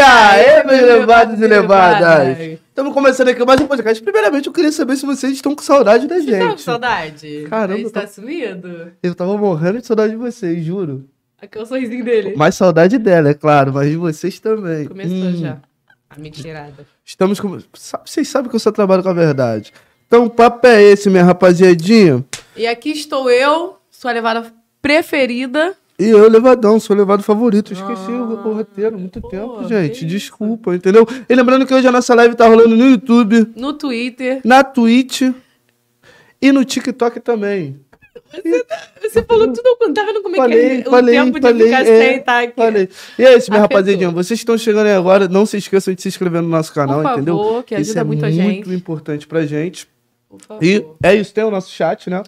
E aí, meus levados e levadas? Estamos começando aqui mais um podcast. Primeiramente, eu queria saber se vocês estão com saudade da Você tá com gente. saudade? Caramba, A gente tá sumido? Eu tava morrendo de saudade de vocês, juro. Aqui é o sorrisinho dele. Mais saudade dela, é claro, mas de vocês também. Começou Hum. já. A mentirada. Estamos com. Sabe- Vocês sabem que eu só trabalho com a verdade. Então, o papo é esse, minha rapaziadinha. E aqui estou eu, sua levada preferida. E eu, levadão, sou o levado favorito. Esqueci o, Ah, o roteiro há muito pô, tempo, que gente. isso. Desculpa, entendeu? E lembrando que hoje a nossa live tá rolando no YouTube, No Twitter. na Twitch e no TikTok também. Você falou tudo tava no como é que Falei, é o falei, tempo de falei, ficar é, sem tá aqui. Falei. E é isso, minha rapaziadinha. Vocês estão chegando aí agora, não se esqueçam de se inscrever no nosso canal, Por favor, entendeu? que isso ajuda é muito a muito gente. importante pra gente. Por favor. E é isso, tem o nosso chat, né?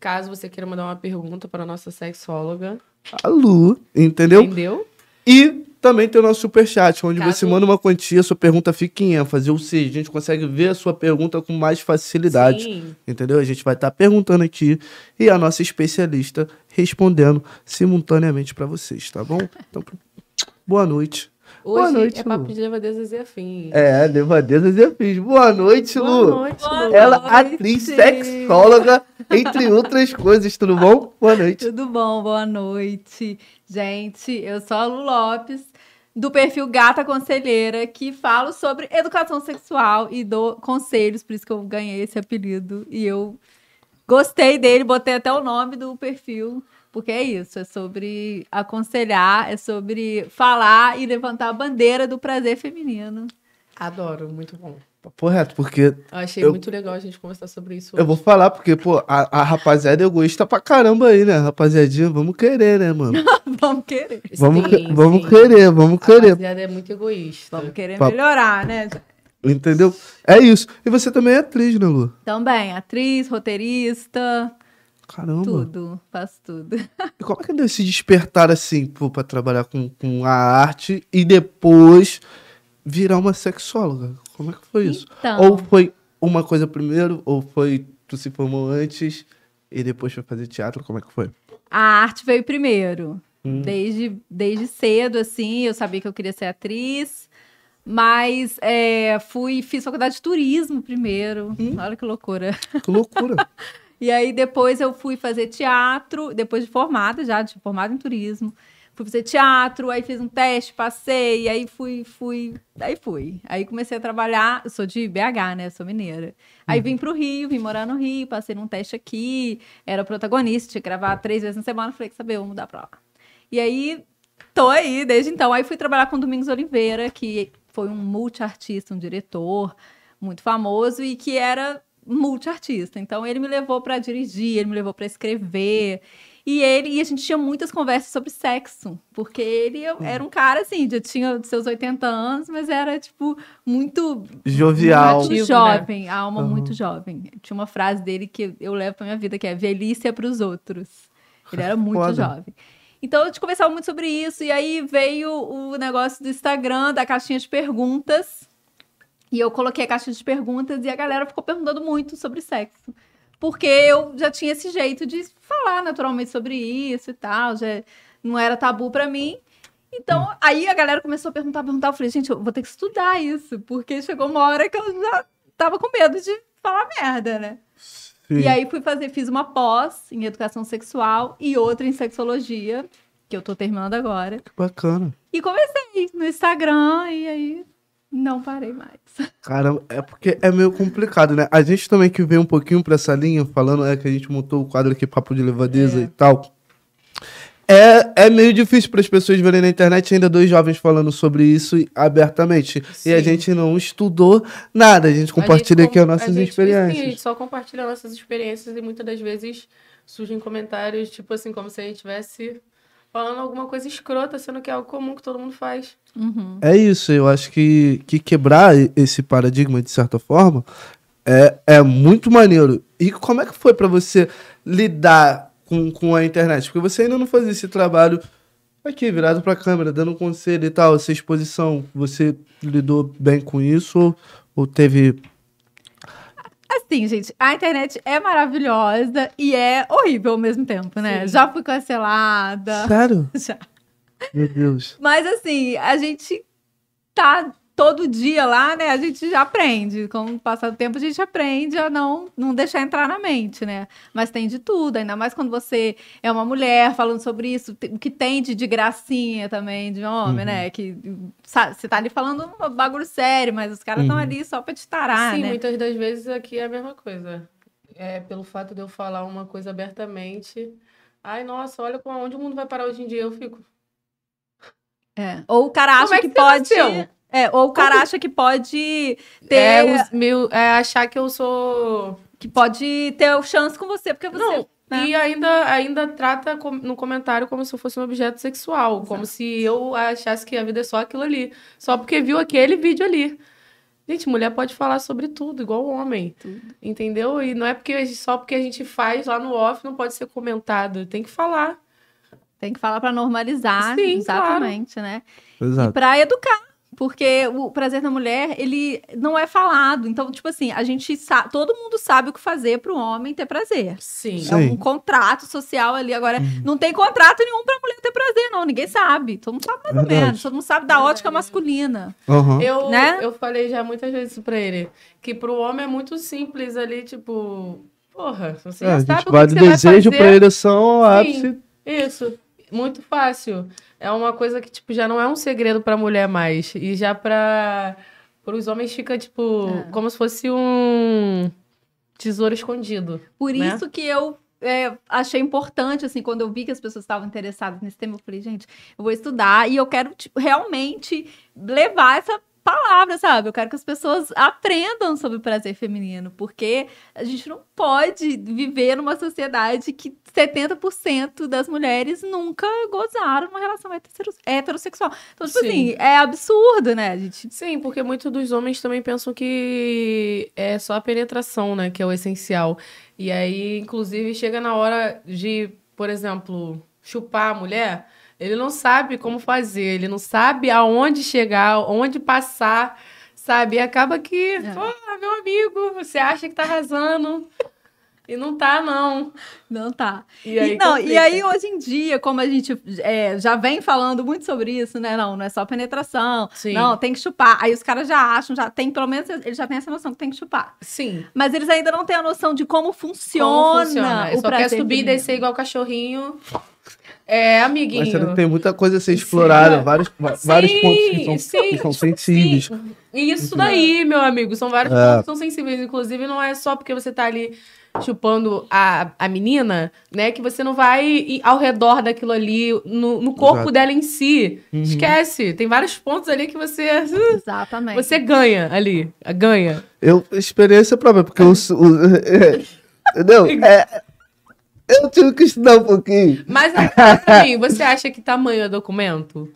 Caso você queira mandar uma pergunta para a nossa sexóloga, A Lu, entendeu? entendeu? E também tem o nosso superchat, onde Caso- você manda uma quantia, sua pergunta fica em ênfase. Ou seja, a gente consegue ver a sua pergunta com mais facilidade. Sim. Entendeu? A gente vai estar perguntando aqui e a nossa especialista respondendo simultaneamente pra vocês, tá bom? Então, boa noite. Boa Hoje noite, é papo Lu. de levadezas e afins. É, levadezas e afins. Boa noite, Boa Lu. noite, Boa Lu. Ela, noite. atriz, sexóloga, entre outras coisas. Tudo bom? Boa noite. Tudo bom? Boa noite. Gente, eu sou a Lu Lopes, do perfil Gata Conselheira, que falo sobre educação sexual e dou conselhos, por isso que eu ganhei esse apelido. E eu gostei dele, botei até o nome do perfil, porque é isso, é sobre aconselhar, é sobre falar e levantar a bandeira do prazer feminino. Adoro, muito bom. Papo reto, porque Eu achei Eu- muito legal a gente conversar sobre isso. eu vou hoje. falar, porque, pô, a, a rapaziada é egoísta pra caramba aí, né? Rapaziadinha, vamos querer, né, mano? Vamos querer. Vamos, que- Sim, vamos sim. querer, vamos A querer. rapaziada é muito egoísta. Vamos querer Papo- melhorar, né? Entendeu? É isso. E você também é atriz, né, Lu? Também, atriz, roteirista, Caramba. tudo, faço tudo. E como é que deu esse despertar assim, pô, pra trabalhar com, com a arte e depois virar uma sexóloga? Como é que foi isso? Então, Ou foi uma coisa primeiro, ou foi tu se formou antes e depois foi fazer teatro? Como é que foi? a arte veio primeiro. Hum. Desde, desde cedo, assim, eu sabia que eu queria ser atriz, mas é, fui, fiz faculdade de turismo primeiro. Hum. Olha que loucura. Que loucura. E aí depois eu fui fazer teatro, depois de formada já, de formada em turismo. Fui fazer teatro, aí fiz um teste, passei, aí fui, fui, aí fui. Aí comecei a trabalhar, eu sou de BH, né, sou mineira. Aí vim pro Rio, vim morar no Rio, passei num teste aqui, era protagonista, tinha que gravar três vezes na semana, falei que saber, vou mudar pra lá. E aí, tô aí desde então. Aí fui trabalhar com o Domingos Oliveira, que foi um multiartista, um diretor muito famoso e que era multiartista. Então ele me levou pra dirigir, ele me levou pra escrever. E ele e a gente tinha muitas conversas sobre sexo, porque ele era um cara assim, já tinha seus 80 anos, mas era tipo muito Jovial. muito Ativo, jovem, a alma Aham. muito jovem. Tinha uma frase dele que eu levo pra minha vida que é velhice é pros outros. Ele era muito Foda. jovem. Então a gente conversava muito sobre isso e aí veio o negócio do Instagram, da caixinha de perguntas. E eu coloquei a caixa de perguntas e a galera ficou perguntando muito sobre sexo. Porque eu já tinha esse jeito de falar naturalmente sobre isso e tal, já não era tabu pra mim. Então, aí a galera começou a perguntar, perguntar. Eu falei, gente, eu vou ter que estudar isso, porque chegou uma hora que eu já tava com medo de falar merda, né? Sim. E aí fui fazer, fiz uma pós em educação sexual e outra em sexologia, que eu tô terminando agora. Que bacana. E comecei no Instagram e aí não parei mais. Caramba, é porque é meio complicado, né? A gente também que veio um pouquinho pra essa linha, falando é que a gente montou o quadro aqui, Papo de Levadeza É. e tal. É, é meio difícil para as pessoas verem na internet ainda dois jovens falando sobre isso abertamente. E a Sim. gente não estudou nada, a gente compartilha A gente aqui as com- nossas a gente- experiências. Sim, a gente só compartilha nossas experiências e muitas das vezes surgem comentários, tipo assim, como se a gente estivesse falando alguma coisa escrota, sendo que é algo comum que todo mundo faz. Uhum. É isso, eu acho que, que quebrar esse paradigma, de certa forma, é, é muito maneiro. E como é que foi pra você lidar com, com a internet? Porque você ainda não fazia esse trabalho aqui, virado pra câmera, dando conselho e tal, essa exposição. Você lidou bem com isso ou, ou teve. Assim, gente, a internet é maravilhosa e é horrível ao mesmo tempo, né? Sim. Já fui cancelada. Sério? Já. Meu Deus. Mas assim, a gente tá todo dia lá, né? A gente já aprende. Com o passar do tempo, a gente aprende a não, não deixar entrar na mente, né? Mas tem de tudo, ainda mais quando você é uma mulher falando sobre isso, o que tem de, de gracinha também, de homem, Uhum. né? Que sabe, você tá ali falando um bagulho sério, mas os caras estão Uhum. ali só pra te tarar, Sim, né? muitas das vezes aqui é a mesma coisa. É pelo fato de eu falar uma coisa abertamente. Ai, nossa, olha como onde o mundo vai parar hoje em dia. Eu fico. É. Ou o cara Como acha é que, que você pode. nasceu? É, ou o cara acha que pode ter. É, os meu, é achar que eu sou. Que pode ter chance com você, porque você. Não, né? e ainda, ainda trata com- no comentário como se eu fosse um objeto sexual. Como se eu achasse que a vida é só aquilo ali. Só porque viu aquele vídeo ali. Gente, mulher pode falar sobre tudo, igual homem. Entendeu? E não é porque só porque a gente faz lá no off não pode ser comentado. Tem que falar. Tem que falar pra normalizar, Sim, exatamente, né? E Exato. pra educar. Porque o prazer da mulher, ele não é falado. Então, tipo assim, a gente sabe, todo mundo sabe o que fazer pro homem ter prazer. Sim. Sim. É um contrato social ali. Agora, não tem contrato nenhum pra mulher ter prazer, não. Ninguém sabe. Todo mundo sabe mais ou Verdade. menos. Todo mundo sabe da ótica masculina. Aham. Eu, Né? eu falei já muitas vezes isso pra ele. Que pro homem é muito simples ali, tipo. Porra, você É, a já gente sabe o que, vai que do você vai desejo fazer. pra ereção ao Sim. ápice. Isso. Muito fácil. É uma coisa que, tipo, já não é um segredo pra mulher mais. E já pra. Para os homens fica, tipo, É. como se fosse um tesouro escondido. Por Né? isso que eu é, achei importante, assim, quando eu vi que as pessoas estavam interessadas nesse tema, eu falei, gente, eu vou estudar e eu quero tipo, realmente levar essa palavra, sabe? Eu quero que as pessoas aprendam sobre o prazer feminino, porque a gente não pode viver numa sociedade que 70% das mulheres nunca gozaram numa relação hetero- heterossexual. Então, tipo Sim. assim, é absurdo, né? Gente Sim, porque muitos dos homens também pensam que é só a penetração, né, que é o essencial. E aí, inclusive, chega na hora de, por exemplo, chupar a mulher, ele não sabe como fazer, ele não sabe aonde chegar, onde passar, sabe? E acaba que, É. pô, meu amigo, você acha que tá arrasando e não tá, não. não tá. E aí, E, não, e aí, hoje em dia, como a gente é, já vem falando muito sobre isso, né? Não, não é só penetração. Sim. Não, tem que chupar. Aí os caras já acham, já tem, pelo menos eles já têm essa noção que tem que chupar. Sim. Mas eles ainda não têm a noção de como funciona, Como funciona? o Só quer prazer subir e descer igual cachorrinho. É, amiguinho. Mas tem muita coisa a ser explorada, Sim. vários, vários Sim, pontos que são, sim, que são sensíveis. Sim. E isso daí, meu amigo, são vários É. pontos que são sensíveis. Inclusive, não é só porque você tá ali chupando a, a menina, né? Que você não vai ir ao redor daquilo ali, no, no corpo Exato. dela em si. Uhum. Esquece. Tem vários pontos ali que você. Exatamente. Você ganha ali. Ganha. Eu, experiência própria, porque eu sou. Entendeu? É, eu tive que estudar um pouquinho. Mas, assim, você acha que tamanho é documento?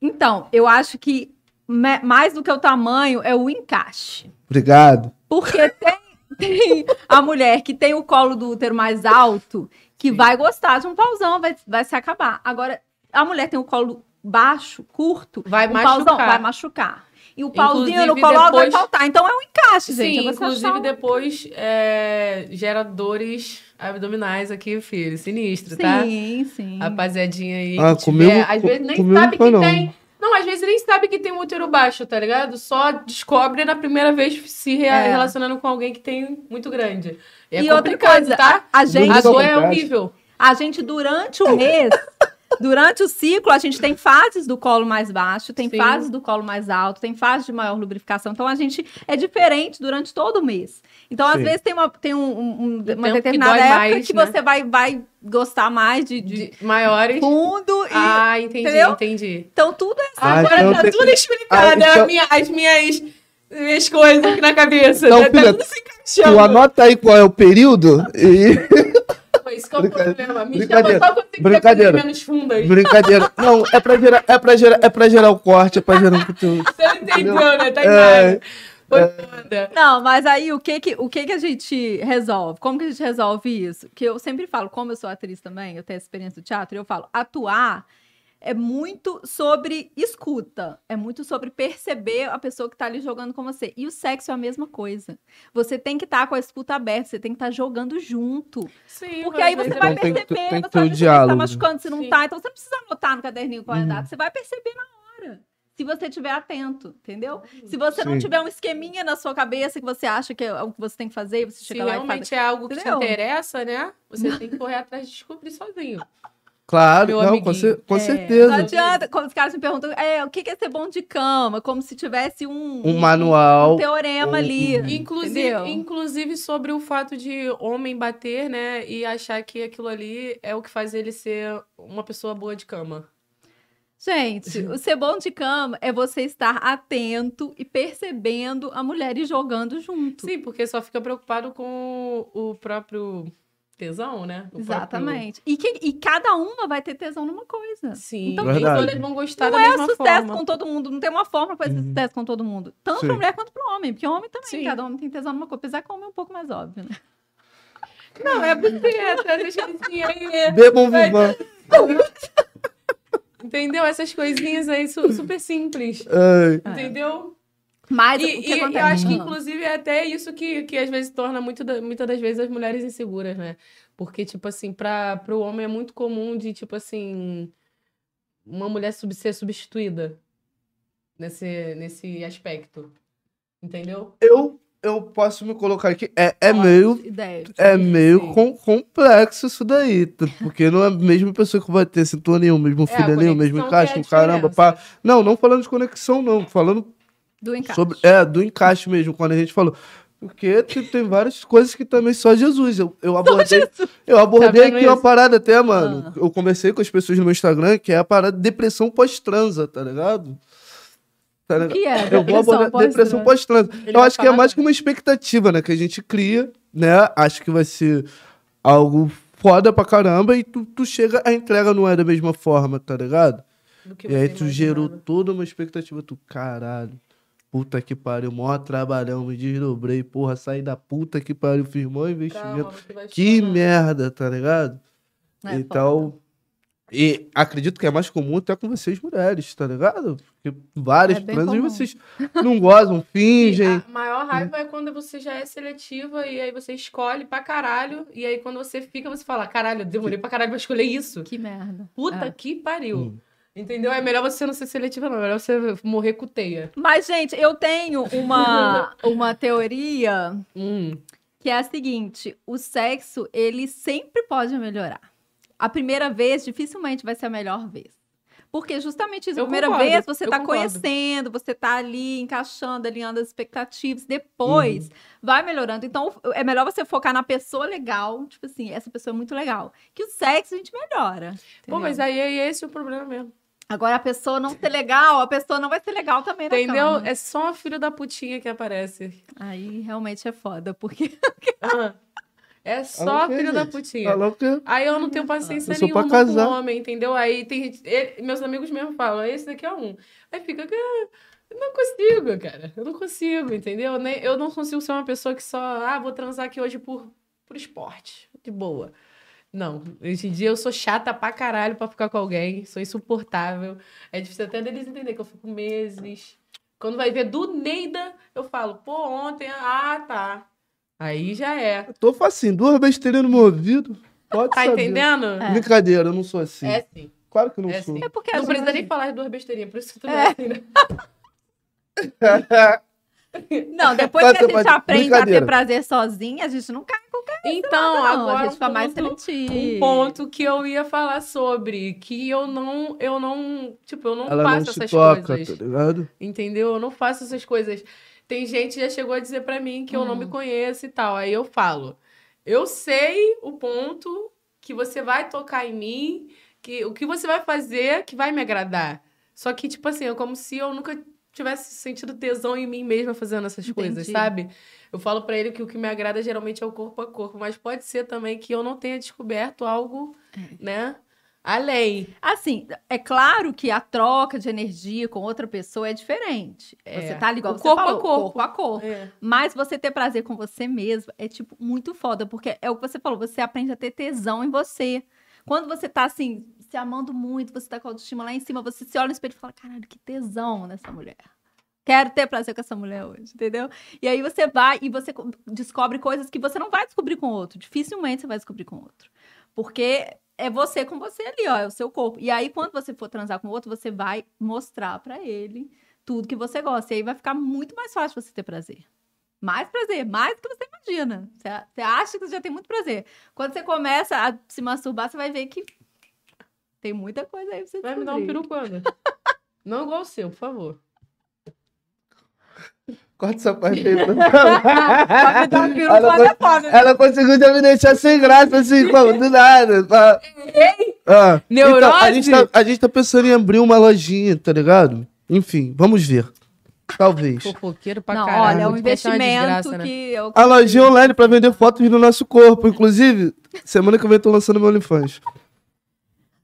Então, eu acho que mais do que o tamanho é o encaixe. Obrigado. Porque tem, tem a mulher que tem o colo do útero mais alto, que Sim. vai gostar de um pauzão, vai, vai se acabar. Agora, a mulher tem o colo baixo, curto, Vai o machucar. pauzão vai machucar. E o pauzinho no colo alto vai depois- faltar. Então é um encaixe, gente. Sim, é inclusive um- depois é, gera dores abdominais aqui, filho. Sinistro, tá? Sim, sim. Rapaziadinha aí. Ah, comigo- tiver, às vezes nem comigo sabe que não. tem. Não, às vezes nem sabe que tem um útero baixo, tá ligado? Só descobre na primeira vez se É. relacionando com alguém que tem muito grande. É E outra complicado, coisa, tá? a, gente, A Muito dor é horrível. a gente, durante o mês, durante o ciclo, a gente tem fases do colo mais baixo, tem Sim. fases do colo mais alto, tem fases de maior lubrificação. Então, a gente é diferente durante todo o mês. Então, às Sim. vezes, tem uma, tem um- um- um- tempo uma que determinada dói época mais, que né? você vai, vai gostar mais de, de De maiores. fundo. E, Ah, entendi, entendeu? entendi. Então, tudo é Ah, Agora então tá tem- tudo explicado. Ah, então- é a minha- as minhas, minhas coisas aqui na cabeça. Então, tá, filha, tá tudo se Tu encaixando. anota aí qual é o período e. Foi isso que é o Brincadeira. problema. Me Brincadeira. chama só quando você quiser Brincadeira. menos fundas. Brincadeira. Não, é pra gerar, é pra gerar, é pra gerar o corte, é pra gerar o conteúdo. Você não entendeu, né? Tá É. Foi foda. Não, mas aí o que que, o que que a gente resolve? Como que a gente resolve isso? Que eu sempre falo, como eu sou atriz também, eu tenho essa experiência do teatro, eu falo, atuar é muito sobre escuta, é muito sobre perceber a pessoa que tá ali jogando com você. E o sexo é a mesma coisa. Você tem que estar com a escuta aberta, você tem que estar jogando junto. Sim, Porque aí você vai é- Então tem perceber, tem você vai perceber se tá machucando, se não Sim. tá. Então você não precisa anotar no caderninho qual é a Uhum. data, você vai perceber na hora. Se você estiver atento, entendeu? Se você não Sim. tiver um esqueminha na sua cabeça que você acha que é o que você tem que fazer, você Se chega lá e faz. realmente é algo que te Entendeu? interessa, né? Você tem que correr atrás de descobrir sozinho. Claro, Meu não, com, cer- com É, certeza. Não adianta, quando os caras me perguntam, é, o que é ser bom de cama? Como se tivesse um, Um manual. um teorema um- ali. um- Inclusive, entendeu? inclusive sobre o fato de homem bater, né? E achar que aquilo ali é o que faz ele ser uma pessoa boa de cama. Gente, o ser bom de cama é você estar atento e percebendo a mulher e jogando junto. Sim, porque só fica preocupado com o próprio tesão, né? O Exatamente. E, que, e cada uma vai ter tesão numa coisa. próprio- Sim, Então, nem Verdade. todas vão gostar Não da é mesma sucesso forma. com todo mundo, não tem uma forma para ser Uhum. sucesso com todo mundo. Tanto Sim. pra mulher quanto pro homem, porque o homem também, Sim. cada homem tem tesão numa coisa. Apesar que o homem é um pouco mais óbvio, né? Não, é buceta, deixa assim aí. Bebam vivan. Entendeu? Essas coisinhas aí su- super simples. Ai, É. Entendeu? Mas E, o que e acontece? eu acho que, inclusive, é até isso que, que às vezes torna muito da- muitas das vezes as mulheres inseguras, né? Porque, tipo assim, para o homem é muito comum de, tipo assim, uma mulher sub, ser substituída nesse, nesse aspecto. Entendeu? eu, eu posso me colocar aqui. É, é meio. ideia. É meio com- complexo isso daí, tá? porque não é a mesma pessoa que vai ter sintonia, o mesmo É, filho ali, o mesmo encaixe, é caramba, pá. Não, não falando de conexão, não, falando Do encaixe. sobre. É, do encaixe mesmo, quando a gente falou. Porque tipo, tem várias coisas que também só Jesus. Eu, eu abordei, eu abordei Tá aqui uma isso? parada até, mano. Ah. Eu conversei com as pessoas no meu Instagram, que é a parada de depressão pós-transa, tá ligado? Tá O que é? Eu vou abordar depressão pós-transa. Ele Eu acho que é mais que uma expectativa, né? Que a gente cria, né? Acho que vai ser algo foda pra caramba e tu, tu chega, a entrega não é da mesma forma, tá ligado? E aí tu gerou toda uma expectativa, tu, caralho. Puta que pariu, maior trabalhão, me desdobrei, porra, saí da puta que pariu, firmou o investimento. Calma, Que merda, tá ligado? É, então, e acredito que é mais comum até com vocês mulheres, tá ligado? Porque várias É comum. vocês não gozam, E fingem. a maior raiva é quando você já é seletiva e aí você escolhe pra caralho. E aí quando você fica, você fala: caralho, eu demorei pra caralho pra escolher isso. Que merda. Puta É. que pariu. Hum. Entendeu? É melhor você não ser seletiva, não. É melhor você morrer com teia. Mas, gente, eu tenho uma, uma teoria Hum. que é a seguinte: o sexo, ele sempre pode melhorar. A primeira vez dificilmente vai ser a melhor vez. Porque justamente isso, a primeira concordo, vez você tá concordo. conhecendo, você tá ali encaixando, alinhando as expectativas, depois vai melhorando. Então, é melhor você focar na pessoa legal, tipo assim, essa pessoa é muito legal. Que o sexo a gente melhora. Pô, entendeu? mas aí é esse o problema mesmo. Agora a pessoa não ser legal, a pessoa não vai ser legal também Entendeu? É só uma filha da putinha que aparece. Aí realmente é foda, porque Ah, é só Falou a o quê, filha da putinha. Falou que Aí eu não tenho paciência Eu sou pra nenhuma casar. com homem, entendeu? Aí tem gente- ele- meus amigos mesmo falam, esse daqui é um. Aí fica, "Ah, eu não consigo, cara. Eu não consigo, entendeu? Nem, eu não consigo ser uma pessoa que só, ah, vou transar aqui hoje por, por esporte. De boa. Não, hoje em dia eu sou chata pra caralho pra ficar com alguém, sou insuportável. É difícil até deles entender que eu fico meses. Quando vai ver do Neida, eu falo, pô, ontem, ah, tá. Aí já é. eu tô facinho, duas besteirinhas no meu ouvido. Pode Tá saber. entendendo? É. Brincadeira, eu não sou assim. É sim. Claro que não É sou. sim. é porque Não precisa nem falar as duas besteirinhas, por isso que tu não É. é assim, né? Não, depois Mas que a gente aprende a ter prazer sozinha, a gente não cai em qualquer Então, não, agora a gente fica um mais ponto- seletivo. um ponto que eu ia falar sobre, que eu não, eu não, tipo, eu não Ela não faço te essas toca, coisas, tá ligado? entendeu? Eu não faço essas coisas. Tem gente que já chegou a dizer pra mim que eu não Hum. me conheço e tal, aí eu falo, eu sei o ponto que você vai tocar em mim, que o que você vai fazer que vai me agradar. Só que, tipo assim, é como se eu nunca tivesse sentido tesão em mim mesma fazendo essas coisas, Entendi. sabe? Eu falo pra ele que o que me agrada geralmente é o corpo a corpo, mas pode ser também que eu não tenha descoberto algo, né? Além. Assim, é claro que a troca de energia com outra pessoa é diferente. É. Você tá ligado, O você corpo a falou, corpo. corpo a corpo. É. Mas você ter prazer com você mesmo é, tipo, muito foda, porque é o que você falou, você aprende a ter tesão em você. Quando você tá, assim, se amando muito, você tá com a autoestima lá em cima, você se olha no espelho e fala, caralho, que tesão nessa mulher. Quero ter prazer com essa mulher hoje, entendeu? E aí você vai e você co- descobre coisas que você não vai descobrir com outro. Dificilmente você vai descobrir com outro. Porque é você com você ali, ó, é o seu corpo. E aí, quando você for transar com o outro, você vai mostrar pra ele tudo que você gosta. E aí vai ficar muito mais fácil você ter prazer. Mais prazer, mais do que você imagina. Você, acha que você já tem muito prazer. Quando você começa a se masturbar, você vai ver que tem muita coisa aí pra você Vai me dar um descobrir. peru quando? Não igual o seu, por favor. Corta essa parte aí pra um peru Ela quando é vai- foda. Ela conseguiu já me deixar sem graça, assim, como, do nada. Pá. Ah, Neurose? então, a, gente tá, a gente tá pensando em abrir uma lojinha, tá ligado? Enfim, vamos ver. Talvez. Fofoqueiro pra Não, caralho. olha, é um investimento desgraça, né? que eu A lojinha online pra vender fotos do nosso corpo. Inclusive, semana que vem eu tô lançando meu OnlyFans.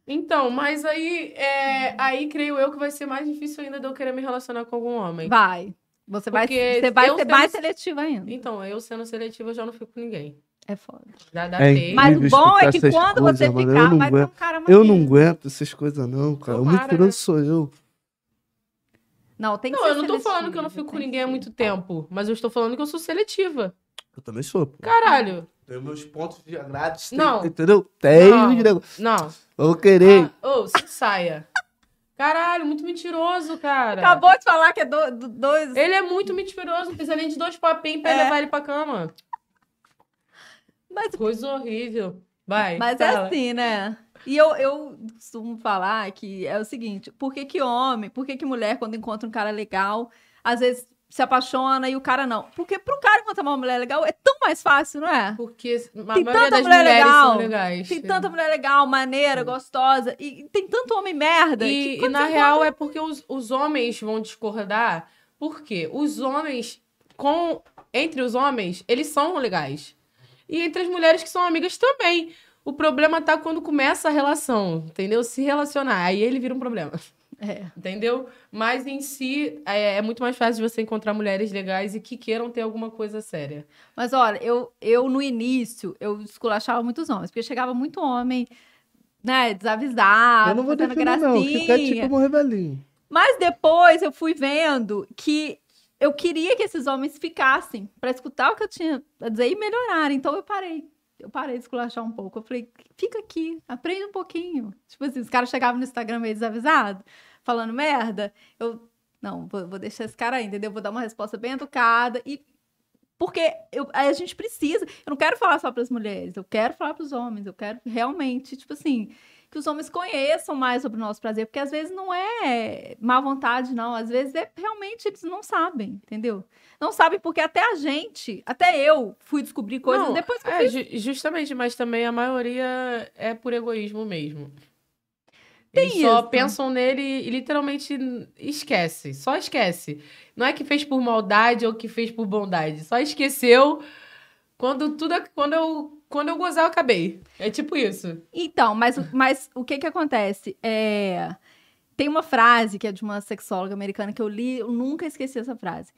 Então, mas aí, é, aí creio eu que vai ser mais difícil ainda de eu querer me relacionar com algum homem. vai. Você vai, Porque você vai ser sendo- mais seletivo ainda. Então, eu sendo seletiva, eu já não fico com ninguém. É foda. Já dá É. Mas o bom é que quando coisas, você mano, ficar, não vai ter um aguento. cara Eu não maneiro. aguento essas coisas, não, cara. O mentiroso né? sou eu. Não, tem que Não, ser eu não tô falando que eu não fico com tem ninguém há ser. muito tempo. Mas eu estou falando que eu sou seletiva. Eu também sou, pô. Caralho. Tenho meus pontos de grátis. Não. Entendeu? Tem Não. de negócio. Não. Vou querer. Ah, Ô, se saia. Caralho, muito mentiroso, cara. Acabou de falar que é do, do- dois. Ele é muito mentiroso. Não precisa nem de dois papinhos pra É. levar ele pra cama. Mas, Coisa horrível. Vai. mas é fala. assim, né? E eu, eu costumo falar que é o seguinte: por que, que homem, por que, que mulher, quando encontra um cara legal, às vezes se apaixona e o cara não? Porque pro cara encontrar uma mulher legal é tão mais fácil, não é? Porque a Tem maioria tanta das mulher mulheres legal. são legais. Tem tanta mulher legal, maneira, gostosa, e, tem tanto homem merda. E, e na real é porque os, os homens vão discordar. Por quê? Os homens, com entre os homens, eles são legais. E entre as mulheres que são amigas também. O problema tá quando começa a relação, entendeu? Se relacionar. Aí ele vira um problema. É. Entendeu? Mas em si, é, é muito mais fácil de você encontrar mulheres legais e que queiram ter alguma coisa séria. Mas olha, eu, eu no início, eu esculachava muitos homens, porque chegava muito homem, né, desavisado, eu não vou fazendo defender, não. Fica gracinha. tipo um revelinho. Mas depois eu fui vendo que eu queria que esses homens ficassem pra escutar o que eu tinha a dizer e melhorar. Então eu parei. Eu parei de esculachar um pouco. Eu falei, fica aqui, aprende um pouquinho. Tipo assim, os caras chegavam no Instagram meio desavisados, falando merda. Eu, não, vou, vou deixar esse cara aí, entendeu? Vou dar uma resposta bem educada. E porque eu- a gente precisa. Eu não quero falar só para as mulheres, eu quero falar para os homens. Eu quero realmente, tipo assim, que os homens conheçam mais sobre o nosso prazer, porque às vezes não é má vontade, não. Às vezes é realmente eles não sabem, entendeu? Não sabem porque até a gente, até eu fui descobrir coisas Não, depois que eu é, fiz. justamente, mas também a maioria é por egoísmo mesmo. Tem Eles só isso. pensam nele e literalmente esquece. Só esquece. Não é que fez por maldade ou que fez por bondade. Só esqueceu quando tudo. Quando eu, quando eu gozar, eu acabei. É tipo isso. Então, mas, o- mas o que que acontece? É, tem uma frase que é de uma sexóloga americana que eu li, eu nunca esqueci essa frase.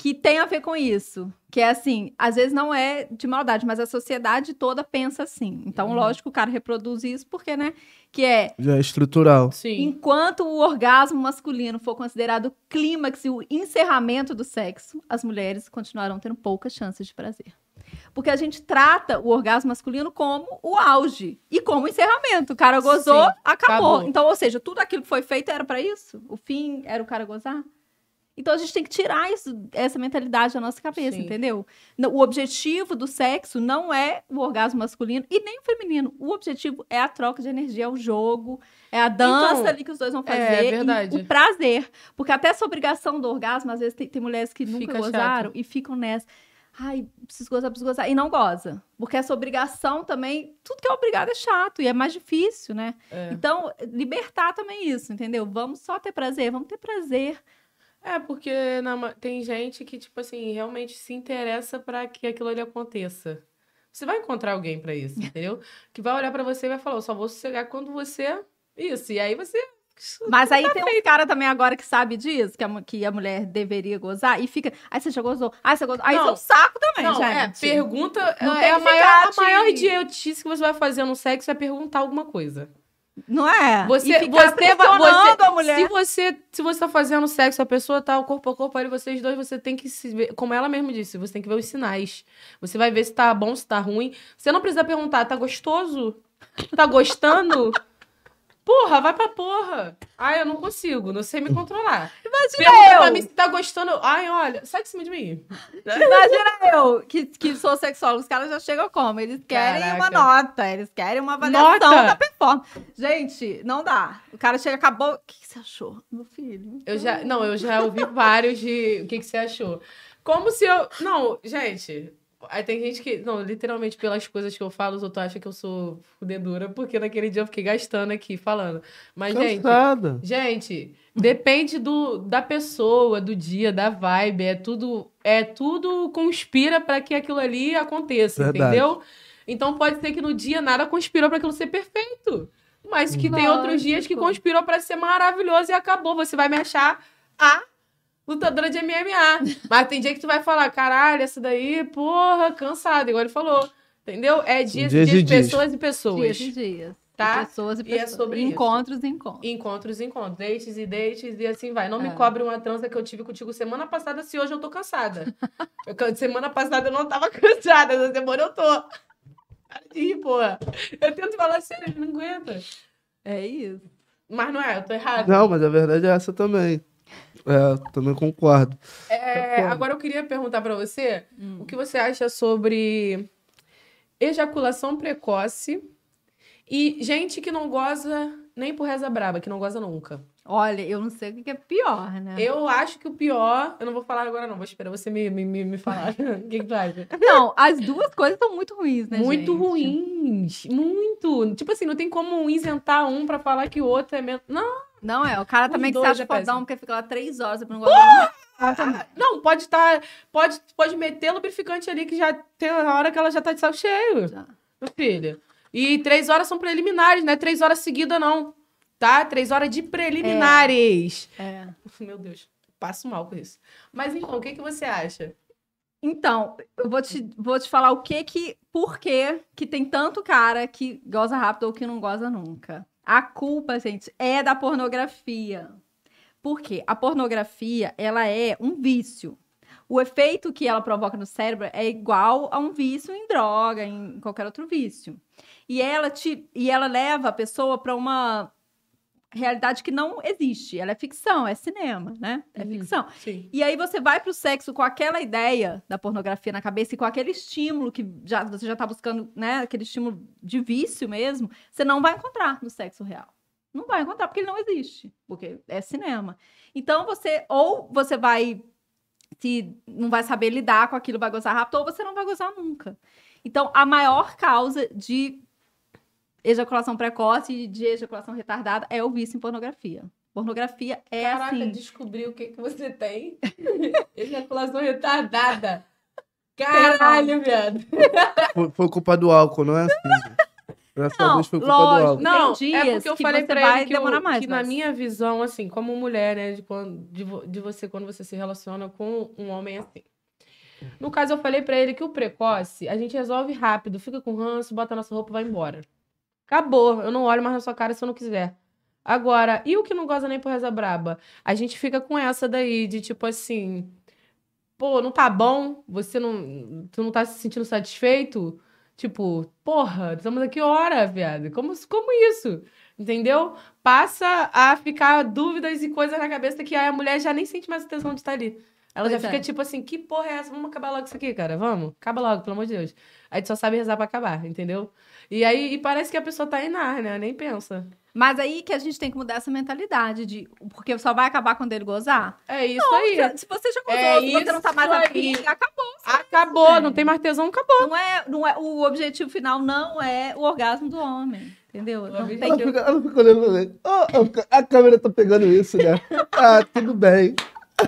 Que tem a ver com isso. Que é assim, às vezes não é de maldade, mas a sociedade toda pensa assim. Então, Uhum. lógico, o cara reproduz isso porque, né? Que é Já é estrutural. Sim. Enquanto o orgasmo masculino for considerado o clímax e o encerramento do sexo, as mulheres continuarão tendo poucas chances de prazer. Porque a gente trata o orgasmo masculino como o auge e como o encerramento. O cara gozou, Sim, acabou. acabou. Então, ou seja, tudo aquilo que foi feito era para isso? O fim era o cara gozar? Então a gente tem que tirar isso, essa mentalidade da nossa cabeça, Sim. entendeu? O objetivo do sexo não é o orgasmo masculino e nem o feminino. O objetivo é a troca de energia, é o jogo, é a dança Então, ali que os dois vão é fazer. e verdade. o prazer. Porque até essa obrigação do orgasmo, às vezes tem, tem mulheres que nunca Fica gozaram chato. e ficam nessa. Ai, preciso gozar, preciso gozar. E não goza. Porque essa obrigação também, tudo que é obrigado é chato e é mais difícil, né? É. Então, libertar também isso, entendeu? Vamos só ter prazer, vamos ter prazer. É, porque na tem gente que, tipo assim, realmente se interessa pra que aquilo ali aconteça. Você vai encontrar alguém pra isso, entendeu? Que vai olhar pra você e vai falar, eu só vou sossegar quando você. Isso. E aí você. Mas aí tem um cara também agora que sabe disso, que a, que a mulher deveria gozar, e fica. Aí você já gozou, aí você gozou. Aí Não. isso é um saco também, Não, é, gente. pergunta. Não é tem a maior, a maior idiotice que você vai fazer no sexo é perguntar alguma coisa. Não é? Você, e você, você- a mulher. Se você, se você tá fazendo sexo, a pessoa tá o corpo a corpo ali, vocês dois, você tem que se ver, como ela mesma disse, você tem que ver os sinais. Você vai ver se tá bom, se tá ruim. Você não precisa perguntar, tá gostoso? Tá gostando? Porra, vai pra porra. Ai, eu não consigo, não sei me controlar. Imagina Pergunta eu. pra mim se tá gostando. Ai, olha, sai de cima de mim. Imagina eu, que, que sou sexólogo, os caras já chegam como? Eles querem Caraca. uma nota, eles querem uma avaliação Nota? da performance. Gente, não dá. O cara chega, acabou. O que, que você achou? Meu filho. Eu já, não, eu já ouvi vários de o que, que você achou. Como se eu. Não, gente. Aí tem gente que. Não, literalmente, pelas coisas que eu falo, os outros acham que eu sou fudedora, porque naquele dia eu fiquei gastando aqui falando. Mas, gente. Cansada. Gente, depende do, da pessoa, do dia, da vibe. É tudo. É tudo conspira para que aquilo ali aconteça, Verdade. entendeu? Então pode ser que no dia nada conspirou para aquilo ser perfeito. Mas que tem outros dias que Lógico. conspirou para ser maravilhoso e acabou. Você vai me achar a lutadora de MMA. Mas tem dia que tu vai falar, caralho, essa daí, porra, cansada, igual ele falou. Entendeu? É dias, Dias dias, e dias. pessoas e pessoas. Dias e dias. Tá? E pessoas e E é pessoas. sobre isso. encontros e encontros. Encontros, encontros, dates e dates e assim vai. Não me É. cobre uma transa que eu tive contigo semana passada se hoje eu tô cansada. Eu semana passada eu não tava cansada, essa semana eu tô. Para de rir, porra. Eu tento falar sério, ele não aguenta. É isso. Mas não é, eu tô errada. Não, mas a verdade é essa também. É, também concordo. É, Concordo. agora eu queria perguntar pra você Hum. o que você acha sobre ejaculação precoce e gente que não goza nem por reza braba, que não goza nunca. Olha, eu não sei o que é pior, né? Eu acho que o pior. Eu não vou falar agora, não. Vou esperar você me, me, me me falar. O que, que tu acha? Não, as duas coisas estão muito ruins, né, muito gente? ruins. Muito. Tipo assim, não tem como isentar um pra falar que o outro é menos. Não, Não é, o cara Os também que se acha é fodão porque fica lá três horas pra não gostar. não pode estar. pode, pode meter lubrificante ali que já tem uma hora que ela já tá de saco cheio. Já. Meu filho. E três horas são preliminares, não é três horas seguidas, não. Tá? Três horas de preliminares. É. Meu Deus, passo mal com isso. Mas então, o que, que você acha? Então, eu vou te, vou te falar o que que. Por que que tem tanto cara que goza rápido ou que não goza nunca. A culpa, gente, é da pornografia. Por quê? A pornografia, ela é um vício. O efeito que ela provoca no cérebro é igual a um vício em droga, em qualquer outro vício. E ela, te, e ela leva a pessoa para uma realidade que não existe. Ela é ficção, é cinema, né? É Uhum. ficção. Sim. E aí você vai pro sexo com aquela ideia da pornografia na cabeça e com aquele estímulo que já, você já tá buscando, né? Aquele estímulo de vício mesmo, você não vai encontrar no sexo real. Não vai encontrar, porque ele não existe. Porque é cinema. Então você, ou você vai se não vai saber lidar com aquilo, vai gozar rápido, ou você não vai gozar nunca. Então, a maior causa de ejaculação precoce e de ejaculação retardada é o vício em pornografia. Pornografia é Caraca, assim. descobri o que, que você tem. Ejaculação retardada. Caralho, viado. Foi, foi culpa do álcool, não é assim? Dessa Não, vez foi culpa lógico. do álcool. Não, é porque eu que falei pra ele que, eu- mais, que na mas- minha visão, assim, como mulher, né, de, quando, de, de você, quando você se relaciona com um homem assim. No caso, eu falei pra ele que o precoce, a gente resolve rápido, fica com ranço, bota nossa roupa e vai embora. Acabou, eu não olho mais na sua cara se eu não quiser. Agora, e o que não goza nem por reza braba? A gente fica com essa daí de tipo assim, pô, não tá bom? Você não, tu não tá se sentindo satisfeito? Tipo, porra, estamos aqui hora, viado. Como, como isso? Entendeu? Passa a ficar dúvidas e coisas na cabeça que a mulher já nem sente mais a tesão de estar ali. Ela Pois já é. fica tipo assim, que porra é essa? Vamos acabar logo isso aqui, cara. Vamos? Acaba logo, pelo amor de Deus. Aí tu só sabe rezar pra acabar, entendeu? E aí e parece que a pessoa tá em Nárnia, nem pensa. Mas aí que a gente tem que mudar essa mentalidade de porque só vai acabar quando ele gozar. É isso aí. Se- Se você já gozou, É você não tá mais isso afim, aí. acabou. Acabou, não tem mais tesão, acabou. Não é, não é, o objetivo final não é o orgasmo do homem, entendeu? Não tem Ela que... fica, ela fica olhando pra mim. "Oh, a câmera tá pegando isso, né? Ah, tudo bem.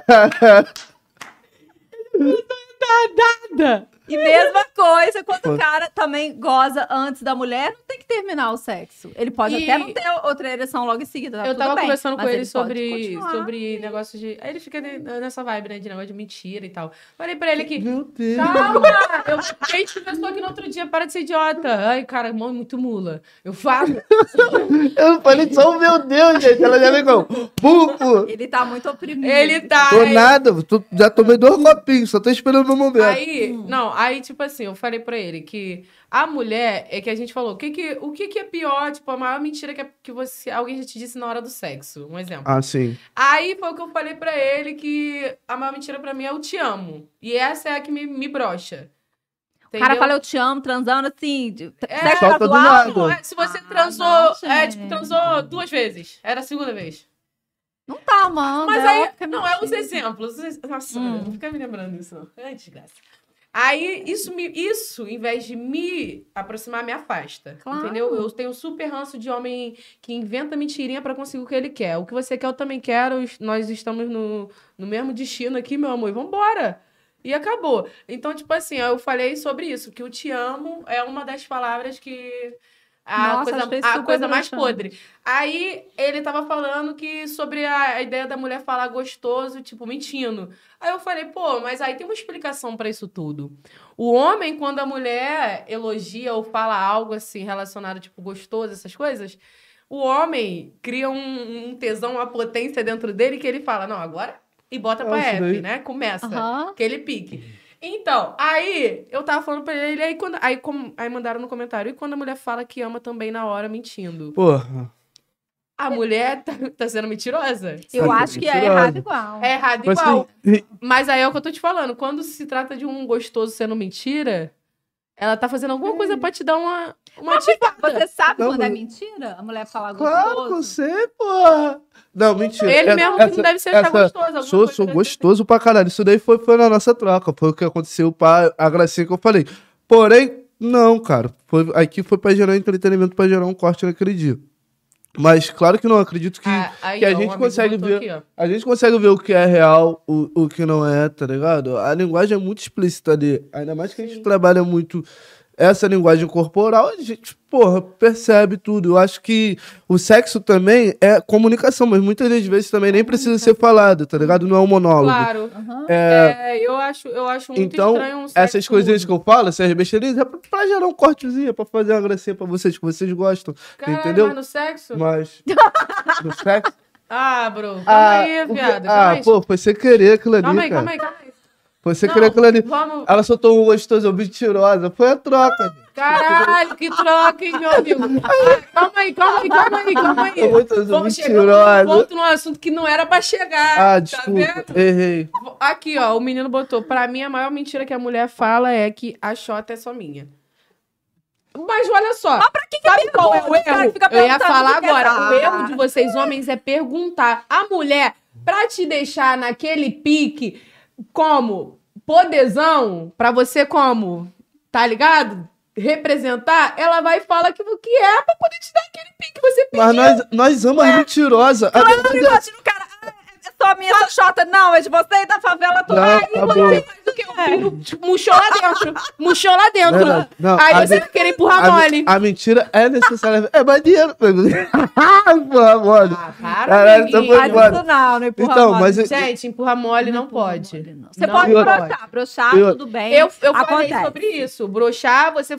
Nada. E mesma coisa quando o cara também goza antes da mulher, não tem que terminar o sexo. Ele pode E- até não ter outra ereção logo em seguida. tá eu tudo tava bem, conversando com ele pode sobre, sobre negócio de. Aí ele fica ne- nessa vibe, né? De negócio de mentira e tal. Falei pra ele que. Meu Deus. Calma! Eu, a gente conversou aqui no outro dia, para de ser idiota. Ai, cara, mão muito mula. Eu falo. Eu não falei só o meu Deus, gente. Ela já vem com burro. Ele tá muito oprimido. Ele tá. Tô aí- nada, tô- já tomei dois copinhos, só tô esperando o meu momento. Aí, não, Aí, tipo assim, eu falei pra ele que a mulher é que a gente falou, o que que, o que, que é pior, tipo, a maior mentira que, é que você, alguém já te disse na hora do sexo, um exemplo. Ah, sim. Aí foi o que eu falei pra ele que a maior mentira pra mim é o te amo. E essa é a que me, me brocha. O cara fala eu te amo, transando assim. de- É, solta do. Não, é, se você Ah, transou, não, é, tipo, transou duas vezes. Era a segunda vez. Não tá amando. Mas é aí, que não, é os exemplos. Nossa, Hum. não fica me lembrando disso, não. É desgraça. Aí, isso, me, isso, em vez de me aproximar, me afasta. Claro. Entendeu? Eu tenho super ranço de homem que inventa mentirinha pra conseguir o que ele quer. O que você quer, eu também quero. Nós estamos no, no mesmo destino aqui, meu amor. E vambora. E acabou. Então, tipo assim, eu falei sobre isso, que o te amo é uma das palavras que. A Nossa, coisa, a coisa mais podre. Aí ele tava falando que sobre a, a ideia da mulher falar gostoso, tipo, mentindo. Aí eu falei, pô, mas aí tem uma explicação pra isso tudo. O homem, quando a mulher elogia ou fala algo assim relacionado, tipo, gostoso, essas coisas, o homem cria um, um tesão, uma potência dentro dele que ele fala, não, agora. E bota pra F, né? Começa. Aham. Aquele pique. Então, aí eu tava falando pra ele, aí, quando, aí, com- aí mandaram no comentário, e quando a mulher fala que ama também na hora, mentindo? Porra. A mulher tá, tá sendo mentirosa? Eu Sabe, acho que é mentirosa. errado igual. É errado igual. Mas aí é o que eu tô te falando. Quando se trata de um gostoso sendo mentira, ela tá fazendo alguma coisa pra te dar uma, uma ativada. Você sabe Não, quando é mas- mentira? A mulher fala claro que eu gostoso? sei, porra. Não, mentira. Ele Essa- mesmo que essa- não deve ser achar essa- gostoso. Sou, sou gostoso pra caralho. Isso daí foi, foi na nossa troca. Foi o que aconteceu pra a gracinha que eu falei. Porém, não, cara. Foi, aqui foi pra gerar entretenimento, pra gerar um corte naquele dia. Mas claro que não acredito que. Ah, aí, que a ó, gente consegue ver- aqui. A gente consegue ver o que é real, o, o que não é, tá ligado? A linguagem é muito explícita ali. Ainda mais que a gente Sim. trabalha muito essa linguagem corporal, a gente, porra, percebe tudo. Eu acho que o sexo também é comunicação, mas muitas das vezes também nem precisa ser falado, tá ligado? Não é um monólogo. Claro. Aham. É, eu, acho, eu acho muito Então, estranho um Essas coisinhas que eu falo, essas besteirinhas, é pra, pra gerar um cortezinho, é pra fazer uma gracinha pra vocês, que vocês gostam. Caralho, entendeu? mas no sexo? Mas. no sexo. Ah, bro. Calma Ah, aí, viado. Calma ah, aí. pô, foi sem querer aquilo ali. calma aí, cara. calma aí, calma aí. Não, querer aquilo ali. Vamos. Ela soltou um gostoso, mentirosa. Foi a troca. Caralho, que troca, hein, meu amigo? Calma aí, calma aí, calma aí, calma aí. Muito Vamos chegar num ponto num assunto que não era pra chegar. Ah, tá desculpa. vendo? Errei. Aqui, ó, o menino botou. Pra mim, a maior mentira que a mulher fala é que a xota é só minha. Mas olha só. Mas pra que sabe qual é o erro? Eu ia falar que agora. é. O erro de vocês, homens, é perguntar. A mulher, pra te deixar naquele pique, como podezão, pra você como, tá ligado? Representar, ela vai e fala que o que é pra poder te dar aquele pique que você pediu. Mas nós, nós amamos mentirosa. É- Bate no cara. Só minha, chota. Não, é de você da favela toda. Não, Ai, acabou. Mas o que? O filho tipo, murchou lá dentro. Murchou lá dentro. Verdade. Não, Aí você vai querer empurrar a, mole. a mentira é necessária. É maneiro. Porra, mole. Ah, Caralho. Isso não, não empurra Então, mole. mas Gente, empurrar mole não Empurra pode. mole, não. Você Não pode. Broxar, Eu- tudo bem. Eu, eu falei Acontece. sobre isso. Broxar, você.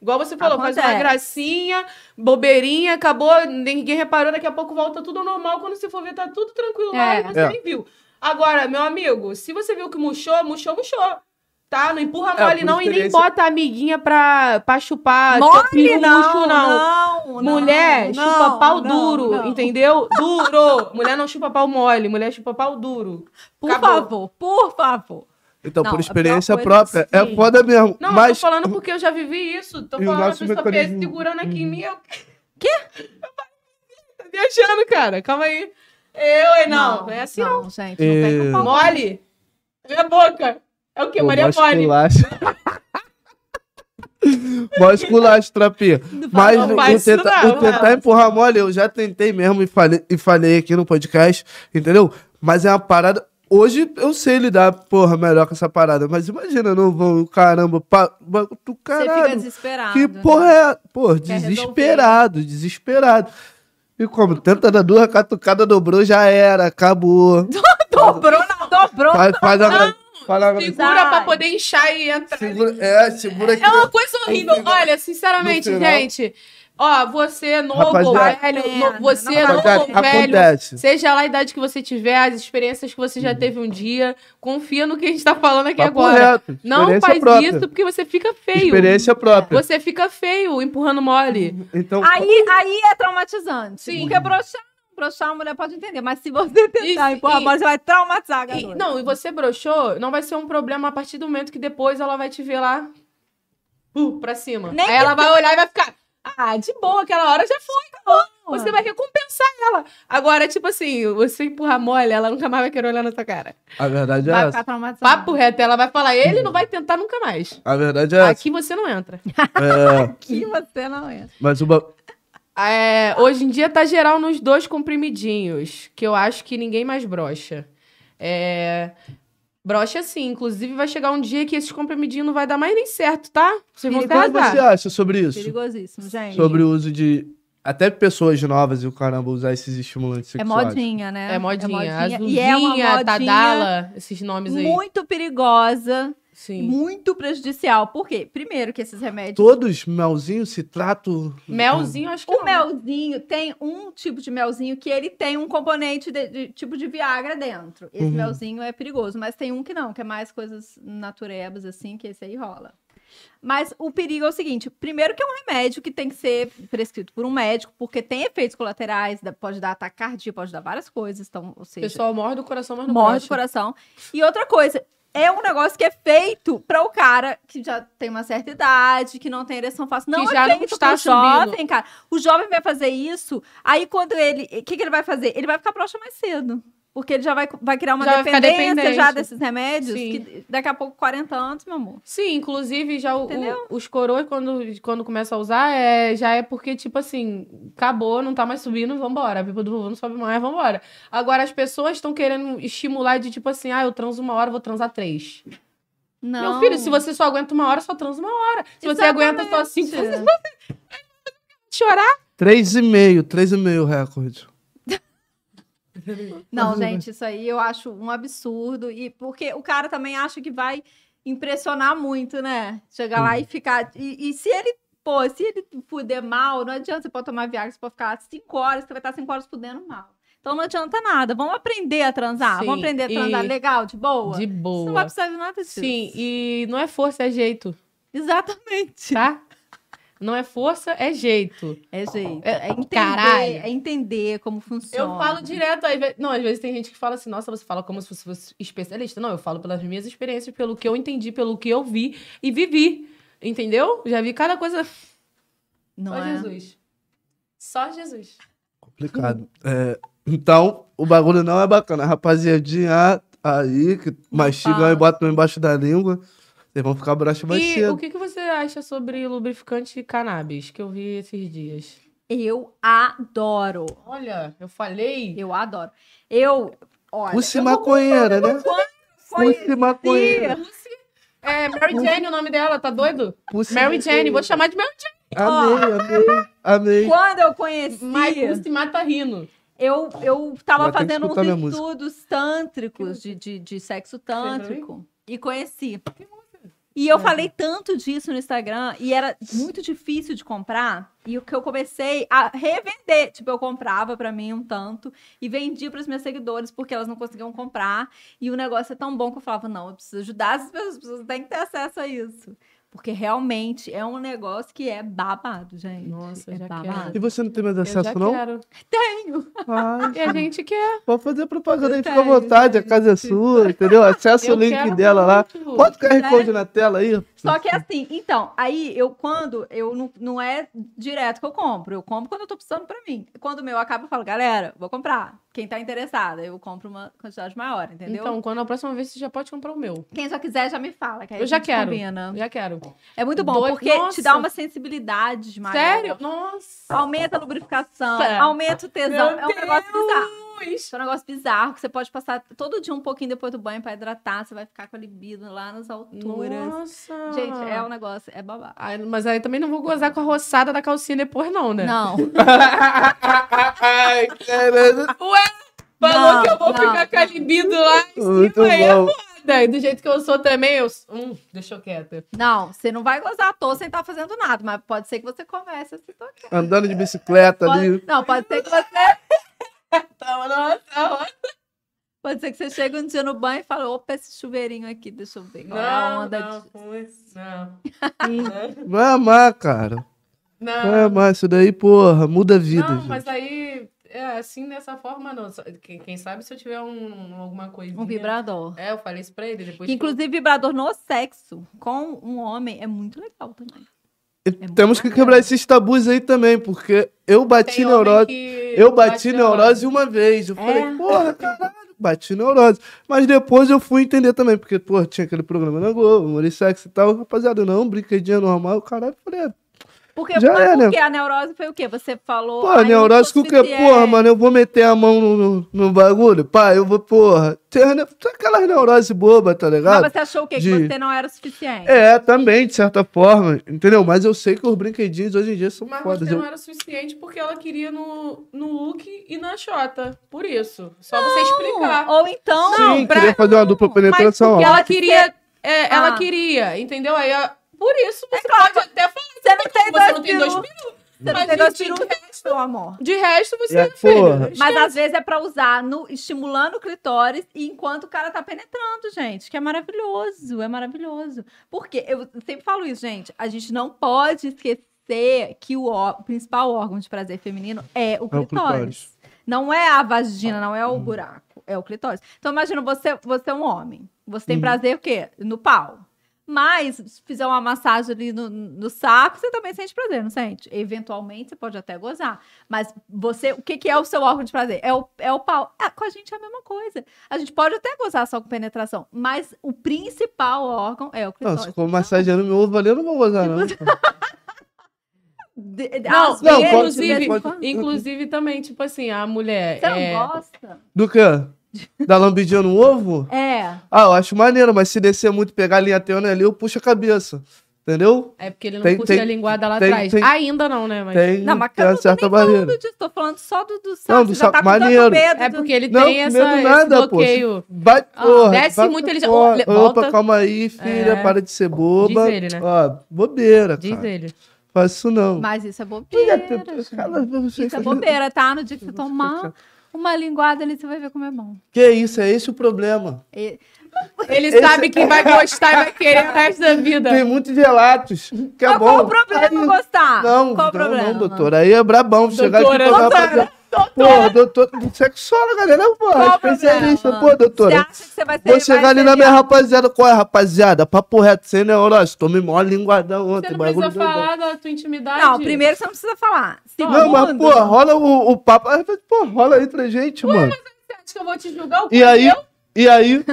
Igual você falou, faz uma Acontece. gracinha, bobeirinha, acabou, ninguém reparou, daqui a pouco volta tudo ao normal. Quando você for ver, tá tudo tranquilo lá É. e você É. nem viu. Agora, meu amigo, se você viu que murchou, murchou, murchou. Tá? Não empurra É, mole, por não, e nem experiência- bota a amiguinha pra, pra chupar. Mole não, murcho, não, não, Mulher não, chupa pau não, duro, não. entendeu? Duro. Mulher não chupa pau mole, mulher chupa pau duro. Por Acabou. favor, por favor. Então, Não, por experiência coisa própria, é sim. foda mesmo. Não, mas eu tô falando porque eu já vivi isso. Tô E falando a pessoa pe- mecanismo- segurando aqui em Uhum. mim. Eu... Quê? Tá viajando, cara. Calma aí. Eu, hein? Não, não, é assim não. Não, gente, não tem É. pau. Mole? Minha boca. É o quê? Pô, Maria Mole. esculacho. Mó esculacho, trapinha. Mas não o, faz isso tenta- não, o tentar empurrar mole, eu já tentei mesmo e falei, e falei aqui no podcast, entendeu? Mas é uma parada. Hoje eu sei lidar, porra, melhor com essa parada. Mas imagina, não vou, caramba, pa, tu Você caralho. fica desesperado. Que né? porra é? Pô, Quer desesperado, desesperado. E como? Tenta dar duas catucadas, dobrou, já era, acabou. Dobrou, não, dobrou. Faz, faz a. Faz a Segura pra poder inchar e entrar. segura, é, segura aqui. É uma coisa horrível. Olha, sinceramente, gente. Ó, você novo Rapaziada- ou velho, no- você não novo velho, acontece. seja lá a idade que você tiver, as experiências que você já teve um dia, confia no que a gente tá falando aqui Papo agora. reto, Não faz própria. isso porque você fica feio. Experiência própria. Você fica feio empurrando mole. Então, Aí, aí é traumatizante. Sim. Porque broxar, broxar a mulher pode entender. Mas se você tentar E- empurrar a e- bola, você vai traumatizar a E- garota. não, e você broxou, não vai ser um problema a partir do momento que depois ela vai te ver lá uh, pra cima. Nem Aí ela vai olhar e vai ficar. Ah, de boa, aquela hora já foi, acabou. Você vai recompensar ela. Agora, tipo assim, você empurrar mole, ela nunca mais vai querer olhar na sua cara. a verdade é Vai essa. Papo reto, ela vai falar, ele não vai tentar nunca mais. A verdade é essa. Aqui você não entra. É, Que você não é. mas o... ba- É, hoje em dia tá geral nos dois comprimidinhos, que eu acho que ninguém mais brocha. É, brocha sim, inclusive vai chegar um dia que esses comprimidinhos não vai dar mais nem certo, tá? Vocês vão O até que você arrasar. acha sobre isso? Perigosíssimo, gente. Sobre o uso de... Até pessoas novas e o caramba usar esses estimulantes É sexuais. modinha, né? É modinha. E Azulzinha, é uma modinha Tadala, esses nomes aí. muito perigosa, Sim. muito prejudicial. Por quê? Primeiro que esses remédios... Todos melzinho se tratam... Melzinho, acho que O não. melzinho tem um tipo de melzinho que ele tem um componente de, de- tipo de Viagra dentro. Esse Uhum. melzinho é perigoso, mas tem um que não, que é mais coisas naturebas, assim, que esse aí rola. Mas o perigo é o seguinte: primeiro, que é um remédio que tem que ser prescrito por um médico, porque tem efeitos colaterais, pode dar ataque cardíaco, pode dar várias coisas. Então, ou O seja, pessoal morre do coração, mas não morre do coração. E outra coisa, é um negócio que é feito para o cara que já tem uma certa idade, que não tem ereção fácil. Não Que é já não feito está pro subindo. jovem, cara. O jovem vai fazer isso, aí quando ele... O que, que ele vai fazer? Ele vai ficar broxa mais cedo. Porque ele já vai, vai criar uma Já dependência já desses remédios, Sim. que daqui a pouco, 40 anos, meu amor. Sim, inclusive já o- os coroas, quando, quando começa a usar, é, já é porque, tipo assim, acabou, não tá mais subindo, vambora. A pipa do vovô não sobe mais, vambora. Agora, as pessoas estão querendo estimular de tipo assim, ah, eu transo uma hora, vou transar três. Não. Meu filho, se você só aguenta uma hora, só transa uma hora. Se você aguenta só cinco, você Exatamente. chorar. Três e meio, três e meio recorde. Não, gente, isso aí eu acho um absurdo. E porque o cara também acha que vai impressionar muito, né? Chegar lá e ficar. E, e se ele, pô, se ele fuder mal, não adianta você pode tomar Viagra, você pode ficar cinco horas, você vai estar cinco horas fudendo mal. Então não adianta nada. Vamos aprender a transar. Sim, Vamos aprender a e- transar legal, de boa. De Você não vai boa. precisar de nada disso. Sim, e não é força, é jeito, Exatamente. tá? Não é força, é jeito. É jeito. É- É, entender, caralho. é entender como funciona. Eu falo direto, às vezes, não, às vezes tem gente que fala assim, nossa, você fala como se você fosse especialista. Não, eu falo pelas minhas experiências, pelo que eu entendi, pelo que eu vi e vivi. Entendeu? Já vi cada coisa. Não Só é? Jesus. Só Jesus. Complicado. É, então, o bagulho não é bacana. Rapaziadinha aí, que mastigam fala. e botam embaixo da língua, vocês vão ficar broxa mais e cedo. o que, que você acha sobre lubrificante cannabis, que eu vi esses dias? Eu adoro. Olha, eu falei. Eu adoro. Eu. Olha. Pussy maconheira, né? Pussy maconheira. É Mary Jane o nome dela, tá doido? Pussy Mary Jane, vou chamar de Mary Jane. Amei, amei, amei. Quando eu conheci, Mas se mata rindo. eu, eu tava que fazendo uns música. estudos tântricos de, de, de sexo tântrico e conheci. E eu falei tanto disso no Instagram e era muito difícil de comprar. E o que eu comecei a revender. Tipo, eu comprava pra mim um tanto e vendia pros meus seguidores porque elas não conseguiam comprar. E o negócio é tão bom que eu falava: não, eu preciso ajudar as pessoas, as pessoas têm que ter acesso a isso. Porque realmente é um negócio que é babado, gente. Nossa, eu é já babado. E você não tem mais Eu já acesso, não? quero. Tenho. Ai, E a gente quer. pode fazer propaganda aí, Eu fica à vontade, a casa é sua, entendeu? Acessa Eu o link quero dela lá. Bota o QR Né? Code na tela aí. Só que assim, então, aí eu quando eu não, não é direto que eu compro, eu compro quando eu tô precisando pra mim. Quando o meu acaba, eu falo, galera, vou comprar. Quem tá interessada, eu compro uma quantidade maior, entendeu? Então, quando a próxima vez você já pode comprar o meu. Quem já quiser já me fala, que aí Eu já quero. combina. Já quero. É muito bom, Dois- porque te dá Nossa. uma sensibilidade maior. Sério? Nossa. Aumenta a lubrificação, Tá. aumenta o tesão. Meu é um negócio bizarro. É um negócio bizarro que você pode passar todo dia um pouquinho depois do banho pra hidratar, você vai ficar com a libido lá nas alturas. Nossa. Gente, é um negócio, é babado. Ai, mas aí também não vou gozar com a roçada da calcinha depois, não, né? Não. Ai, caramba. Ué, falou Não, que eu vou não. ficar com a libido lá em Muito cima aí é bom. E do jeito que eu sou também, eu. Hum, deixa eu quieta. Não, você não vai gozar à toa sem estar fazendo nada, mas pode ser que você comece a se tocar. Andando de bicicleta Pode- ali. Não, pode ser que você. Tava na tava. Pode ser que você chegue um dia no banho e fale, opa, esse chuveirinho aqui, deixa eu ver. qual é a Não, onda não, de... não. Vai amar, cara. Vai Não, amar. Isso daí, porra, muda a vida. não gente. mas aí, é assim, dessa forma, não. Quem, quem sabe se eu tiver um, alguma coisinha. Um vibrador. É, eu falei isso pra ele. Depois Que, inclusive, vibrador no sexo com um homem é muito legal também. Muito Temos que quebrar esses tabus aí também, porque eu bati neurose. Eu bati neurose uma vez. Eu É? falei, porra, caralho, bati neurose. Mas depois eu fui entender também, porque, pô, tinha aquele programa na Globo, humor e e tal. Rapaziada, não, brinquedinho normal, caralho. Eu falei, é, Porque, Já mas é, por né? a neurose foi o quê? Você falou. pô, "Ai, não neurose com o quê? suficiente". Porra, mano, eu vou meter a mão no, no, no bagulho. Pá, eu vou, porra. Tem tem aquelas neurose boba, tá ligado? Mas você achou o quê? De- Que você não era o suficiente? É, também, de certa forma, entendeu? Mas eu sei que os brinquedinhos hoje em dia são Mas fodas. você Eu- não era suficiente porque ela queria no, no look e na Xota. Por isso. Só você explicar. Ou então. Sim, não, pra- queria fazer uma dupla penetração. porque ó. Ela queria. é, ela Ah. queria, entendeu? Aí, ó, por isso, você claro. pode até falar. Você não tem Você dois não tem dois peru. Você não Mas tem dois de- peru, meu amor. De resto, você É, é, porra. Mas às vezes é pra usar no, estimulando o clitóris e enquanto o cara tá penetrando, gente. Que é maravilhoso, é maravilhoso. Porque eu sempre falo isso, gente. A gente não pode esquecer que o, o principal órgão de prazer feminino é o clitóris. clitóris. Não é a vagina, não é o buraco, é o clitóris. Então imagina você, você é um homem. Você tem Uhum. prazer o quê? No pau. Mas, se fizer uma massagem ali no, no saco, você também sente prazer, não sente? Eventualmente, você pode até gozar. Mas você, o que, que é o seu órgão de prazer? É o, é o pau. Ah, com a gente é a mesma coisa. A gente pode até gozar só com penetração, mas o principal órgão é o Não, clitóris. se for massageando meu ovo ali, eu não vou gozar, não. De- de- Não, não, vezes, pode- vez em pode-. Inclusive, também, tipo assim, a mulher. Você não é... gosta? Do quê? Da lambidinha no ovo? É. Ah, eu acho maneiro, mas se descer muito, pegar a linha tênue ali, eu puxo a cabeça. Entendeu? É porque ele não Tem- puxa tem- a linguada lá tem- atrás. tem- Ainda não, né? Mas... Tem, Não, mas tem certa barreira. falando disso, tô falando só do, do saco. Não, do saco, tá maneiro. medo É porque ele Não, tem essa, medo esse nada, pô. bloqueio. Vai, Ah, porra. desce vai muito, ele já- ó, volta. Opa, calma aí, filha. É. Para de ser boba. Diz ele, né? Ó, bobeira, Diz cara. ele. Faz isso não. Mas isso é bobeira. Isso é bobeira, tá? No dia que você tomar uma linguada ali, você vai ver como é bom. Que isso, é esse o problema. E- Ele Esse- sabe que vai gostar e vai querer o resto da vida. Tem muitos relatos que é Mas bom. qual o problema Aí- gostar? Não, qual o não, problema? não, doutor. Aí é brabão. Chegar aqui Doutora, e falar, doutora, Porra, doutor, sexóloga, galera, porra, especialista, problema? pô, Você doutora. acha que você vai ser Vou chegar vai ali na minha rapaziada, qual é, rapaziada? Papo reto, sem neurose. Tomei mó linguadão Você ontem, não bagulho precisa falar da tua intimidade. Não, primeiro você não precisa falar. Segundo, Não, mas, pô, rola o, o papo. Pô, rola aí entre gente, mano. Você acha que eu vou te julgar o E aí, eu? e aí,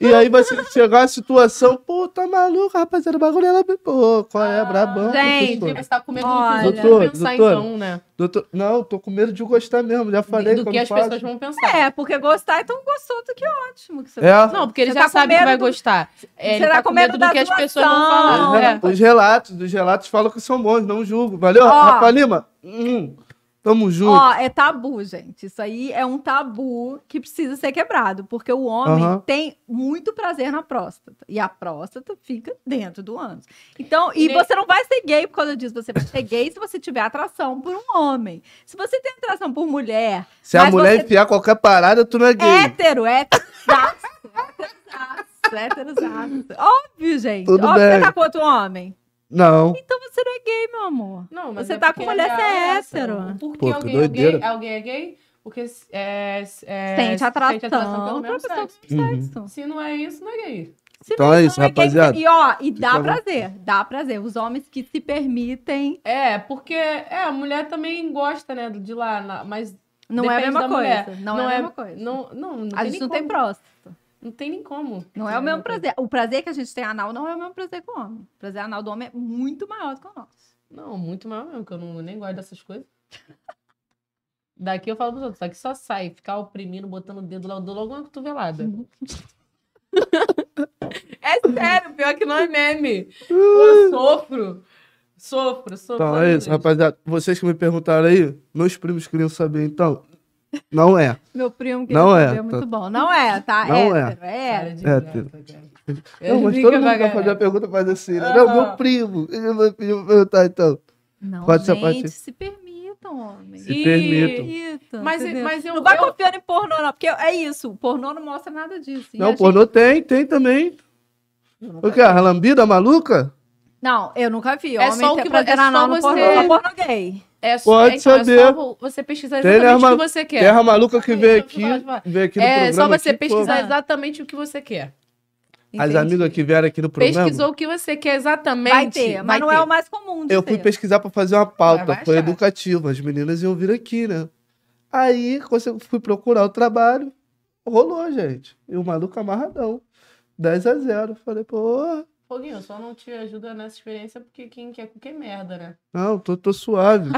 e aí vai chegar a situação, pô, tá maluco, rapaziada, o bagulho ela, pô, qual é, brabão. gente. Você tá com medo do Olha. que Doutor, vão pensar, doutor. então, né? Doutor, não, tô com medo de gostar mesmo, já falei do que as faço. pessoas vão pensar. É, porque gostar, então gostou, do que ótimo. Que você É. Não, porque ele Você já tá sabe que vai do- gostar. É, ele tá, tá com com medo medo do que as pessoas vão falar. Os É. Os relatos, os relatos falam que são bons, não julgo. Valeu, Ó. Rafa Lima? Hum, tamo junto. Ó, é tabu, gente. Isso aí é um tabu que precisa ser quebrado, porque o homem Aham. tem muito prazer na próstata. E a próstata fica dentro do ânus. Então, E e nem- você não vai ser gay por causa disso. Você vai ser gay se você tiver atração por um homem. Se você tem atração por mulher, Se a mulher você- enfiar qualquer parada, tu não é gay. hétero, héterozaço, héterozaço, héterozaço. Óbvio, gente. Tudo Óbvio que bem. você tá com outro homem. Não. Então gay, meu amor. Não, mas Você é tá com mulher, você é essa. hétero. Por que alguém, é gay, alguém é gay? Porque é, é, Sente atração, sente atração pelo mesmo pessoa sexo. do Uhum. sexo. Se não é isso, não é gay. Se Então não, é isso, não gay, rapaziada. E ó, e dá Fica- prazer, dá prazer. Os homens que se permitem, É, porque é, a mulher também gosta, né, de lá, na- mas não é a mesma coisa. mulher. Não, é a mesma coisa. Não, não, não a gente não tem como. Não tem nem como. Não é o mesmo prazer. O prazer que a gente tem anal não é o mesmo prazer com o homem. O prazer anal do homem é muito maior do que o nosso. Não, muito maior mesmo, que eu não, nem gosto dessas coisas. Daqui eu falo pros outros, daqui só sai, ficar oprimindo, botando o dedo lá, eu dou logo uma cotovelada. é sério, pior que não é meme. Eu sofro. Sofro, sofro. Então é isso, rapaziada. Vocês que me perguntaram aí, meus primos queriam saber, então. Não é. Meu primo que Não é, respondeu muito tá- bom. Não é, tá? Não é. hétero, é. De É, graça, tem- cara. Não, mas Ele todo mundo vai fazer a pergunta faz assim, né? Aham. Não, meu primo. Meu primo. Tá, então. Não, Pode gente, se permitam, homem. Se E- permitam. Mas, entendeu? mas eu, Não vai eu- confiando em pornô, não, porque é isso, o pornô não mostra nada disso. E Não, gente- pornô tem, tem também. O que? A lambida maluca? Não, eu nunca vi. É Homem só o que é anal só no você- pornô, só pornô gay. É só, Pode então, é saber. só você pesquisar Tem exatamente o que você quer. Terra maluca que veio aqui, veio aqui no É programa. só você aqui, pesquisar pô. exatamente o que você quer. As Entendi. amigas que vieram aqui no programa. Pesquisou o que você quer exatamente. Vai ter, mas vai não ter. é o mais comum de Eu fui ter. pesquisar pra fazer uma pauta, foi educativa. As meninas iam vir aqui, né? Aí, quando eu fui procurar o trabalho, rolou, gente. E o maluco amarradão. 10 a 0. Falei, pô, Foguinho, só não te ajuda nessa experiência porque quem quer cu que é merda, né? não, tô, tô suave.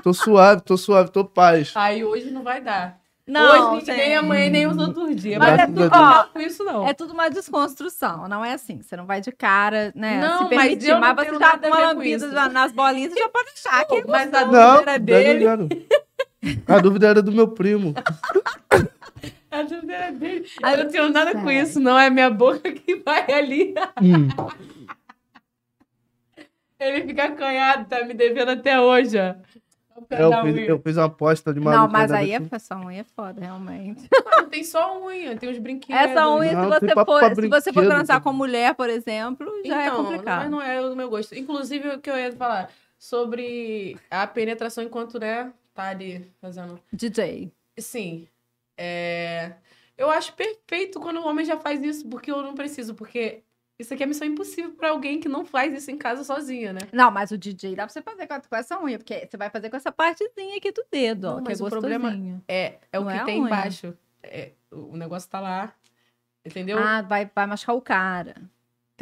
tô suave, tô suave, tô paz. Aí hoje não vai dar. Não, hoje nem amanhã nem os outros dias. Mas é tudo, ó, com isso não. é tudo uma desconstrução, não é assim. Você não vai de cara, né? Não, se mas permitir, eu não mas, tenho você já a com uma com lambida nas bolinhas, você já pode achar que é Mas a Não, dúvida era dele. não, A dúvida era do meu primo. A dúvida era dele. Ai, eu não tenho nada com isso, não. É minha boca que vai ali. Hum. Ele fica acanhado, tá me devendo até hoje, ó. É, Eu a fiz, eu fiz uma aposta de Não, maluco. mas aí é essa unha é foda, realmente. Não, tem só unha, tem uns brinquedos. Essa unha, Não, se você for, pra se você for transar com mulher, por exemplo, já é Então, complicado. Mas não é do meu gosto. Inclusive, o que eu ia falar sobre a penetração enquanto, né, tá ali fazendo. DJ. Sim. É... Eu acho perfeito quando o homem já faz isso, porque eu não preciso, porque isso aqui é missão impossível pra alguém que não faz isso em casa sozinha, né? Não, mas o DJ dá pra você fazer com, essa unha, porque você vai fazer com essa partezinha aqui do dedo, ó, Não, que é o problema É, é o Não que é tem embaixo. É, o negócio tá lá. Entendeu? Ah, vai, vai machucar o cara.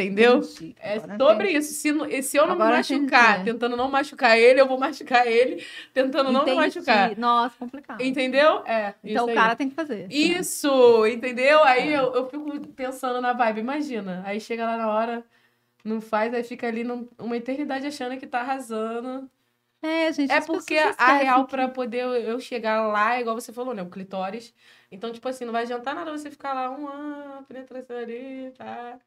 Entendeu? Entendi. É sobre entendi. isso. Se, se eu não Agora me machucar, entendi. tentando não machucar ele, eu vou machucar ele, tentando não me machucar. Nossa, complicado. Entendeu? É. Então o aí. cara tem que fazer. Isso, entendeu? Aí É. eu, eu fico pensando na vibe, imagina. Aí chega lá na hora, não faz, aí fica ali num- uma eternidade achando que tá arrasando. É, gente. É porque a real, que- pra poder eu- chegar lá, igual você falou, né? O clitóris. Então, tipo assim, não vai adiantar nada você ficar lá, um ah, penetração ali, tá?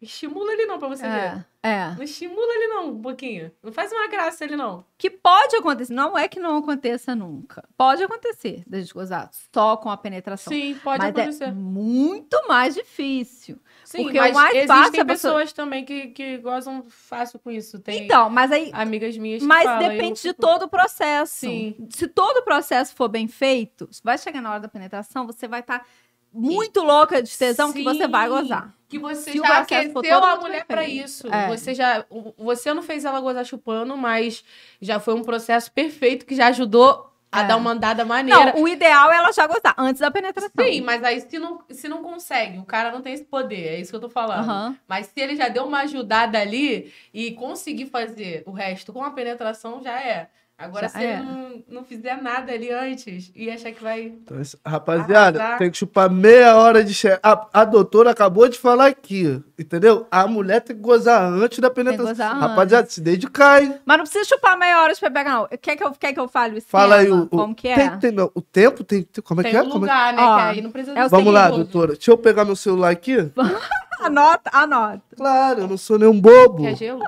Estimula ele não pra você ver. É, é. Não estimula ele não, um pouquinho. Não faz uma graça ele não. Que pode acontecer. Não é que não aconteça nunca. Pode acontecer gente gozar só com a penetração. Sim, pode mas acontecer. é muito mais difícil. Sim, porque o mas mais existem fácil é pessoas também que, que gozam fácil com isso. Tem Então, mas aí. amigas minhas Mas falam, eu depende de todo o processo. Sim. Se todo o processo for bem feito, vai chegar na hora da penetração, você vai estar muito louca de tesão que você vai Sim, gozar. Que você Se já aqueceu a mulher feito. isso. É. Você já. Você não fez ela gozar chupando, mas já foi um processo perfeito que já ajudou a É. dar uma andada maneira. Não, o ideal é ela já gozar antes da penetração. Sim, mas aí se não, se não consegue, o cara não tem esse poder, é isso que eu tô falando. Aham. Mas se ele já deu uma ajudada ali e conseguir fazer o resto com a penetração, já é. Agora, Já se é. não, não fizer nada ali antes e achar que vai. Então, rapaziada, Arrasar. tem que chupar meia hora de che... a, a doutora acabou de falar aqui, entendeu? A mulher tem que gozar antes da penetração. gozar antes. Rapaziada, se dedicar, hein? Mas não precisa chupar meia hora de pegar, não. Quer que eu, quer que eu fale o esquema? Fala aí o, o- Como que é? Tem, tem, não, o tempo tem, tem- como é Tem que é? um Como é- lugar, né? Ó, que aí não precisa é Vamos lá, doutora. Deixa eu pegar meu celular aqui. Anota, anota. Claro, eu não sou nenhum bobo. Quer gelo?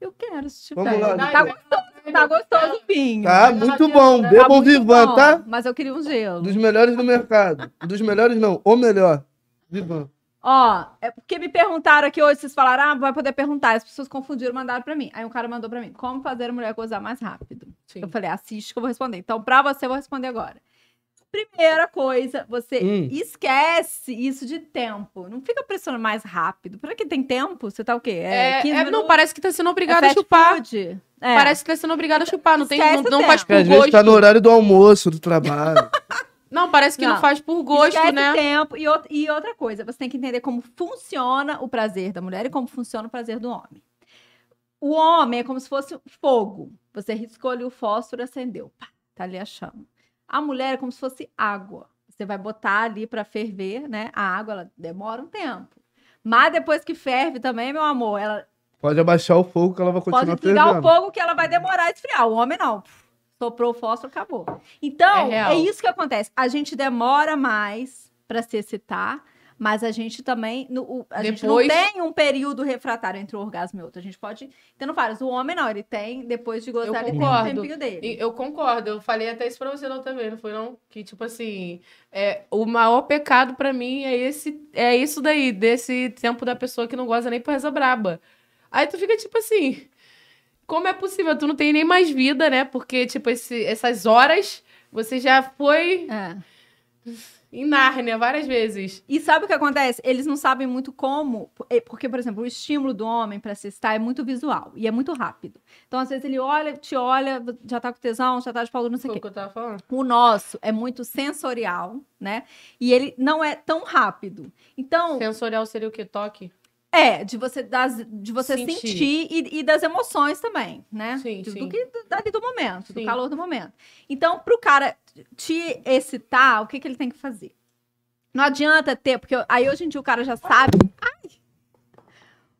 Eu quero, se tiver. Vamos lá, Tá, doutora. gostoso, tá gostoso o vinho. Tá muito bom. Bebam muito Vivan, tá? Mas eu queria um gelo. Dos melhores do mercado. Dos melhores não, o melhor. Vivan. Ó, é porque me perguntaram aqui hoje, vocês falaram, ah, vai poder perguntar. As pessoas confundiram, mandaram pra mim. Aí um cara mandou pra mim, como fazer a mulher gozar mais rápido? Sim. Eu falei, assiste que eu vou responder. Então, pra você, eu vou responder agora. Primeira coisa, você Hum. esquece isso de tempo. Não fica pressionando mais rápido. Pra que tem tempo? Você tá o quê? É, 15 é, não, parece que tá sendo É obrigado a fast chupar. food? É. Parece que tá sendo obrigado a chupar. Não, tem, não, não faz. Porque por às vezes gosto. tá no horário do almoço, do trabalho. Não, parece que não, Não. faz por gosto, Esquece né? tempo. E, out- e outra coisa, você tem que entender como funciona o prazer da mulher e como funciona o prazer do homem. O homem é como se fosse fogo. Você riscou ali o fósforo, acendeu. Pá, tá ali a chama. A mulher é como se fosse água. Você vai botar ali para ferver, né? A água, ela demora um tempo. Mas depois que ferve também, meu amor, ela Pode abaixar o fogo que ela vai pode continuar desligar o fervendo. fogo que ela vai demorar a esfriar. O homem não. Soprou o fósforo, acabou. Então, É é, isso que acontece. A gente demora mais pra se excitar, mas a gente também. no- o- a gente não Depois- tem um período refratário entre um orgasmo e outro. A gente pode. Tendo vários. O homem não, ele tem, depois de gozar, ele tem um concordo. tempinho dele. Eu concordo, eu falei até isso pra você não também, não foi não? Que, tipo assim, é, o maior pecado pra mim é esse é isso daí, desse tempo da pessoa que não goza nem por reza braba. Aí tu fica tipo assim, como é possível? Tu não tem nem mais vida, né? Porque, tipo, esse- essas horas você já foi É. em Nárnia várias vezes. E sabe o que acontece? Eles não sabem muito como, eh, porque, por exemplo, o estímulo do homem para se excitar é muito visual e é muito rápido. Então, às vezes, ele olha, te olha, já tá com tesão, já tá de pau, não sei o quê. que eu tava falando. O nosso é muito sensorial, né? E ele não é tão rápido. Então, Sensorial seria o que? Toque? É, de você, das, de você Sentir. sentir, e, e das emoções também, né? Sim, do, sim. do que do- do momento, do Sim. calor do momento. Então, pro cara te excitar, o que, que ele tem que fazer? Não adianta ter, porque aí hoje em dia o cara já sabe. Ai!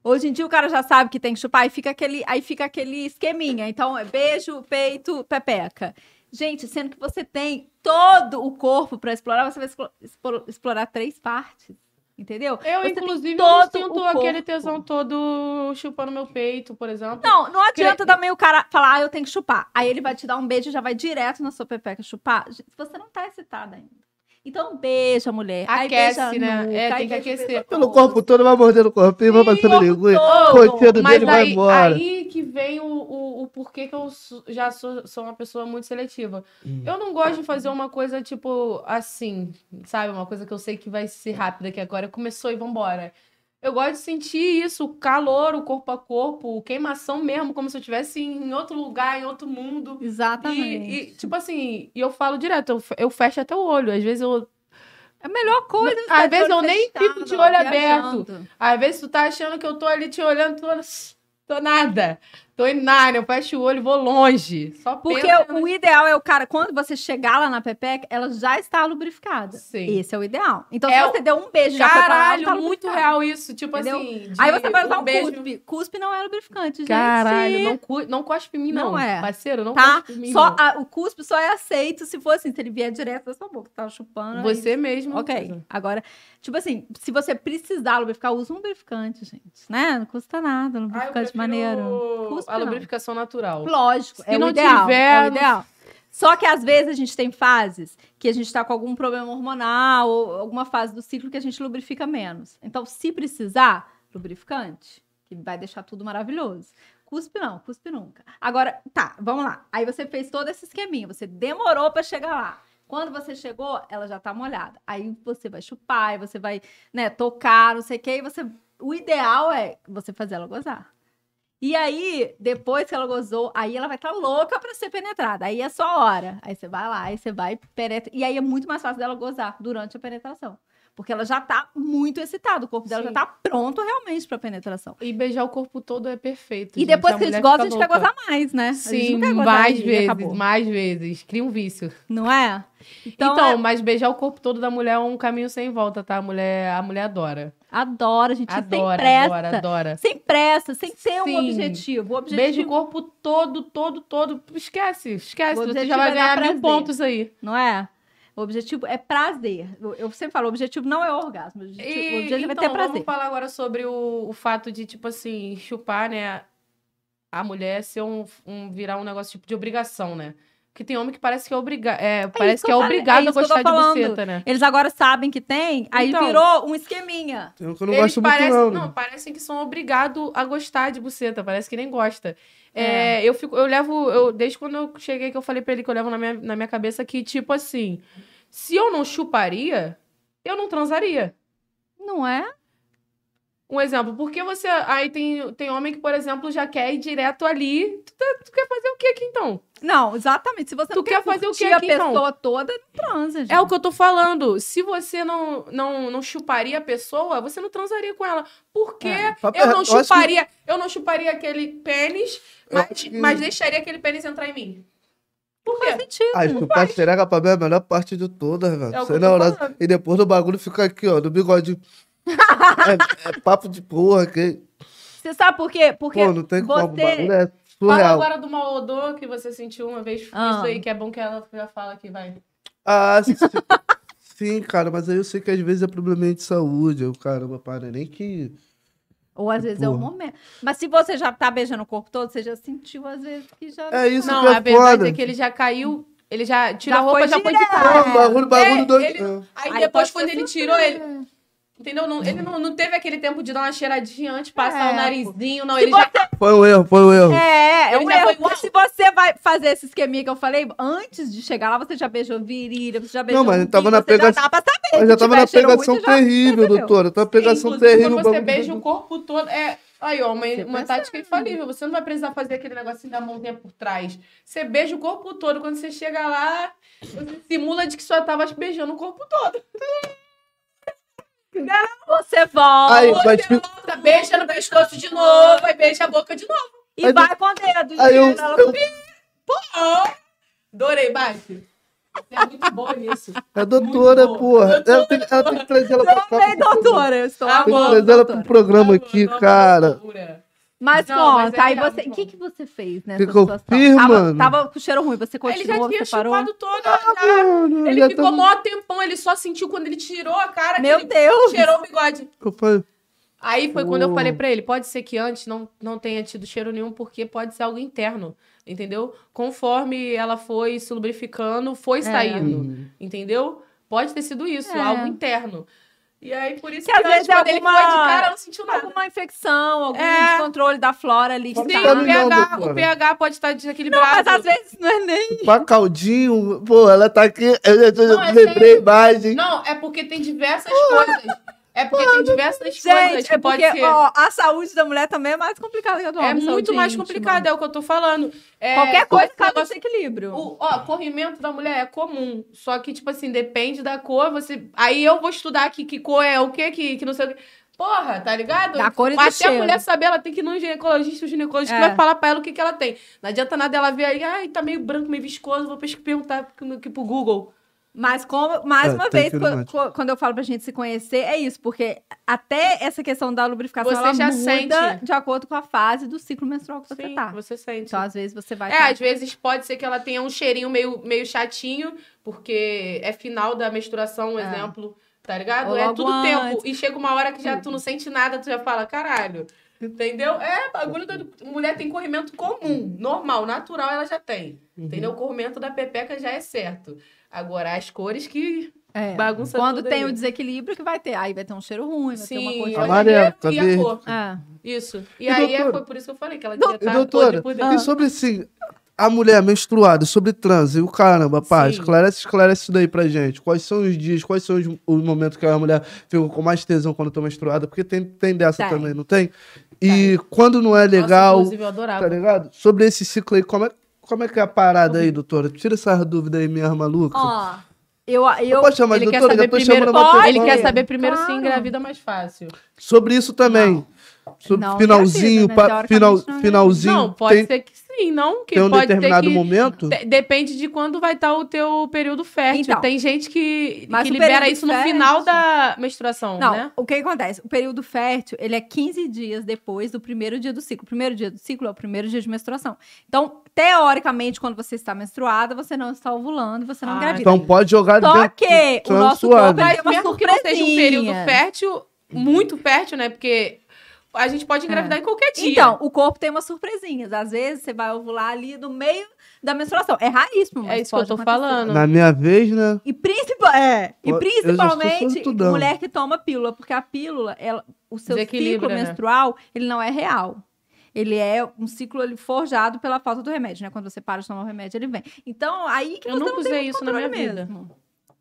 Hoje em dia o cara já sabe que tem que chupar e fica aquele, aí fica aquele esqueminha. Então, é beijo, peito, pepeca. Gente, sendo que você tem todo o corpo para explorar, você vai explo- explo- explorar três partes. Entendeu? Eu, Você inclusive, não sinto aquele tesão todo chupando meu peito, por exemplo. Não, não adianta também o cara falar, ah, eu tenho que chupar. Aí ele vai te dar um beijo e já vai direto na sua pepeca chupar. Você não tá excitada ainda. Então beija a mulher. aí Aquece, beija a né? nuca, É, aí tem que beija aquecer. Pelo corpo todo, vai mordendo o corpinho, vai passando linguinha. todo. O cheiro Mas dele vai aí, embora. aí que vem o, o, o porquê que eu já sou, sou uma pessoa muito seletiva. Hum. Eu não gosto de fazer uma coisa, tipo, assim, sabe? Uma coisa que eu sei que vai ser rápida, que agora começou e vambora. Eu gosto de sentir isso, o calor, o corpo a corpo, queimação mesmo, como se eu estivesse em outro lugar, em outro mundo. Exatamente. E, e, tipo assim, e eu falo direto, eu, fe- eu fecho até o olho. Às vezes eu. É a melhor coisa. Às tá de vezes eu nem fico de olho viajando. Às vezes tu tá achando que eu tô ali te olhando, tô, tô nada. Tô nada, eu fecho o olho e vou longe. Só Porque o ideal é o cara, quando você chegar lá na pepeca, ela já está lubrificada. Sim. Esse é o ideal. Então, É se o- você deu um beijo já Caralho, tá muito real isso. Tipo Entendeu? assim. Aí você vai usar um um beijo. cuspe. Cuspe não é lubrificante, gente. Caralho, não, cu... não cospe em mim, não. Não é. Parceiro, não Tá? cospe em mim. Só a- o cuspe só é aceito se for assim, se ele vier direto da sua boca. Tá chupando. aí- Você mesmo. Ok. Agora, tipo assim, se você precisar lubrificar, usa um lubrificante, gente. Né? Não custa nada, lubrificante prefiro maneiro. Cuspe, a lubrificação natural. Lógico, Se é não o ideal. tiver, É o ideal. Só que às vezes a gente tem fases que a gente tá com algum problema hormonal ou alguma fase do ciclo que a gente lubrifica menos. Então, se precisar, lubrificante, que vai deixar tudo maravilhoso. Cuspe não, cuspe nunca. Agora, tá, vamos lá. Aí você fez todo esse esqueminha, você demorou pra chegar lá. Quando você chegou, ela já tá molhada. Aí você vai chupar, aí você vai, né, tocar, não sei o quê, e você o ideal é você fazer ela gozar. E aí, depois que ela gozou, aí ela vai estar louca pra ser penetrada. Aí é só hora. Aí você vai lá, aí você vai penetra. E aí é muito mais fácil dela gozar durante a penetração. Porque ela já tá muito excitada, o corpo dela Sim. já tá pronto realmente pra penetração. E beijar o corpo todo é perfeito. E gente. depois A que eles gozam, a gente quer louca. gozar mais, né? A gente Sim, quer mais vezes, mais vezes. Cria um vício. Não é? Então, Então, é- mas beijar o corpo todo da mulher é um caminho sem volta, tá? A mulher, a mulher adora. Adora, gente, sem Adora, pressa. adora, adora. Sem pressa, sem ter um Sim. objetivo. O objetivo Beijo o corpo todo, todo, todo. Esquece, esquece. O Você já vai é ganhar mil pontos aí. não é? O objetivo é prazer. Eu, sempre falo, o objetivo não é o orgasmo. O objetivo, o E, objetivo então, é ter prazer. vamos falar agora sobre o, o fato de, tipo assim, chupar, né? A mulher ser um, um- virar um negócio tipo de obrigação, né? Porque tem homem que parece que é obrigado. É, parece isso que que é obrigado é a que gostar de buceta, né? Eles agora sabem que tem, aí Então. virou um esqueminha. Tem um que eu não Eles gosto muito, parecem, não. não, né? parecem que são obrigados a gostar de buceta, parece que nem gosta. É, eu fico, eu levo, eu, desde quando eu cheguei que eu falei pra ele que eu levo na minha, na minha cabeça que, tipo assim, se eu não chuparia, eu não transaria. Não é? Um exemplo, porque você. Aí tem, tem homem que, por exemplo, já quer ir direto ali. Tu, tá- tu quer fazer o que aqui então? Não, exatamente. Se você Tu não quer fazer o quê a aqui, então? pessoa toda, não transa, gente. É o que eu tô falando. Se você não, não, não chuparia a pessoa, você não transaria com ela. Por quê? É, eu não eu que- chuparia, eu não chuparia aquele pênis, Eu mas, que- mas deixaria aquele pênis entrar em mim. Por quê? faz sentido. Ah, chupar xereca pra mim é a melhor parte de todas, velho. É que Você eu não, falando. E depois do bagulho fica aqui, ó, no bigode. é, é papo de porra, que. Você sabe por quê? Porque Pô, não tem como. O você... bagulho é Fala surreal. agora do mau odor que você sentiu uma vez. Ah. Isso aí, que é bom que ela já fala aqui, vai. Ah, sim, sim, cara, mas aí eu sei que às vezes é probleminha de saúde. Eu, caramba, para, nem que. Ou às vezes é o Porra. momento. Mas se você já tá beijando o corpo todo, você já sentiu às vezes que já. É isso Não, que é a verdade foda. é que ele já caiu, ele já tirou Já a roupa, já foi de cara. É, bagulho, bagulho É, doido. ele- É. Aí, Aí depois, pode quando ele tirou, ele. Entendeu? Não- ele não, não teve aquele tempo de dar uma cheiradinha antes, passar É, o narizinho, não. Ele já. Foi um erro, foi um erro. É, é Ele um erro. foi se você vai fazer esse esqueminha que eu falei, antes de chegar lá, você já beijou virilha, você já beijou. Não, mas umbigo, tava na você pega- já tava tiver na pegação já terrível, doutora. Tava na pegação Inclusive, terrível. Quando você beija o corpo todo, é. Aí, ó, uma, Você uma tática infalível. Você não vai precisar fazer aquele negocinho da mãozinha por trás. Você beija o corpo todo. Quando você chega lá, você simula de que só tava beijando o corpo todo. Você volta Aí, Você mas tipo, volta, beija no pescoço de novo, aí beija a boca de novo. e Aí vai com o dedo. aí eu, ela- eu- Ó, Adorei, Bate. Você é muito boa nisso. a doutora, porra. Doutora, Ela tem, ela tem que trazer ela pra cá. Também, pro programa. doutora. Eu estou Tem que trazer ela pro programa aqui, Não, cara. loucura. Mas Não, mas conta, é aí você. O que, que você fez nessa Ficou situação? firme, tava, tava com cheiro ruim, você Aí ele já continuou, tinha chupado todo. Ah, já. mano, Ele já ficou tá- mó tempão, ele só sentiu quando ele tirou a cara. que Meu ele Deus! Cheirou o bigode. Aí foi quando eu falei pra ele, pode ser que antes não, não tenha tido cheiro nenhum, porque pode ser algo interno, entendeu? Conforme ela foi se lubrificando, foi saindo, Hum. entendeu? Pode ter sido isso, É. algo interno. E aí, por isso Que que, às vezes é quando ele alguma- foi de cara, ela não sentiu nada. Alguma infecção, algum É. descontrole da flora ali. Sim, tá- o Não, não, pH, o pH pode estar Não, desequilibrado. mas às vezes não é nem. pra caldinho, pô, ela tá aqui. Eu, Não, é lembrei sério. imagem. Não, é porque tem diversas coisas. É porque tem diversas coisas Gente, que é pode porque ser. ó, a saúde da mulher também é mais complicada que a do homem. é muito saúde mais íntima. complicado, é o que eu tô falando. É, Qualquer coisa causa negócio- desequilíbrio. O, ó, corrimento da mulher é comum. Só que, tipo assim, depende da cor. Você. Aí eu vou estudar aqui que cor é o que, que, que não sei o que. Porra, tá ligado? Da cor e Até a cheiro. mulher saber, ela tem que ir no ginecologista, o ginecologista É. vai falar pra ela o que, que ela tem. Não adianta nada ela ver aí, ai, tá meio branco, meio viscoso, vou perguntar aqui pro Google. Mas como, mais É, uma vez, co- quando eu falo pra gente se conhecer, é isso, porque até essa questão da lubrificação Você ela já muda sente. de acordo com a fase do ciclo menstrual que você Sim, tá. você sente. Então, às vezes, você vai. É, tá- às vezes pode ser que ela tenha um cheirinho meio, meio chatinho, porque é final da menstruação, um É. exemplo, tá ligado? Ou é tudo tempo. antes. E chega uma hora que já tu não sente nada, tu já fala, caralho. Entendeu? É, bagulho da mulher tem corrimento comum, normal, natural ela já tem. Uhum. Entendeu? O corrimento da pepeca já é certo. Agora, as cores que É. bagunça Quando tudo tem aí. o desequilíbrio que vai ter. Aí vai ter um cheiro ruim, vai ter uma Sim, cor de... olha Amarelo, tá e a verde. cor. É. Isso. E, E, aí é, doutora? foi por isso que eu falei que ela E, devia estar doutora, podre por dentro. e sobre assim, a mulher menstruada, sobre transe, e o caramba, pá, Sim. esclarece, esclarece isso daí pra gente. Quais são os dias, quais são os, os momentos que a mulher fica com mais tesão quando tá menstruada? Porque tem, tem dessa Tem. também, não tem? E quando não é legal, Nossa, inclusive, eu adorava. tá ligado? Sobre esse ciclo aí, como é, como é que é a parada aí, doutora? Tira essas dúvidas aí, minha maluca. Ó, eu... eu Eu posso chamar de ele quer doutora? Saber tô primeiro, chamando a Pode, ele quer saber primeiro se Claro. engravida mais fácil. Sobre isso também. Sobre Não finalzinho, né? pa- final, não finalzinho. Não, pode tem, ser que sim, não. Que tem um pode determinado ser que... momento. De- Depende de quando vai estar o teu período fértil. Então, Tem gente que, que libera isso no fértil- final da menstruação, Não, né? o que acontece? O período fértil, ele é 15 dias depois do primeiro dia do ciclo. O primeiro dia do ciclo é o primeiro dia de menstruação. Então, teoricamente, quando você está menstruada, você não está ovulando, você não Ah, engravida. Então pode jogar Só dentro. que o é nosso corpo Mas tem uma mesmo que não seja um período fértil, muito fértil, né? Porque a gente pode engravidar em qualquer dia. Então, o corpo tem umas surpresinhas. Às vezes, você vai ovular ali no meio da menstruação. É raríssimo, mas É isso que eu tô acontecer. falando. Na minha vez, né? E, principal, é, e principalmente mulher que toma pílula, porque a pílula, ela, o seu ciclo né? menstrual, ele não é real. Ele é um ciclo ali, forjado pela falta do remédio, né? Quando você para de tomar o remédio, ele vem. Então, aí que Eu você nunca não tem usei muito isso na minha controle vida. mesmo.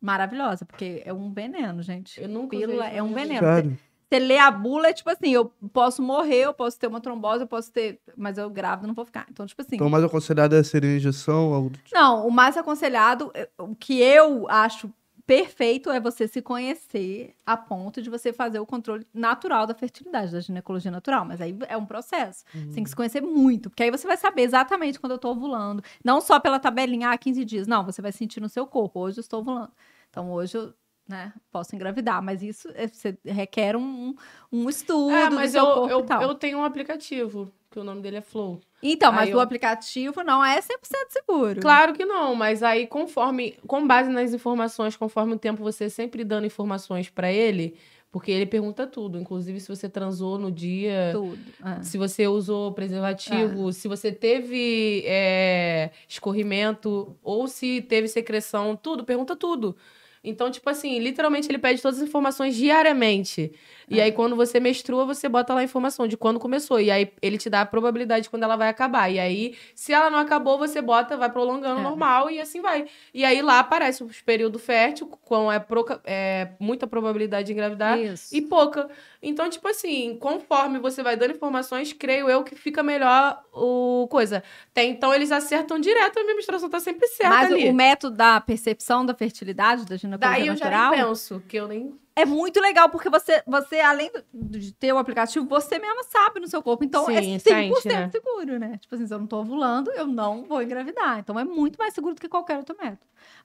Maravilhosa, porque é um veneno, gente. Eu nunca usei Pílula isso é um veneno. Sério. Você lê a bula, é tipo assim, eu posso morrer, eu posso ter uma trombose, eu posso ter... Mas eu grávida não vou ficar. Então, tipo assim... Então, mais aconselhado é seria injeção. algo tipo. Não, o mais aconselhado, eh, o que eu acho perfeito é você se conhecer a ponto de você fazer o controle natural da fertilidade, da ginecologia natural. Mas aí é um processo. Você tem que se conhecer muito, porque aí você vai saber exatamente quando eu tô ovulando. Não só pela tabelinha, ah, 15 dias. Não, você vai sentir no seu corpo. Hoje eu estou ovulando. Então hoje eu. Né, posso engravidar, mas isso é- requer um, um estudo É, mas eu, eu, eu tenho um aplicativo, que o nome dele é Flow. Então, mas Aí o eu- aplicativo não é 100% seguro. Claro que não, mas aí conforme, com base nas informações, conforme o tempo você sempre dando informações pra ele, porque ele pergunta tudo, inclusive se você transou no dia, Tudo. é. se você usou preservativo, se você teve é, escorrimento ou se teve secreção, tudo, pergunta tudo. Então, tipo assim, literalmente ele pede todas as informações diariamente. E aí, quando você menstrua, você bota lá a informação de quando começou. E aí, ele te dá a probabilidade de quando ela vai acabar. E aí, se ela não acabou, você bota, vai prolongando É. normal e assim vai. E aí, lá aparece o período fértil, com é, é muita probabilidade de engravidar Isso. e pouca. Então, tipo assim, conforme você vai dando informações, creio eu que fica melhor o coisa. Tem, então, eles acertam direto, a minha menstruação tá sempre certa Mas ali. o método da percepção da fertilidade, da ginecologia Daí eu já natural, nem penso, que eu nem... é muito legal, porque você, você além do- de ter o aplicativo, você mesma sabe no seu corpo. Então, é Sim, 100% sente, né? seguro, né? Tipo assim, se eu não tô ovulando, eu não vou engravidar. Então, é muito mais seguro do que qualquer outro método.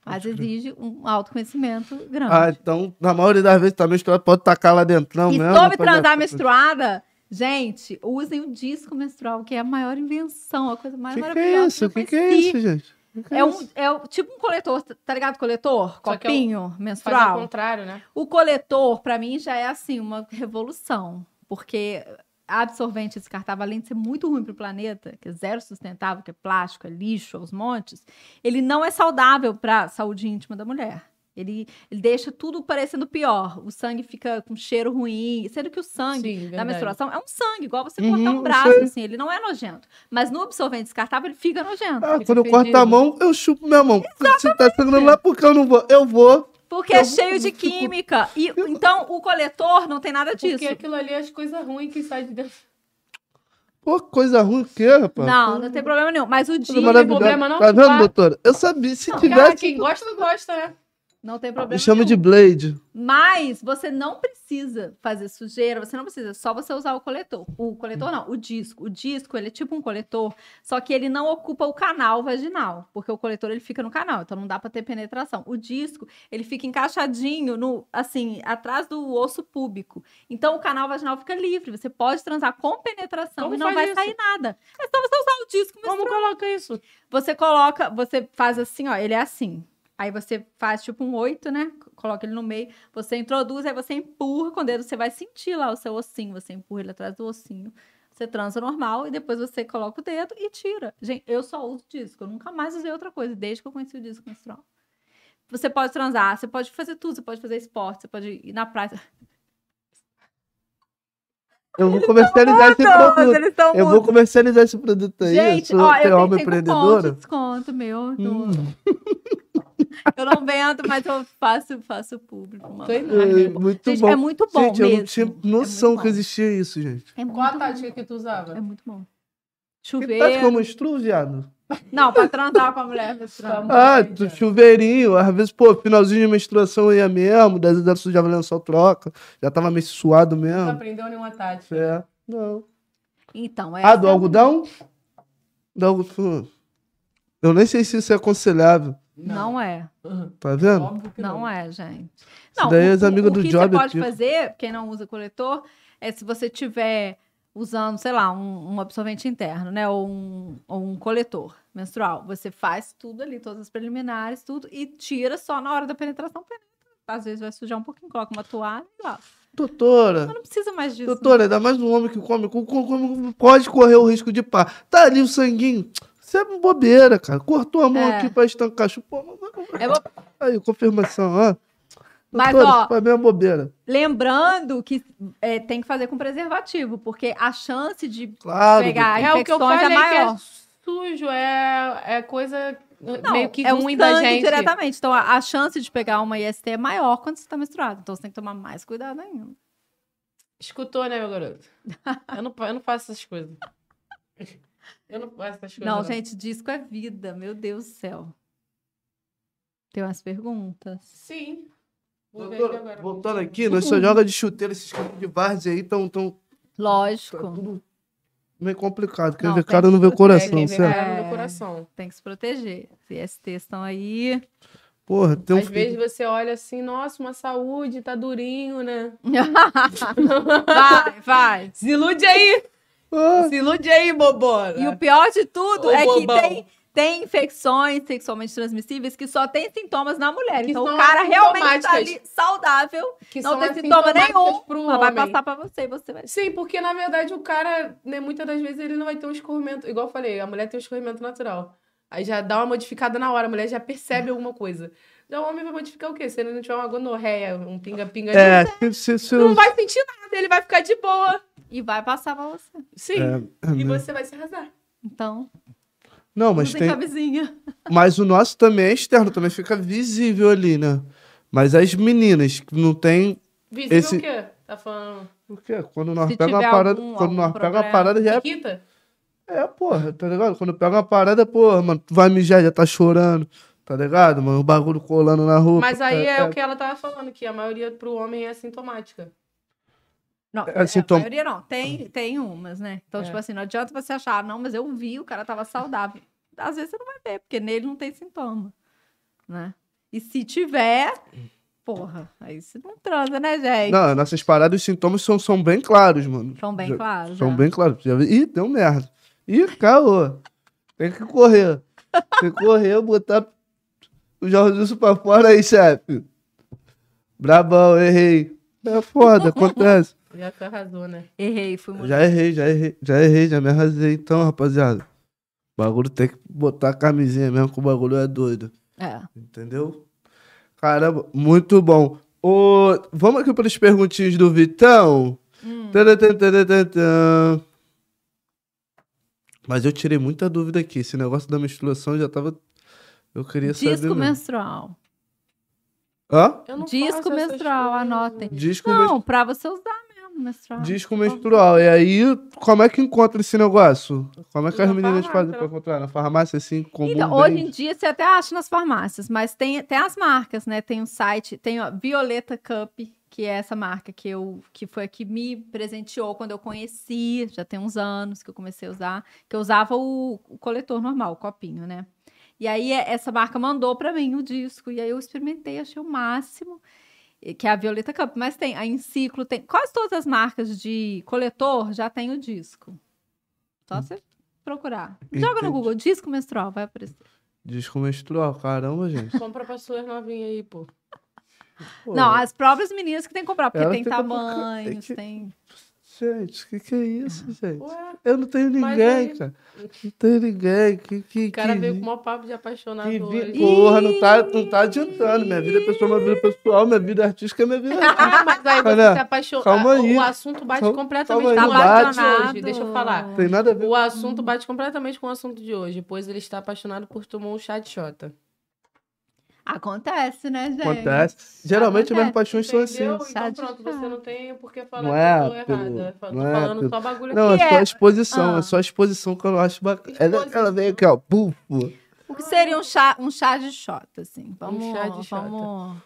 Mas crer. exige um autoconhecimento grande. Ah, então, na maioria das vezes, também menstruada pode tacar lá dentro, e mesmo. sobre pode- transar menstruada, gente, usem o disco menstrual, que é a maior invenção, a coisa mais Que que maravilhosa. é isso? O que, que é isso, gente? É isso? um, é um- tipo um coletor, tá ligado? Coletor? Que é o- Copinho Faz ao menstrual. contrário, né? O coletor, pra mim, já é assim, uma revolução. Porque absorvente descartável, além de ser muito ruim pro planeta, que é zero sustentável, que é plástico, é lixo aos montes, ele não é saudável pra saúde íntima da mulher. Ele, ele deixa tudo parecendo pior. O sangue fica com cheiro ruim, sendo que o sangue Sim, da menstruação é um sangue, igual você Uhum, cortar um braço, sei. assim, ele não é nojento. Mas no absorvente descartável, ele fica nojento. Ah, Fica quando eu corto a mão, eu chupo minha mão. Se tá segurando lá, porque eu não vou. Eu vou. Porque é Eu- cheio de química. E, então, o coletor não tem nada disso. Porque aquilo ali é as coisas ruins que saem de dentro. Pô, coisa ruim que é, rapaz. Não, não tem problema nenhum. Mas o dia maravilhosa. problema não Tá vendo, doutora? Eu sabia, se Cara, tivesse... quem gosta, gosta, né? Não tem problema Me chama nenhum. de Blade. Mas você não precisa fazer sujeira, você não precisa, só você usar o coletor. O coletor não, o disco. O disco, ele é tipo um coletor, só que ele não ocupa o canal vaginal, porque o coletor ele fica no canal, então não dá pra ter penetração. O disco, ele fica encaixadinho no, assim, atrás do osso púbico. Então o canal vaginal fica livre, você pode transar com penetração Como e não vai isso? sair nada. É só você usar o disco Como coloca isso? Você coloca, você faz assim, ó, ele é assim. Aí você faz tipo um oito, né? Coloca ele no meio, você introduz, aí você empurra com o dedo, você vai sentir lá o seu ossinho, você empurra ele atrás do ossinho. Você transa normal e depois você coloca o dedo e tira. Gente, eu só uso disco, eu nunca mais usei outra coisa, desde que eu conheci o disco menstrual. Você pode transar, você pode fazer tudo, você pode fazer esporte, você pode ir na praia. Eu vou comercializar esse produto. Eu vou comercializar esse produto aí. Gente, eu sou ó, eu cupom empreendedora. de desconto, meu. do- Hum, Eu não vendo, mas eu faço, faço público. mano. É, muito Gente, bom. é muito bom gente, eu mesmo. não tinha É noção muito que bom. existia isso, gente. É Qual a bom. tática que tu usava? É muito bom. Que tática Chuveiro. como menstruo, viado? Não, pra transar com a mulher menstruando. Ah, do chuveirinho. Às vezes, pô, finalzinho de menstruação ia mesmo. Das vezes ela sujava lençol troca. Já tava meio suado Não mesmo. aprendeu nenhuma tática. É. Não. Então, é. Ah, do algodão? Do algodão. Eu nem sei se isso é aconselhável. Não é. Tá vendo? Óbvio que não. Não é, gente. Isso daí o- as amigas o, do o que Job você pode aqui. fazer, quem não usa coletor, é se você tiver usando, sei lá, um, um absorvente interno, né? Ou um, ou um coletor menstrual. Você faz tudo ali, todas as preliminares, tudo, e tira só na hora da penetração. Penetra. Às vezes vai sujar um pouquinho, coloca uma toalha e lá. Doutora. Mas não precisa mais disso. Doutora, ainda mais um homem que come, com- com- com- pode correr o risco de pá. Tá ali o sanguinho. Isso é bobeira, cara. Cortou a mão É. aqui pra estancar. Chupou. É bo- Aí, confirmação, ó. Mas, ó, mim é bobeira. Lembrando que é, tem que fazer com preservativo, porque a chance de Claro. pegar É o que eu infecções falei, é que é maior. sujo, é, é coisa Não, meio que é ruim da gente. diretamente. Então, a, a chance de pegar uma IST é maior quando você está menstruado. Então, você tem que tomar mais cuidado ainda. Escutou, né, meu garoto? Eu não, eu não faço essas coisas. Eu não faço essas coisas. Não, gente, disco é vida. Meu Deus do céu. Tem umas perguntas? Sim. Doutora, agora. voltando aqui, nós só joga de chuteiro, esses caras de várzea aí estão tão, Lógico. tá tudo meio complicado. Quem Não, vê cara não vê que- coração, quem vê certo? cara no É. coração. Tem que se proteger. Os ISTs estão aí. Porra, tem um Às vezes você olha assim, nossa, uma saúde, tá durinho, né? vai, vai. Se ilude aí! Ah, Se ilude aí, bobona. E o pior de tudo Ô, é que bobão. tem, tem infecções sexualmente transmissíveis que só tem sintomas na mulher. Que então o cara realmente tá assintomáticas. ali saudável, que não tem sintoma nenhum, pro mas vai passar pra você e você vai... Sim, porque na verdade o cara, né, muitas das vezes ele não vai ter um escorrimento. Igual eu falei, a mulher tem um escorrimento natural. Aí já dá uma modificada na hora, a mulher já percebe alguma coisa. Já o homem vai modificar o quê? Se ele não tiver uma gonorreia, um pinga-pinga é, se, se, não vai sentir nada, ele vai ficar de boa. E vai passar pra você. Sim. é, E né? você vai se arrasar. Então, Não, mas usem tem. camisinha. Mas o nosso também é externo, também fica visível ali, né? Mas as meninas que não tem. Visível Esse- o quê? Tá falando. O quê? Quando nós Se pega uma tiver parada. algum- quando nós algum pega uma problema. parada já é. É, porra, tá ligado? Quando pega uma parada, porra, mano, tu vai mijar, já tá chorando. Tá ligado, mano? O bagulho colando na roupa. Mas aí é, o que ela tava falando, que a maioria pro homem é assintomática. Não, É, assim, a tom- maioria não. Tem, tem umas, né? Então, É. tipo assim, não adianta você achar, não, mas eu vi, o cara tava saudável. Às vezes você não vai ver, porque nele não tem sintoma, né? E se tiver, porra, aí você não transa, né, gente? Não, nossas paradas, os sintomas são, são bem claros, mano. São bem Já- claros. São já. bem claros. Já Ih, deu merda. Ih, caô. Tem que correr. Tem que correr, botar o Jorge pra fora aí, chefe. Brabão, errei. É foda, acontece. Já que arrasou, né? Errei, fui muito. Já errei, já errei, já errei, já me arrasei. Então, rapaziada, o bagulho tem que botar a camisinha mesmo, que o bagulho é doido. É. Entendeu? Caramba, muito bom. Ô, vamos aqui para as perguntinhas do Vitão. Hum. Mas eu tirei muita dúvida aqui. Esse negócio da menstruação já tava. Eu queria saber. Disco menstrual. Hã? Eu não Disco menstrual, anotem. Disco, Não, pra você usar menstrual. Disco menstrual. E aí, como é que encontra esse negócio? Como é que as Na meninas farmácia, fazem pra encontrar? Na farmácia, assim, comum? Então, hoje em dia você até acha nas farmácias, mas tem, tem as marcas, né? Tem um site, tem a Violeta Cup, que é essa marca que eu que foi a que me presenteou quando eu conheci, já tem uns anos que eu comecei a usar, que eu usava o, o coletor normal, o copinho, né? E aí é- essa marca mandou pra mim o disco e aí eu experimentei, achei o máximo, que é a Violeta Cup, mas tem a Enciclo, tem quase todas as marcas de coletor já tem o disco. Só você procurar. Joga Entendi. no Google disco menstrual, vai aparecer. Disco menstrual, caramba, gente. Compra pra suas novinhas aí, pô. Pô, Não, as próprias meninas que tem que comprar, porque Ela tem tamanhos, é que- tem. Gente, o que, que é isso, gente? Ué, Eu não tenho ninguém, aí- cara. Não tenho ninguém. Que, que, o cara que veio com o maior papo de apaixonado que vi-. Porra, não tá, não tá adiantando. Minha vida é pessoal, minha vida é pessoal, minha vida artística é minha vida artística. Ah, mas aí você se apaixonou. calma aí. O assunto bate Calma- completamente calma com o assunto de hoje. Deixa eu falar. Tem nada a ver O assunto bate completamente com o assunto de hoje, pois ele está apaixonado por tomar um chá de xota. Acontece, né, gente? Acontece. Geralmente minhas Acontece, paixões são assim. Então de pronto, você não tem por que falar Não que é, eu tô pelo- errada. Tô não é, falando pelo- só bagulho Não, aqui. é só a é? exposição. Ah. É só a exposição que eu não acho bacana. Ela, Exposição. ela vem aqui, ó. Puf. O que seria um chá, um chá de xota, assim? Vamos, Um chá de xota. vamos...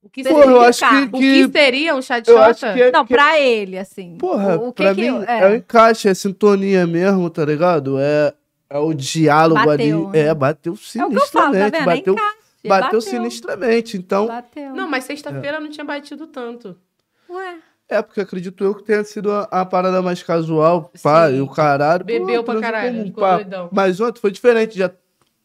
O que, seria, eu acho que- o que seria um chá de xota? que é. Não, que- pra ele, assim. Porra, o, o que pra que... mim é, é. o encaixe, é sintonia mesmo, tá ligado? É, é o diálogo Bateu, ali. né? É, bateu é o que eu falo, tá sinistramente. vendo? É bateu, encaixe, bateu sinistramente. Então, Bateu. Não, mas sexta-feira não tinha batido tanto. Ué, é porque acredito eu que tenha sido a, a parada mais casual, pá, Sim. e o caralho. Bebeu pô, pra caralho, comum, ficou pá. doidão. Mas ontem foi diferente, já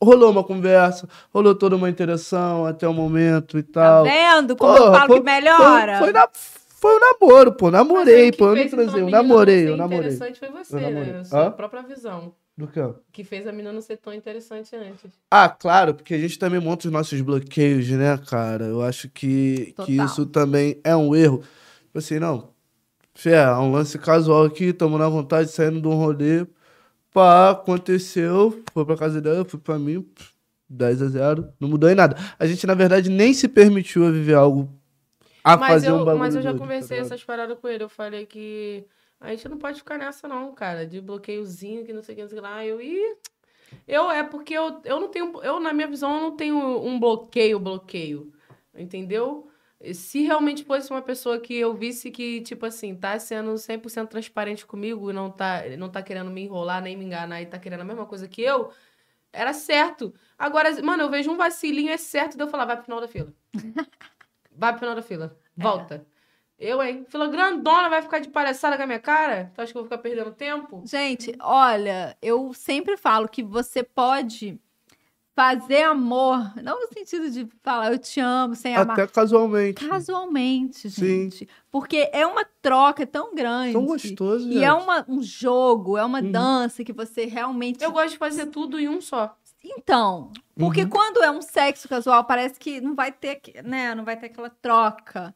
rolou uma conversa, rolou toda uma interação até o momento e tá tal. vendo como eu Porra, falo foi- que melhora? Foi, foi, na, foi um namoro, pô. Namorei, o pô. Eu não transei, eu namorei, eu namorei. interessante foi você, Eu né? sua Hã? própria visão. Do que? Que fez a menina não ser tão interessante antes. Ah, claro, porque a gente também monta os nossos bloqueios, né, cara? Eu acho que, que isso também é um erro. Tipo assim, não. Fé, é um lance casual aqui, tamo na vontade, saindo de um rolê. Pá, aconteceu, foi pra casa dela, fui pra mim, pff, 10 a 0. Não mudou em nada. A gente, na verdade, nem se permitiu a viver algo, a Mas fazer eu, um bagulho mas eu já doido, tá conversei ligado? essas paradas com ele. Eu falei que a gente não pode ficar nessa, não, cara. De bloqueiozinho, que não sei o que, não sei o que lá. Eu, ih, eu é porque eu, eu não tenho. Eu, na minha visão, eu não tenho um bloqueio, bloqueio. Entendeu? Se realmente fosse uma pessoa que eu visse que, tipo assim, tá sendo 100% transparente comigo e não tá, não tá querendo me enrolar nem me enganar e tá querendo a mesma coisa que eu, era certo. Agora, mano, eu vejo um vacilinho, é certo de eu falar, vai pro final da fila. vai pro final da fila. Volta. Eu, hein? Fila grandona vai ficar de palhaçada com a minha cara? Tu acha que eu vou ficar perdendo tempo? Gente, olha, eu sempre falo que você pode fazer amor, não no sentido de falar eu te amo sem amar. Até casualmente. Casualmente, Sim. gente. Porque é uma troca tão grande. Tão gostoso, E gente. é uma, um jogo, é uma Uhum. dança que você realmente. Eu gosto de fazer tudo em um só. Então, porque Uhum. quando é um sexo casual, parece que não vai ter, que- né, não vai ter aquela troca.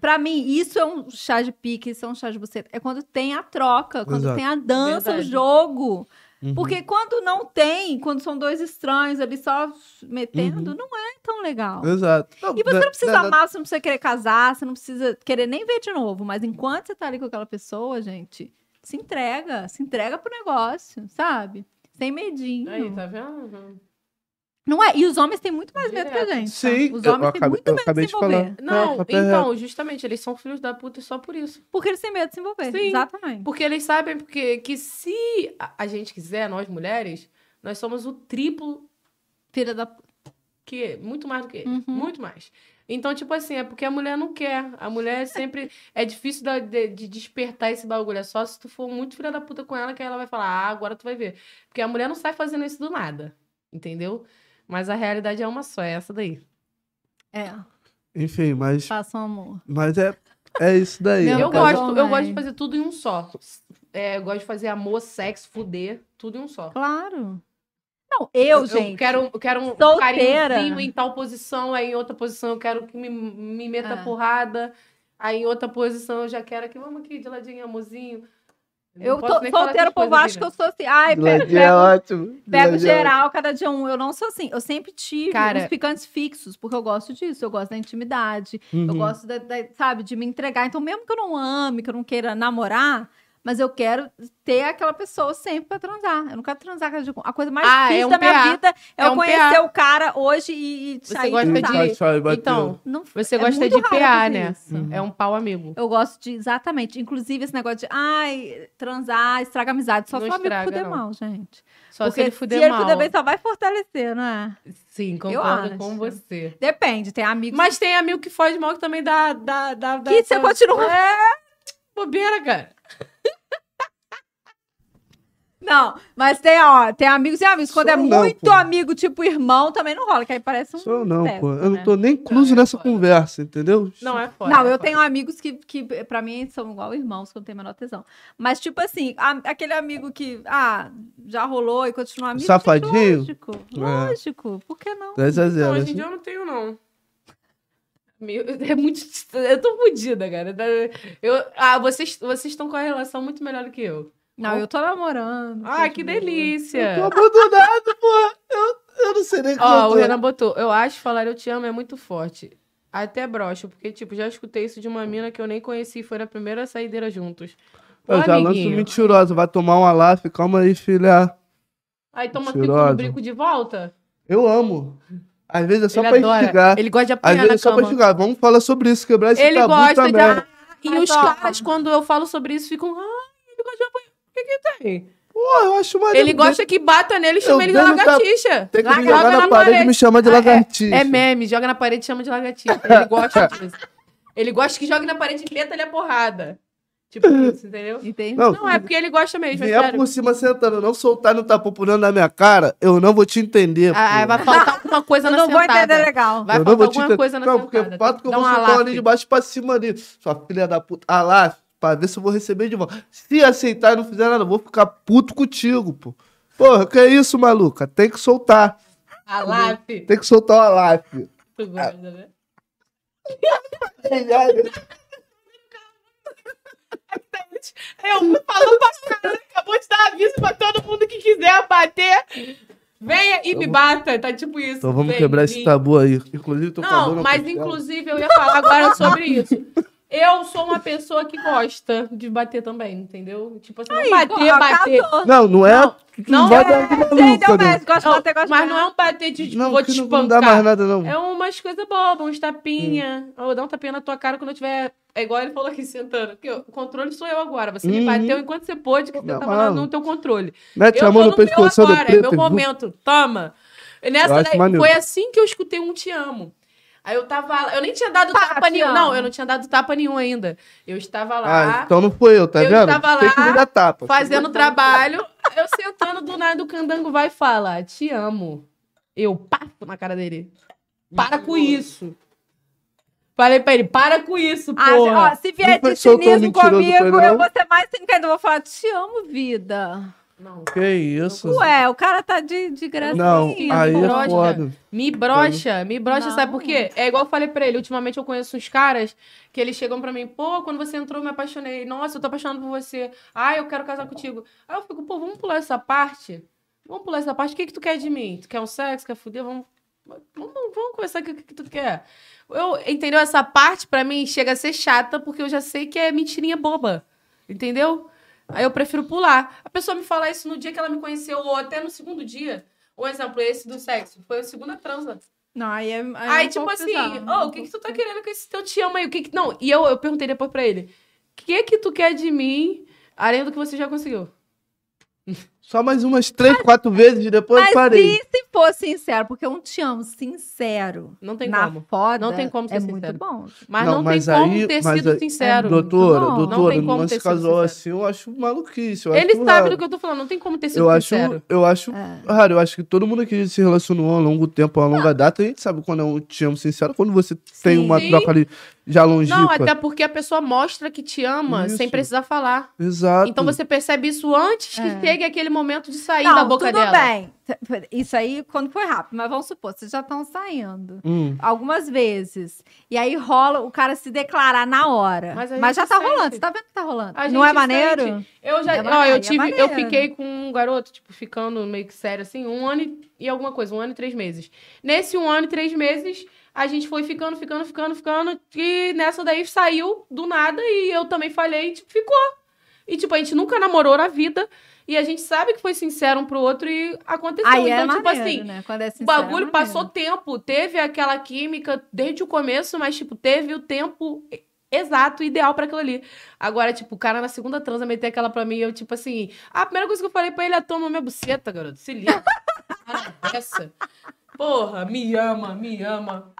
Pra mim, isso é um chá de pique, isso é um chá de buceta. É quando tem a troca, quando Exato. tem a dança, Verdade. o jogo. Uhum. Porque quando não tem, quando são dois estranhos ali só metendo, Uhum. não é tão legal. Exato. E você não precisa amar, você não precisa querer casar, você não precisa querer nem ver de novo. Mas enquanto você tá ali com aquela pessoa, gente, se entrega. Se entrega pro negócio, sabe? Sem medinho. Aí, tá vendo? Não é? E os homens têm muito mais medo que a gente. tá? Sim, Os eu homens têm muito medo de se envolver. Não, papo é então, justamente, eles são filhos da puta só por isso. Porque eles têm medo de se envolver. Sim. Exatamente. Porque eles sabem porque, que se a, gente quiser, nós mulheres, nós somos o triplo Filha da. que muito mais do que eles. Uhum. Muito mais. Então, tipo assim, é porque a mulher não quer. A mulher sempre. é difícil da- de, de despertar esse bagulho. É só se tu for muito filha da puta com ela que ela vai falar, ah, agora tu vai ver. Porque a mulher não sai fazendo isso do nada. Entendeu? Mas a realidade é uma só, é essa daí. É. Enfim, mas, Façam amor. mas é, é isso daí. Meu Eu gosto, eu gosto de fazer tudo em um só. É, eu gosto de fazer amor, sexo, fuder, tudo em um só. Claro. Não, eu, gente. Eu quero, eu quero um solteira. carinhozinho em tal posição, aí em outra posição eu quero que me, me meta É. porrada. Aí em outra posição eu já quero que vamos aqui de ladinho, amorzinho. Eu posso tô nem falar solteira, o essas povo acha que eu sou assim. Ai, De pego, é ótimo. Pego ladinho é geral, cada dia um. Eu não sou assim. Eu sempre tive Cara- uns picantes fixos, porque eu gosto disso. Eu gosto da intimidade. Uhum. Eu gosto, da, da- sabe, de me entregar. Então, mesmo que eu não ame, que eu não queira namorar, mas eu quero ter aquela pessoa sempre pra transar. Eu não quero transar com... A coisa mais Ah, é difícil um da minha PA. vida é, É eu um conhecer PA. o cara hoje e, e Você sair. gosta sabe? de- sai. Então, Não, Você é gosta de PA, né? isso. É um pau amigo. Eu gosto de, exatamente. Inclusive, esse negócio de, ai, transar, estraga amizade. Só Não se o amigo estraga, fuder não. mal, gente. Só Porque se ele fuder se ele mal. fuder bem, só vai fortalecer, não é? Sim, concordo com você. Depende, tem amigos Mas tem amigo que fode mal que também dá. dá, dá, dá que você continua. É, bobeira, cara. Não, mas tem, ó, tem amigos e amigos. Quando Sou é não, muito pô. amigo, tipo irmão, também não rola, que aí parece um. Sou não, pô. Eu não né? tô nem incluso Não, é nessa foda. conversa, entendeu? Não, é foda. Não, é eu foda. tenho amigos que, que pra mim são igual irmãos, que eu não tenho menor tesão. Mas, tipo assim, a- aquele amigo que, ah, já rolou e continua amigo. Safadinho? Lógico, É. lógico. Por que não? 10 a 0. Não, hoje em dia eu não tenho, não. Meu, é muito. Eu tô fodida, cara. Eu, ah, vocês vocês estão com a relação muito melhor do que eu. Não, eu tô namorando. Ah, que delícia. Tô abandonado, pô. Eu, eu não sei nem como. Ó, eu o. Renan botou. Eu acho falar eu te amo é muito forte. Até broxa, porque, tipo, já escutei isso de uma mina que eu nem conheci foi na primeira saideira juntos. Ô, Eu já lanço mentirosa. Vai tomar um alaf. Calma aí, filha. Aí toma no brinco de volta. Eu amo. Às vezes é só ele pra adora. instigar. Ele gosta de Às apanhar vezes é na só pra cama. instigar. Vamos falar sobre isso, quebrar esse Ele tabu gosta também. de. Ah, e Mas, os caras, quando eu falo sobre isso, ficam. Ai, ele gosta de apanhar. Que que tem? Pô, eu acho maneiro. Ele gosta que bata nele e chama ele de lagartixa. Tem que Joga jogar na, parede e me chamar de Ah, é- lagartixa. É meme, joga na parede e chama de lagartixa. Ele gosta disso. Ele gosta que jogue na parede e meta ele a porrada. Tipo isso, entendeu? Entendi. Não, Não, é porque ele gosta mesmo, é Vier sério. por cima sentando, não soltar no por dentro da minha cara, eu não vou te entender. Ah, pô. vai faltar alguma coisa na não vou sentada. entender legal. Vai eu não faltar alguma coisa na Não, porque sentada. o fato que eu vou soltar alaf. ali de baixo pra cima ali. Sua filha da puta. Ah lá, pra ver se eu vou receber de volta. Se aceitar e não fizer nada, eu vou ficar puto contigo, pô. Porra, que é isso, maluca? Tem que soltar. Alaf. Tem que soltar o alaf. Tu gosta, né? Eu falou pra caralho, acabou de dar aviso pra todo mundo que quiser bater. Venha e me bata, tá tipo isso. Então vamos Vem, quebrar esse tabu aí. Inclusive, tô Não, falando. mas inclusive eu ia falar agora sobre isso. Eu sou uma pessoa que gosta de bater também, entendeu? Tipo assim, não bater, Porra, bater. Não, não é. Não, que não vai é. dar vida Gente, maluca, eu né? mesmo, gosto de bater, gosto Mas não é um bater de tipo, Não, vou que te não espancar. dá mais nada, não. É umas coisas bobas, uns tapinha. Ou dar um tapinha na tua cara quando eu tiver. É igual ele falou aqui sentando. Porque o controle sou eu agora. Você me Uhum. bateu enquanto você pôde, que você Não, tava mano. no teu controle. Mete eu a mão tô no meu pescoço do agora, é preto. meu e- momento. Toma. Nessa daí, foi assim que eu escutei um te amo. Aí eu tava lá, eu nem tinha dado Pá, tapa nenhum. Não, eu não tinha dado tapa nenhum ainda. Eu estava lá Ah, então não foi eu, tá eu vendo? estava Tem que lá me dar tapa. fazendo trabalho, eu sentando do nada, o candango vai e fala: Te amo. Eu pafo na cara dele. Para com isso. Falei pra ele, para com isso, Ah, porra. ó, se vier de cinismo comigo, eu vou ser mais sincera. Eu vou falar, te amo, vida. Não. Que isso? Ué, o cara tá de, de gracinha. Não, aí é brocha. foda. Me brocha, me brocha, Não. sabe por quê? É igual eu falei pra ele, ultimamente eu conheço uns caras que eles chegam pra mim, pô, quando você entrou eu me apaixonei, nossa, eu tô apaixonado por você, ah, eu quero casar contigo. Aí eu fico, pô, vamos pular essa parte? Vamos pular essa parte, o que que tu quer de mim? Tu quer um sexo, quer fuder? Vamos, vamos, vamos conversar o que, que tu quer. Eu, entendeu? Essa parte pra mim chega a ser chata, porque eu já sei que é mentirinha boba, entendeu? Aí eu prefiro pular. A pessoa me fala isso no dia que ela me conheceu, ou até no segundo dia. Um exemplo, esse do sexo. Foi a segunda transa. Não, aí é. Aí, é Aí, um tipo assim, ô, o que, que tu tá querendo com esse teu te amo aí? O que que... Não, e eu, eu perguntei depois pra ele: o que que tu quer de mim, além do que você já conseguiu? Só mais umas três, quatro vezes e depois Mas parei. e se for sincero? Porque um te amo sincero. Não tem na como. foda. Não tem como ser É sincero. muito bom. Mas Não, não, mas tem como aí- ter mas sido aí- sincero. Doutora, bom. Não doutora, tem como ter sincero. assim, eu acho maluquice. Eu Ele acho sabe raro. do que eu tô falando, não tem como ter sido Eu acho, sincero. eu acho É. raro. Eu acho que todo mundo que se relacionou a longo tempo, a longa data, a gente sabe quando é um te amo sincero, quando você tem Sim. uma Sim. troca ali já longínqua. Não, até porque a pessoa mostra que te ama sem Isso. precisar falar. Exato. Então você percebe isso antes que É. chegue aquele momento de sair Não, da boca tudo dela. bem. Isso aí quando foi rápido, mas vamos supor, vocês já estão saindo. Hum. Algumas vezes. E aí rola o cara se declarar na hora. Mas Mas, já tá sente. rolando. Você tá vendo que tá rolando? A Não é gente maneiro? sente. Eu já, É ó, maneiro, eu é tive, eu maneiro. fiquei com um garoto, tipo, ficando meio que sério assim, um ano e- e alguma coisa, um ano e três meses. Nesse um ano e três meses, a gente foi ficando, ficando, ficando, ficando, e nessa daí saiu do nada e eu também falhei e tipo, ficou. E tipo, a gente nunca namorou na vida e a gente sabe que foi sincero um pro outro e aconteceu. Aí então, é tipo maneiro, assim, né? Quando é o sincero, bagulho é passou tempo, teve aquela química desde o começo, mas, tipo, teve o tempo exato, ideal pra aquilo ali. Agora, tipo, o cara na segunda transa meter aquela pra mim, eu, tipo assim, a primeira coisa que eu falei pra ele é toma minha buceta, garoto, se liga. Para dessa. Porra, me ama, me ama.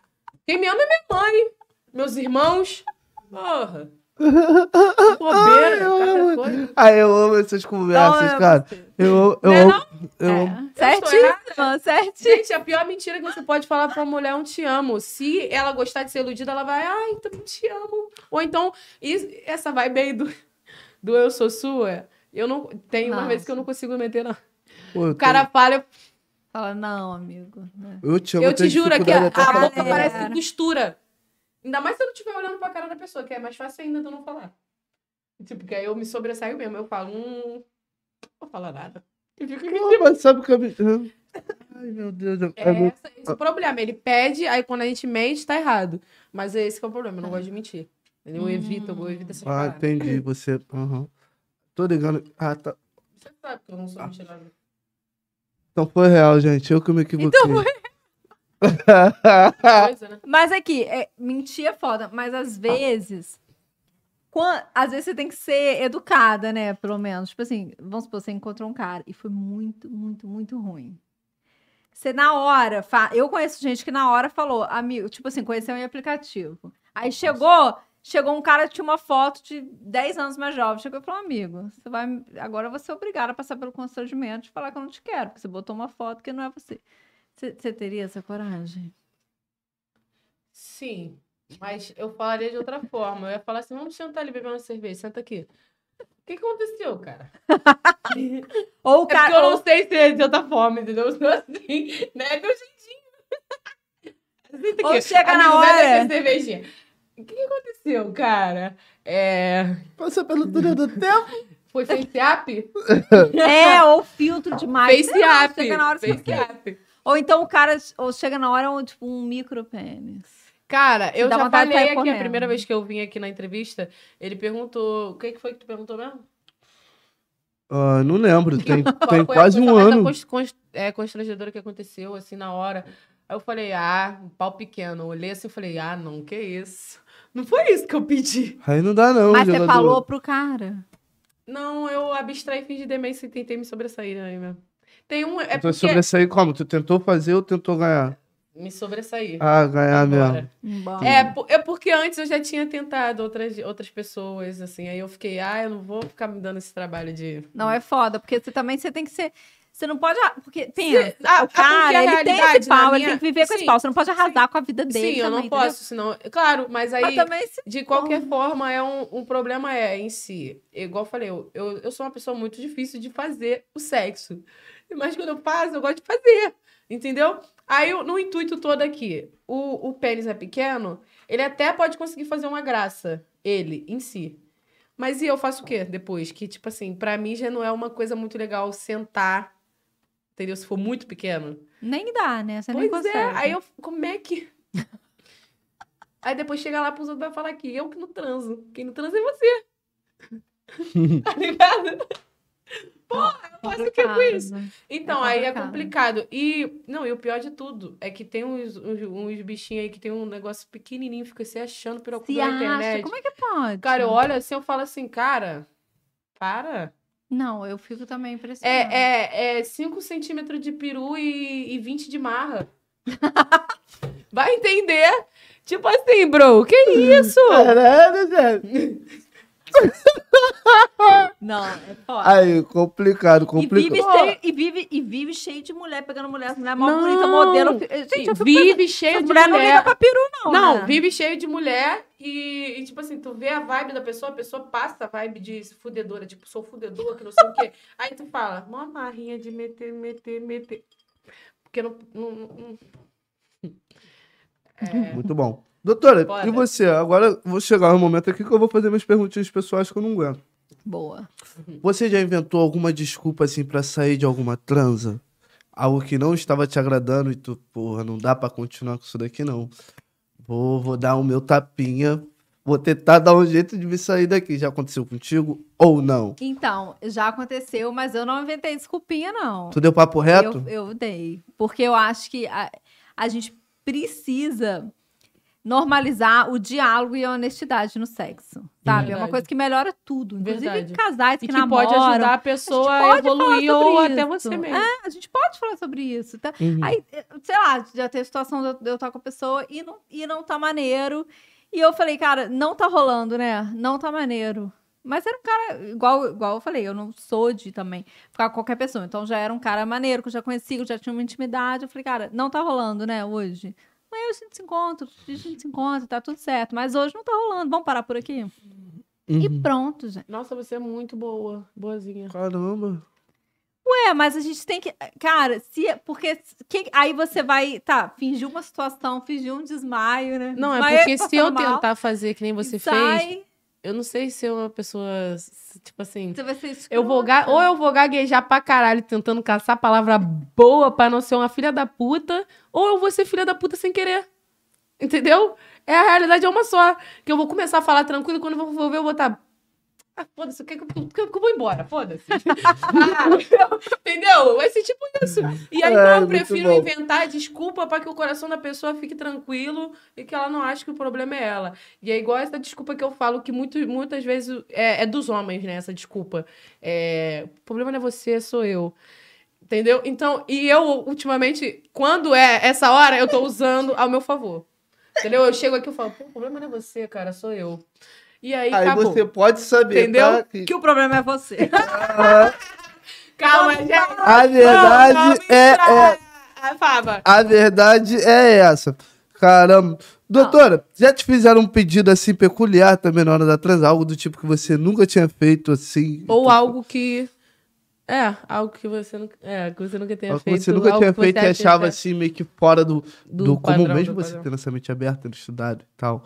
Quem me ama é minha mãe, meus irmãos. Porra. Bobeira, cada coisa. Ah, eu amo essas conversas, Não, eu- cara. Eu, eu, Não é amo. Eu amo. É. estou Certíssima, certíssima. Gente, a pior mentira que você pode falar pra uma mulher é um te amo. Se ela gostar de ser iludida, ela vai, ai, também te amo. Ou então, e essa vibe aí do, do eu sou sua, eu não. Tem uma Nossa. vez que eu não consigo meter, não. Pô, eu O cara fala, eu, Fala, não, amigo. né? eu te amo, eu te juro que a, a boca parece que costura. Ainda mais se eu não estiver olhando pra cara da pessoa, que é mais fácil ainda de eu não falar. Tipo, que aí eu me sobressaio mesmo. Eu falo, hum, não vou falar nada. E fico aqui, Pô, mas sabe o que eu me... Ai, meu Deus. É, É essa- esse é o problema. Ele pede, aí quando a gente mente, tá errado. Mas é esse que é o problema. Eu não gosto de mentir. Eu evito, eu evito essas Ah, paradas. entendi. Você... Aham. Tô ligando. Ah, tá. Você sabe que eu não sou mentirosa. Então foi real, gente. Eu que me equivoquei. Então foi- Coisa, né? Mas aqui, é, mentir é foda, mas às vezes. quan- às vezes você tem que ser educada, né? Pelo menos. Tipo assim, vamos supor, você encontrou um cara e foi muito, muito, muito ruim. Você na hora. Fa... Eu conheço gente que na hora falou, amigo, tipo assim, conheceu em aplicativo. Aí chegou, chegou um cara que tinha uma foto de 10 anos mais jovem. Chegou e falou, amigo, você vai. Agora você é obrigado a passar pelo constrangimento de falar que eu não te quero, porque você botou uma foto que não é você. Você, você teria essa coragem? Sim. Mas eu falaria de outra forma. Eu ia falar assim: vamos sentar ali beber uma cerveja, senta aqui. O que aconteceu, cara? Ou o É porque cara. eu ou- não sei se é de outra forma, entendeu? Eu sou assim, né? Meu jeitinho. Ou chega na Amigo, bebe hora. cervejinha. O que que aconteceu, cara? É... Passa pelo túnel do tempo. Foi FaceApp? É, ou filtro demais. sei lá, FaceApp. chega na hora você FaceApp. Ou então o cara, ou chega na hora, um, tipo, um micro pênis. Cara, eu já falei aqui a correndo. primeira vez que eu vim aqui na entrevista. Ele perguntou. O que, que foi que tu perguntou mesmo? Ah, não lembro. Tem, tem quase a um ano. cons- cons- é, constrangedora que aconteceu, assim, na hora. Aí eu falei, ah, um pau pequeno. Eu olhei assim e falei, ah, não, que isso? Não foi isso que eu pedi. Aí não dá, não. Mas você jogador. falou pro cara. Não, eu abstraí, fingi demência e tentei me sobressair aí mesmo. Tem um. É Então, porque... sobressair como? Tu tentou fazer ou tentou ganhar? me sobressair. Ah, ganhar agora. mesmo. Bom. É, é porque antes eu já tinha tentado outras, outras pessoas, assim, aí eu fiquei, ah, eu não vou ficar me dando esse trabalho de. Não é foda, porque você também você tem que ser. Você não pode. Porque, pensa, ah, o cara, a ele tem esse pau, na ele minha- tem que viver com esse Sim, pau. Você não pode arrasar com a vida dele. Sim, eu não também, entendeu? posso, senão. Claro, mas aí. Mas também se. De qualquer forma, é um, um problema é em si. Igual eu falei, eu, eu, eu sou uma pessoa muito difícil de fazer o sexo. Mas quando eu faço, eu gosto de fazer. Entendeu? Aí, no intuito todo aqui, o, o pênis é pequeno, ele até pode conseguir fazer uma graça, ele, em si. Mas e eu faço o quê depois? Que, tipo assim, pra mim já não é uma coisa muito legal sentar, entendeu? Se for muito pequeno. Nem dá, né? Você nem Pois consegue. é, aí eu, como é que... aí depois chega lá pros outros e vai falar que eu que não transo. Quem não transa é você. tá ligado? Porra, eu faço o que com isso? Então, É aí é complicado. E, não, e o pior de tudo é que tem uns, uns, uns bichinhos aí que tem um negócio pequenininho, fica se achando pela Se acha. internet. Como é que pode? Cara, eu olho assim, eu falo assim, cara, para. Não, eu fico também impressionada. É, é, é 5 centímetros de peru e, e 20 de marra. Vai entender? Tipo assim, bro, que isso? Caralho, velho. Não, é foda. Aí, complicado, E vive, complicado. cheio, e, vive, e vive cheio de mulher pegando mulher, mulher mó Não. bonita, modelo. Gente, fico vive cheio pensando, de mulher não liga mulher. pra peru, não. Não, né? vive cheio de mulher e, e, tipo assim, tu vê a vibe da pessoa, a pessoa passa a vibe de fudedora, tipo, sou fudedora, que não sei o quê. Aí tu fala, mó marrinha de meter, meter, meter. Porque não. não, não- É, Muito bom. Doutora, Bora. e você? Agora vou chegar um momento aqui que eu vou fazer minhas perguntinhas pessoais que eu não aguento. Boa. Você já inventou alguma desculpa assim pra sair de alguma transa? Algo que não estava te agradando e tu, porra, não dá pra continuar com isso daqui não. Vou, vou dar o meu tapinha, vou tentar dar um jeito de me sair daqui. Já aconteceu contigo ou não? Então, já aconteceu, mas eu não inventei desculpinha, não. Tu deu papo reto? Eu, eu dei. Porque eu acho que a, a gente precisa normalizar o diálogo e a honestidade no sexo. Sabe? É uma Verdade. coisa que melhora tudo. Inclusive Verdade. casais que, e que namoram. pode ajudar a pessoa a, falar evoluir ou isso. até você mesmo. É, a gente pode falar sobre isso. Tá? Uhum. Aí, eh, sei lá, já teve situação de eu- de eu estar com a pessoa e não, e não tá maneiro. E eu falei, cara, não tá rolando, né? Não tá maneiro. Mas era um cara, igual, igual eu falei, eu não sou de também ficar com qualquer pessoa. Então já era um cara maneiro, que eu já conhecia, que eu já tinha uma intimidade. Eu falei, cara, não tá rolando, né, hoje. Amanhã a gente se encontra, a gente se encontra, tá tudo certo. Mas hoje não tá rolando, vamos parar por aqui? E Uhum. pronto, gente. Nossa, você é muito boa, boazinha. Caramba. É, mas a gente tem que. Cara, se. Porque que- aí você vai. Tá, fingir uma situação, fingir um desmaio, né? Não, é Desmaiei, porque se eu mal, tentar fazer que nem você e fez, sai, eu não sei se eu uma pessoa, tipo assim, Você vai ser Eu vou ga- ou eu vou gaguejar pra caralho tentando caçar palavra boa pra não ser uma filha da puta, ou eu vou ser filha da puta sem querer. Entendeu? É a realidade é uma só. Que eu vou começar a falar tranquilo quando eu vou ver, eu vou estar. Ah, foda-se, que que eu, que eu- vou embora? Foda-se. Ah, entendeu? Vai ser tipo isso. E aí, É, eu prefiro inventar desculpa pra que o coração da pessoa fique tranquilo e que ela não ache que o problema é ela. E é igual essa desculpa que eu falo, que muito, muitas vezes é, é dos homens, né? Essa desculpa. É, o problema não é você, sou eu. Entendeu? Então, e eu, ultimamente, quando é essa hora, eu tô usando ao meu favor. Entendeu? Eu chego aqui e falo, o problema não é você, cara, sou eu. E aí, Aí acabou. você pode saber, Entendeu? tá? Que Que o problema é você. Calma, gente. a verdade é, é, A Fava. a verdade é essa. Caramba. Doutora, já te fizeram um pedido assim peculiar também na hora da trans? Algo do tipo que você nunca tinha feito assim? Ou algo que. É, algo que você nunca, é, que você nunca tenha Algo que feito. você nunca algo tinha feito e acha achava é assim meio que fora do, do do, comum, padrão, mesmo do você padrão. tendo essa mente aberta, tendo estudado e tal.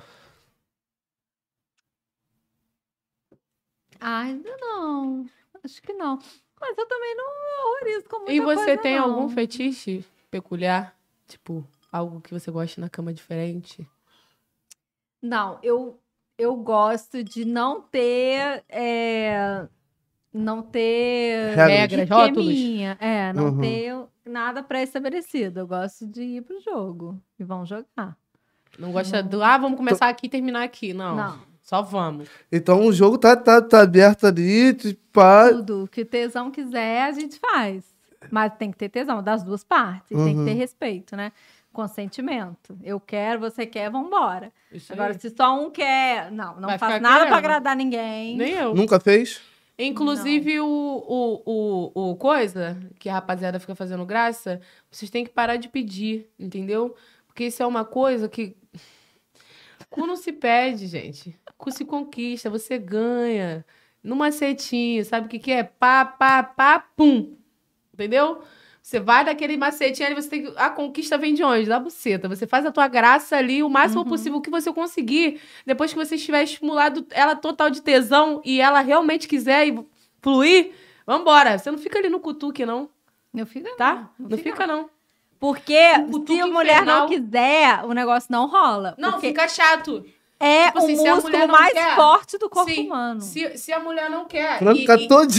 Ainda não. Acho que não. Mas eu também não horrorizo com muita E você coisa, tem não. algum fetiche peculiar? Tipo, algo que você gosta na cama diferente? Não, eu, eu gosto de não ter. é, não ter. Regras. Rótulos? É, não Uhum. ter nada pré-estabelecido. Eu gosto de ir pro jogo e vão jogar. Não gosta do, ah, vamos começar aqui e terminar aqui. Não. Não. Só vamos. Então o jogo tá, tá, tá aberto ali, tipo, pá. Tudo que o tesão quiser, a gente faz. Mas tem que ter tesão das duas partes. Tem que Uhum. ter respeito, né? Consentimento. Eu quero, você quer, vambora. Isso aí. Agora, se só um quer. Não, não Vai faço nada pra querendo. agradar ninguém. Nem eu. Nunca fez? Inclusive, o, o, o, o coisa que a rapaziada fica fazendo graça, vocês têm que parar de pedir, entendeu? Porque isso é uma coisa que. Cu não se pede, gente. Cu se conquista, você ganha. No macetinho, sabe o que, que é? Pá, pá, pá, pum. Entendeu? Você vai daquele macetinho ali, você tem que. A conquista vem de onde? Da buceta. Você faz a tua graça ali o máximo Uhum. possível que você conseguir. Depois que você estiver estimulado ela total de tesão e ela realmente quiser e fluir, vambora. Você não fica ali no cutuque, não, Não fica, tá? não. Não, fica, não. Porque se a mulher infernal. não quiser, o negócio não rola. Não, porque fica chato. é tipo assim, o se a músculo mais quer, forte do corpo Sim, humano. Se, se a mulher não quer. Vai e- ficar e- todo.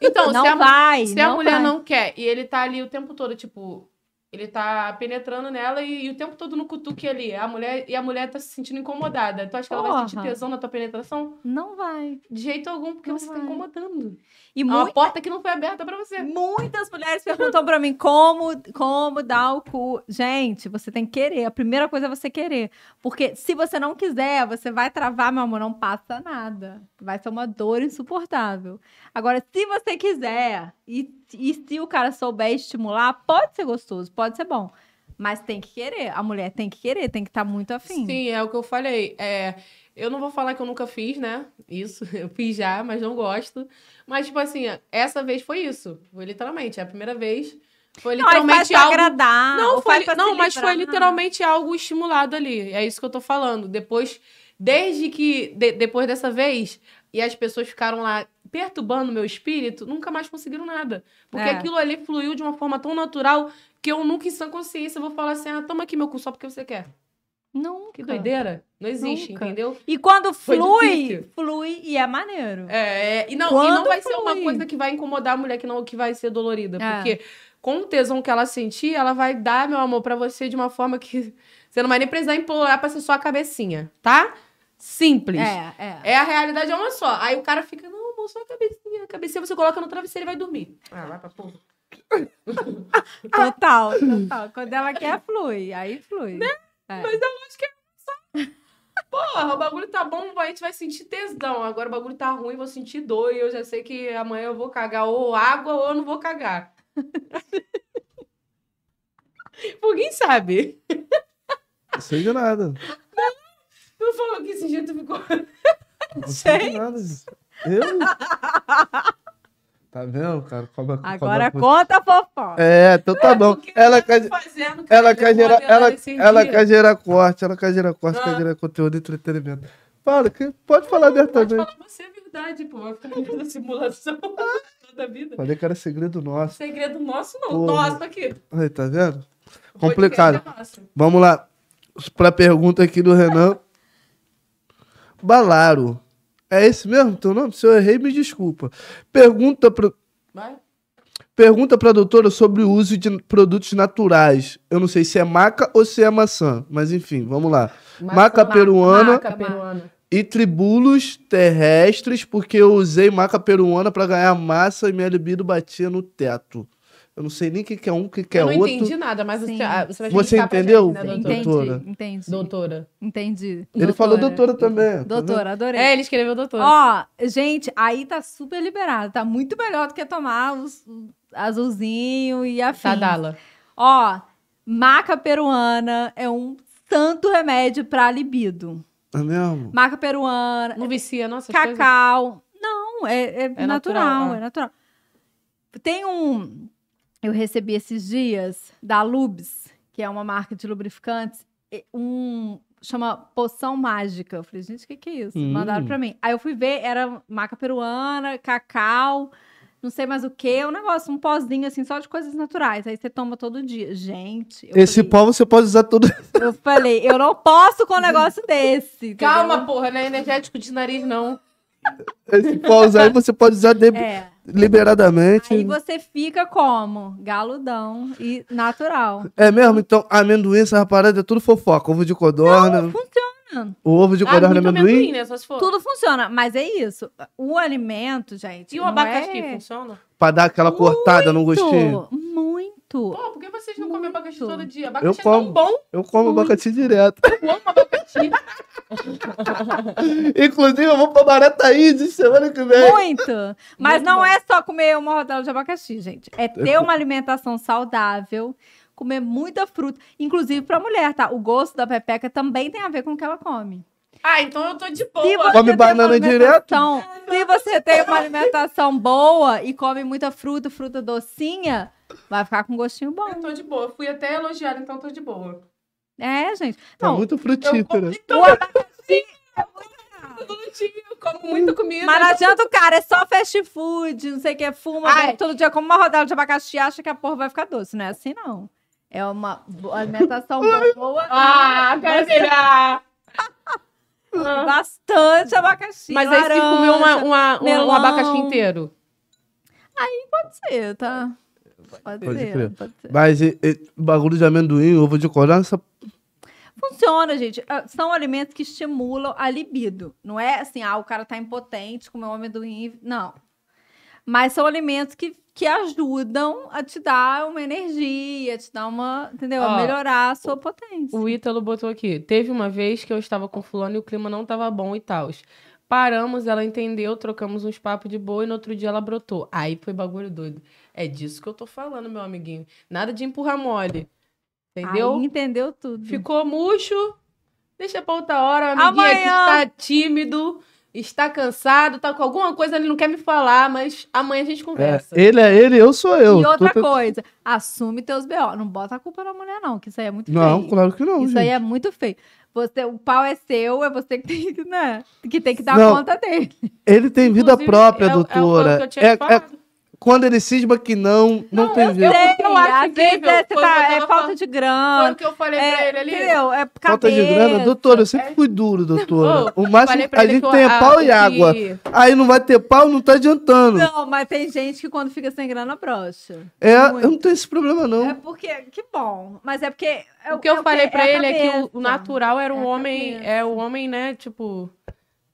Então, não se a, vai. Se a mulher vai. não quer e ele tá ali o tempo todo, tipo, ele tá penetrando nela e, e o tempo todo no cutuque ali, a mulher e a mulher tá se sentindo incomodada. Tu acha que ela vai sentir Porra. tesão na tua penetração? Não vai. De jeito algum, porque Não você vai. tá incomodando. E É uma muito porta que não foi aberta pra você. Muitas mulheres perguntam pra mim como, como dar o cu. Gente, você tem que querer. A primeira coisa é você querer. Porque se você não quiser, você vai travar, meu amor, não passa nada. Vai ser uma dor insuportável. Agora, se você quiser, e, e se o cara souber estimular, pode ser gostoso, pode ser bom. Mas tem que querer. A mulher tem que querer, tem que estar muito afim. Sim, é o que eu falei. É, eu não vou falar que eu nunca fiz, né? Isso, eu fiz já, mas não gosto. Mas, tipo assim, essa vez foi isso. Foi literalmente, é a primeira vez. Foi Não, literalmente pra algo. agradar. Não, foi, não mas foi livrar. literalmente algo estimulado ali. É isso que eu tô falando. Depois, desde que. de- depois dessa vez, e as pessoas ficaram lá perturbando meu espírito, nunca mais conseguiram nada. Porque É. aquilo ali fluiu de uma forma tão natural que eu nunca, em sã consciência, vou falar assim: ah, toma aqui meu cu só porque você quer. Nunca. Que doideira. Não existe, Nunca. entendeu? E quando Foi flui, difícil. flui e é maneiro. É, é, e não, e Quando não vai ser uma flui. coisa que vai incomodar a mulher, que não que vai ser dolorida. É. Porque com o tesão que ela sentir, ela vai dar, meu amor, pra você de uma forma que você não vai nem precisar implorar pra ser só a cabecinha, tá? Simples. É, é. É a realidade é uma só. Aí o cara fica, não, amor, só a cabecinha. A cabecinha você coloca no travesseiro e vai dormir. Ah, vai pra porra. Total, total. Quando ela quer, flui. Aí flui. Né? É. Mas eu acho que é só. Porra, o bagulho tá bom, a gente vai sentir tesão. Agora o bagulho tá ruim, vou sentir dor. E eu já sei que amanhã eu vou cagar ou água ou eu não vou cagar. Ninguém sabe. Não sei de nada. Tu falou que esse jeito ficou. Não sei de nada. Eu? Tá vendo, cara? Como, como- Agora como- conta a fofoca. É, então tá bom. Porque Ela quer, fazendo, ela quer gerar, ela, ela quer gerar corte, ela quer gerar corte, Ah. quer gerar conteúdo e entretenimento. Fala, que pode falar Pode abertamente. falar você é verdade, pô. Vai ficar na simulação toda a vida. Falei que era segredo nosso. Segredo nosso, não. Porra. Nosso aqui. Aí, tá vendo? Complicado. é. Vamos lá. Pra pergunta aqui do Renan. Balaro. É esse mesmo teu nome? Se eu errei, me desculpa. Pergunta pro, Vai. Pergunta para a doutora sobre o uso de produtos naturais. Eu não sei se é maca ou se é maçã, mas enfim, vamos lá. Maca peruana. Maca peruana. E tribulos terrestres, porque eu usei maca peruana para ganhar massa e minha libido batia no teto. Eu não sei nem o que, que é um, o que, que é eu não outro. entendi nada, mas Sim. você, ah, você Você entendeu? gente, né, doutora? Entendi, doutora. entendi. Doutora. Entendi. Ele falou doutora também. tá Doutora, adorei. É, ele escreveu doutora. Ó, gente, aí tá super liberado. Tá muito melhor do que tomar os azulzinho e afim. Sadala. Ó, maca peruana é um santo remédio pra libido. É mesmo? Maca peruana, Não vicia, nossa. coisa. cacau. Não, é, é natural, natural, ah. é natural. Tem um. Eu recebi esses dias da Lubes, que é uma marca de lubrificantes, um. Chama Poção Mágica. Eu falei, gente, o que, que é isso? Hum. Mandaram pra mim. Aí eu fui ver, era maca peruana, cacau, não sei mais o que, um negócio, um pozinho assim, só de coisas naturais. Aí você toma todo dia. Gente, eu, Esse falei, pó você pode usar todo. eu falei, eu não posso com um negócio desse. Calma, entendeu? porra, não é energético de nariz, não. Esse pó usar aí você pode usar de- É. liberadamente. Aí você fica como? Galudão e natural. É mesmo? Então, amendoim, essa parada é tudo fofoca. Ovo de codorna. Funciona. O ovo de Ah, codorna muito amendoim? amendoim, né? Tudo funciona, mas é isso. O alimento, gente. E o não abacaxi é... funciona? Pra dar aquela cortada no gostinho. Muito, muito. Muito. Pô, por que vocês não comem abacaxi Muito. todo dia? Abacaxi é como. tão bom. Eu como abacaxi direto. Eu amo abacaxi. Inclusive, eu vou pra Barataí de semana que vem. Muito. Mas Muito não bom. é só comer uma rodela de abacaxi, gente. É ter uma alimentação saudável, comer muita fruta, inclusive pra mulher, tá? O gosto da pepeca também tem a ver com o que ela come. Ah, então eu tô de Se boa. você Come banana alimentação- Se você tem uma alimentação boa e come muita fruta, fruta docinha, vai ficar com gostinho bom. Eu tô de boa. Fui até elogiada, então tô de boa. É, gente. Tá Não, muito Eu frutífera. como o abacaxi todo dia, eu como muita comida. Mas não adianta o cara, é só fast food, não sei o que, fuma, Ai. todo dia, come uma rodela de abacaxi e acha que a porra vai ficar doce. Não é assim, não. É uma alimentação boa. Ah, quero virar. Bastante abacaxi. Mas aí se laranja, comer uma, uma- um- abacaxi inteiro. Pode ser, tá? Pode, Pode ser, crer. pode ser. Mas e- e, bagulho de amendoim, ovo de corança. Funciona, gente. Ah, São alimentos que estimulam a libido. Não é assim, ah, o cara tá impotente, comeu um amendoim. Não. Mas são alimentos que, que ajudam a te dar uma energia, a te dar uma. Entendeu? Ó, a melhorar a sua potência. O Ítalo botou aqui. Teve uma vez que eu estava com fulano e o clima não tava bom e tal. Paramos, ela entendeu, trocamos uns papos de boa e no outro dia ela brotou. Aí foi bagulho doido. É disso que eu tô falando, meu amiguinho. Nada de empurrar mole. Entendeu? Aí entendeu tudo. Ficou murcho. Deixa pra outra hora. Amiguinho aqui Amanhã. está tímido, está cansado, tá com alguma coisa, ele não quer me falar, mas amanhã a gente É, conversa. ele é ele, eu sou eu. E outra Tô coisa, assume teus B.O. Não bota a culpa na mulher, não, que isso aí é muito Não, feio. claro que não. Isso gente. aí é muito feio. Você, o pau é seu, é você que tem que, né? Que tem que dar Não. conta dele. Ele tem vida Inclusive, própria, é é doutora. É- é-. Quando ele cisma que não, não, Não, tem eu vida. sei. eu acho incrível, é, foi tá- que eu é falta falando. de Foi grana. o que eu falei pra É, ele ali. entendeu? É Falta de grana, cabeça. doutora, eu sempre fui duro, doutora. Ô, o máximo pra a gente que tem é a- pau e água. que- Aí não vai ter pau, não tá adiantando. Não, mas tem gente que quando fica sem grana, brocha. é, muito. eu não tenho esse problema, não. É porque, que bom. Mas é porque. É O que eu é falei pra é ele é que o- cabeça. natural era um É homem, cabeça. é o homem, né, tipo,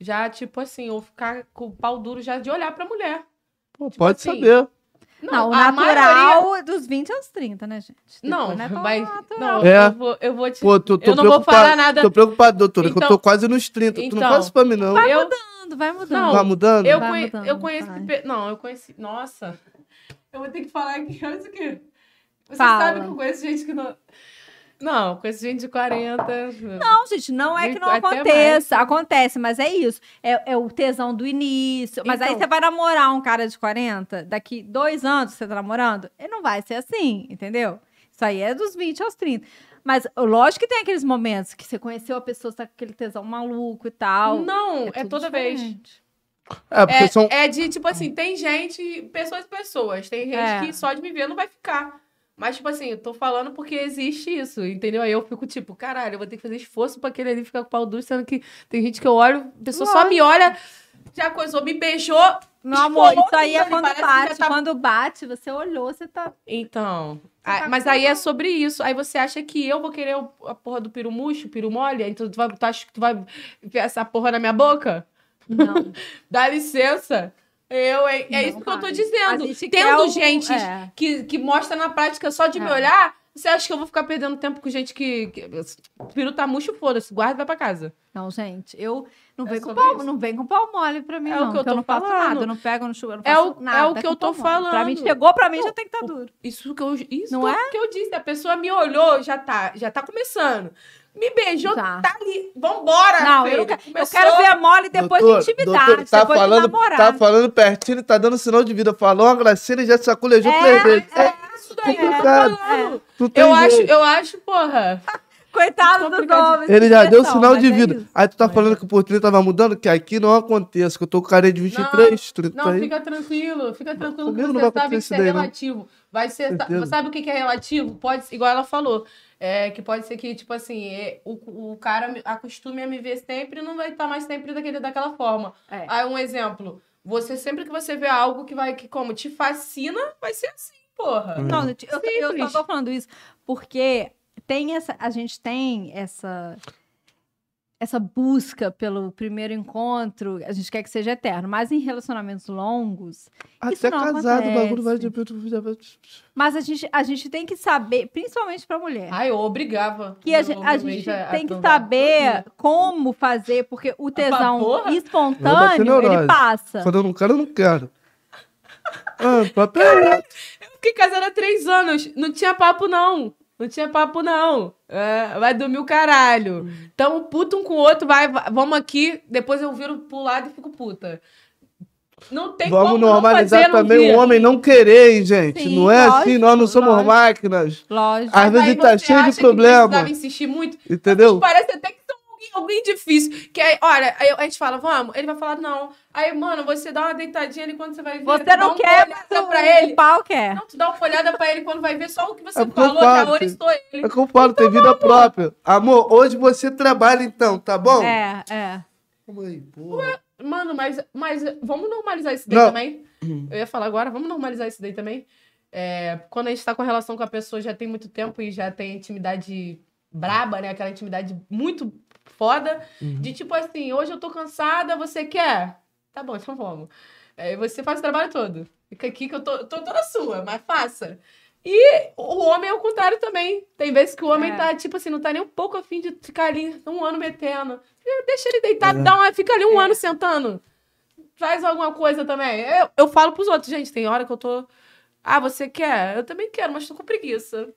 já, tipo assim, ou ficar com o pau duro já de olhar pra mulher. Pô, pode assim, saber. Não, o a natural maioria- é dos 20 aos 30, né, gente? Não, Depois é tão mas. natural. Não, É. eu, vou, eu vou te. Pô, tô, tô eu não vou falar nada. Tô preocupado, doutora, que eu Então- tô quase nos 30. tu não Então- faz isso pra mim, não. eu, mudando, vai mudando. Não, Tá mudando? eu, Vai conhe- mudando, eu conheço. vai. pe- Não, eu conheci. Nossa. Eu vou ter que falar aqui. Olha isso aqui. Você Fala. sabe que eu conheço gente que não. Não, conheço gente de 40. Não, gente, não é que não aconteça. Acontece, mas é isso. É, é o tesão do início. Mas aí Então. você vai namorar um cara de 40, daqui dois anos que você tá namorando, ele não vai ser assim, entendeu? Isso aí é dos 20 aos 30. Mas lógico que tem aqueles momentos que você conheceu a pessoa, você tá com aquele tesão maluco e tal. Não, é, tudo toda vez. diferente. É, porque É, são. é de, tipo assim, tem gente, pessoas e pessoas. Tem gente É. que só de me ver não vai ficar. Mas, tipo assim, eu tô falando porque existe isso, entendeu? Aí eu fico tipo, caralho, eu vou ter que fazer esforço pra aquele ali ficar com o pau duro, sendo que tem gente que eu olho, a pessoa só me olha, já coisou, me beijou. Meu amor, isso aí é ali, quando bate. tá- Quando bate, você olhou, você tá. Então. Você tá mas aí é sobre isso. Aí você acha que eu vou querer a porra do peru murcho, peru mole? Então tu, vai, tu acha que tu vai enfiar essa porra na minha boca? Não. Dá licença. Eu, hein? É Não isso que eu tô dizendo. Gente Tendo o- gente é. que, que mostra na prática só de me É. olhar, você acha que eu vou ficar perdendo tempo com gente que. que o peru tá murcho, foda-se, guarda e vai pra casa. Não, gente, eu não É vem com sobre pau, isso. não vem com pau mole pra mim, É o não. que eu porque eu tô não faço falando. nada, eu não pego, não chugo, eu não É faço o- nada. é o que com eu tô mole. Pra mim, falando. chegou pra mim, já tem que estar duro. Isso que eu, isso Não que, é? que eu disse. A pessoa me olhou, já tá, já tá começando. Me beijou, Tá. tá, ali. Vambora, Não, filho. eu, quero- eu Começou. quero ver mole depois Doutor, de intimidade, doutor, tá depois falando, de namorar. Tá falando pertinho, tá dando sinal de vida. Falou uma gracinha e já sacolejou É, três vezes. É isso daí que eu. Não tem Eu acho, jeito. eu acho, porra. Coitado dos Complicado. homens. Ele já deu Não, sinal de é vida. isso. Aí tu tá Mas falando é. que o portrait tava mudando, que aqui não acontece, que eu tô com carinha de 23, 30 Não, aí. fica tranquilo, fica tranquilo que Comigo não você vai sabe acontecer que isso é não. relativo. Vai ser, Certeza. sabe o que que é relativo? Pode, igual ela falou, é, que pode ser que, tipo assim, é, o, o cara me- acostume a me ver sempre e não vai estar mais sempre daquele, daquela forma. É. Aí um exemplo, você sempre que você vê algo que vai, que como, te fascina, vai ser assim, porra. Não, gente, eu, eu Simples. só tô falando isso porque tem essa, a gente tem essa essa busca pelo primeiro encontro, a gente quer que seja eterno, mas em relacionamentos longos, Isso Até não casado, o bagulho vai acontece. de. mas a gente, a gente tem que saber, principalmente pra mulher, Ai, eu obrigava. que a a gente a- tem que saber como fazer, porque o tesão espontâneo, ele passa. Quando eu não quero, eu não quero. Ah, papo é reto. Fiquei casada há três anos. Não tinha papo, não. Não tinha papo, não. É, vai dormir o caralho. Tamo puto um com o outro, vai, vai- vamos aqui. Depois eu viro pro lado e fico puta. Não tem Vamos como normalizar também vir. o homem não querer, hein, gente. Sim, não é assim, lógico, nós não somos lógico. máquinas. Lógico. Às vezes tá cheio de problema. precisava insistir muito. Entendeu? Parece até que são alguém, alguém difícil. Que aí, olha, aí a gente fala, vamos. Ele vai falar, não. Aí, mano, você dá uma deitadinha ali quando você vai ver. Você não quer, mas o, pra ele. pau quer. Não, tu dá uma olhada pra ele quando vai ver só o que você É eu falou, já falo, oristou ele. É que eu falo, tem vida própria. Amor, hoje você trabalha então, tá bom? É, é. Aí, porra. Mano, mas, mas vamos normalizar isso daí Não. também. Eu ia falar agora, vamos normalizar isso daí também. É, quando a gente tá com relação com a pessoa já tem muito tempo e já tem intimidade braba, né? Aquela intimidade muito foda. De tipo assim, hoje eu tô cansada, você quer? Tá bom, então vamos. Aí você faz o trabalho todo. Fica aqui que eu tô, eu tô toda sua, mas faça. E o homem é o contrário também. Tem vezes que o homem É. tá, tipo assim, não tá nem um pouco afim de ficar ali um ano metendo. Deixa ele deitado, É. dá uma, fica ali um ano sentando. Faz alguma coisa também. Eu, eu falo pros outros, gente, tem hora que eu tô. Ah, você quer? Eu também quero, mas tô com preguiça.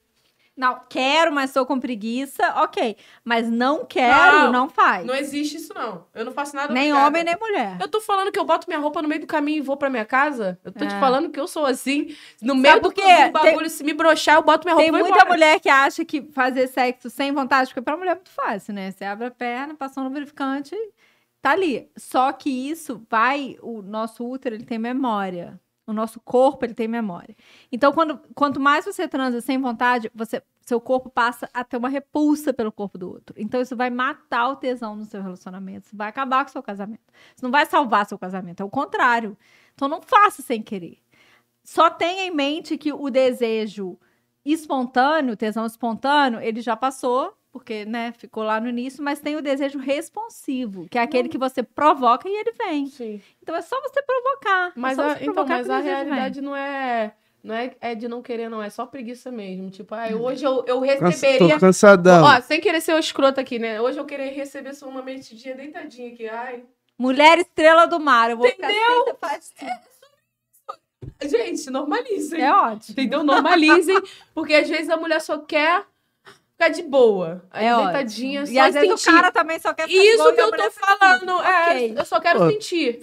Não, quero, mas tô com preguiça, ok. Mas não quero, Não, não, faz. Não existe isso, não. Eu não faço nada nem homem, nem mulher. Eu tô falando que eu boto minha roupa no meio do caminho e vou pra minha casa. Eu tô te É. falando que eu sou assim. No meio do, do bagulho, se me broxar, eu boto minha roupa Tem muita embora. mulher que acha que fazer sexo sem vontade, porque pra mulher é muito fácil, né? Você abre a perna, passou no lubrificante, tá ali. Só que isso vai, o nosso útero, ele tem memória. O nosso corpo, ele tem memória. Então, quando, quanto mais você transa sem vontade, você, seu corpo passa a ter uma repulsa pelo corpo do outro. Então, isso vai matar o tesão no seu relacionamento. Isso vai acabar com o seu casamento. Isso não vai salvar seu casamento, é o contrário. Então, não faça sem querer. Só tenha em mente que o desejo espontâneo, tesão espontâneo, ele já passou, porque, né, ficou lá no início, mas tem o desejo responsivo, que é aquele que você provoca e ele vem. Sim. Então é só você provocar. Mas, é só a, você então, provocar mas que o a desejo vem. realidade não é, não é, é de não querer, não. É só preguiça mesmo. Tipo, ah, hoje eu, eu Cansa- receberia. Tô cansadão. Ó, sem querer ser o escroto aqui, né? Hoje eu queria receber só uma metidinha deitadinha aqui. Ai. Mulher estrela do mar, eu vou ficar assim, você faz tudo. Gente, normalizem. É ótimo. Entendeu? Normalizem. porque às vezes a mulher só quer ficar de boa. Aí É deitadinha, ótimo. só E às vezes sentir. o cara também só quer ficar de Isso boa que eu tô falando. É, Ok. eu só quero Pô. sentir.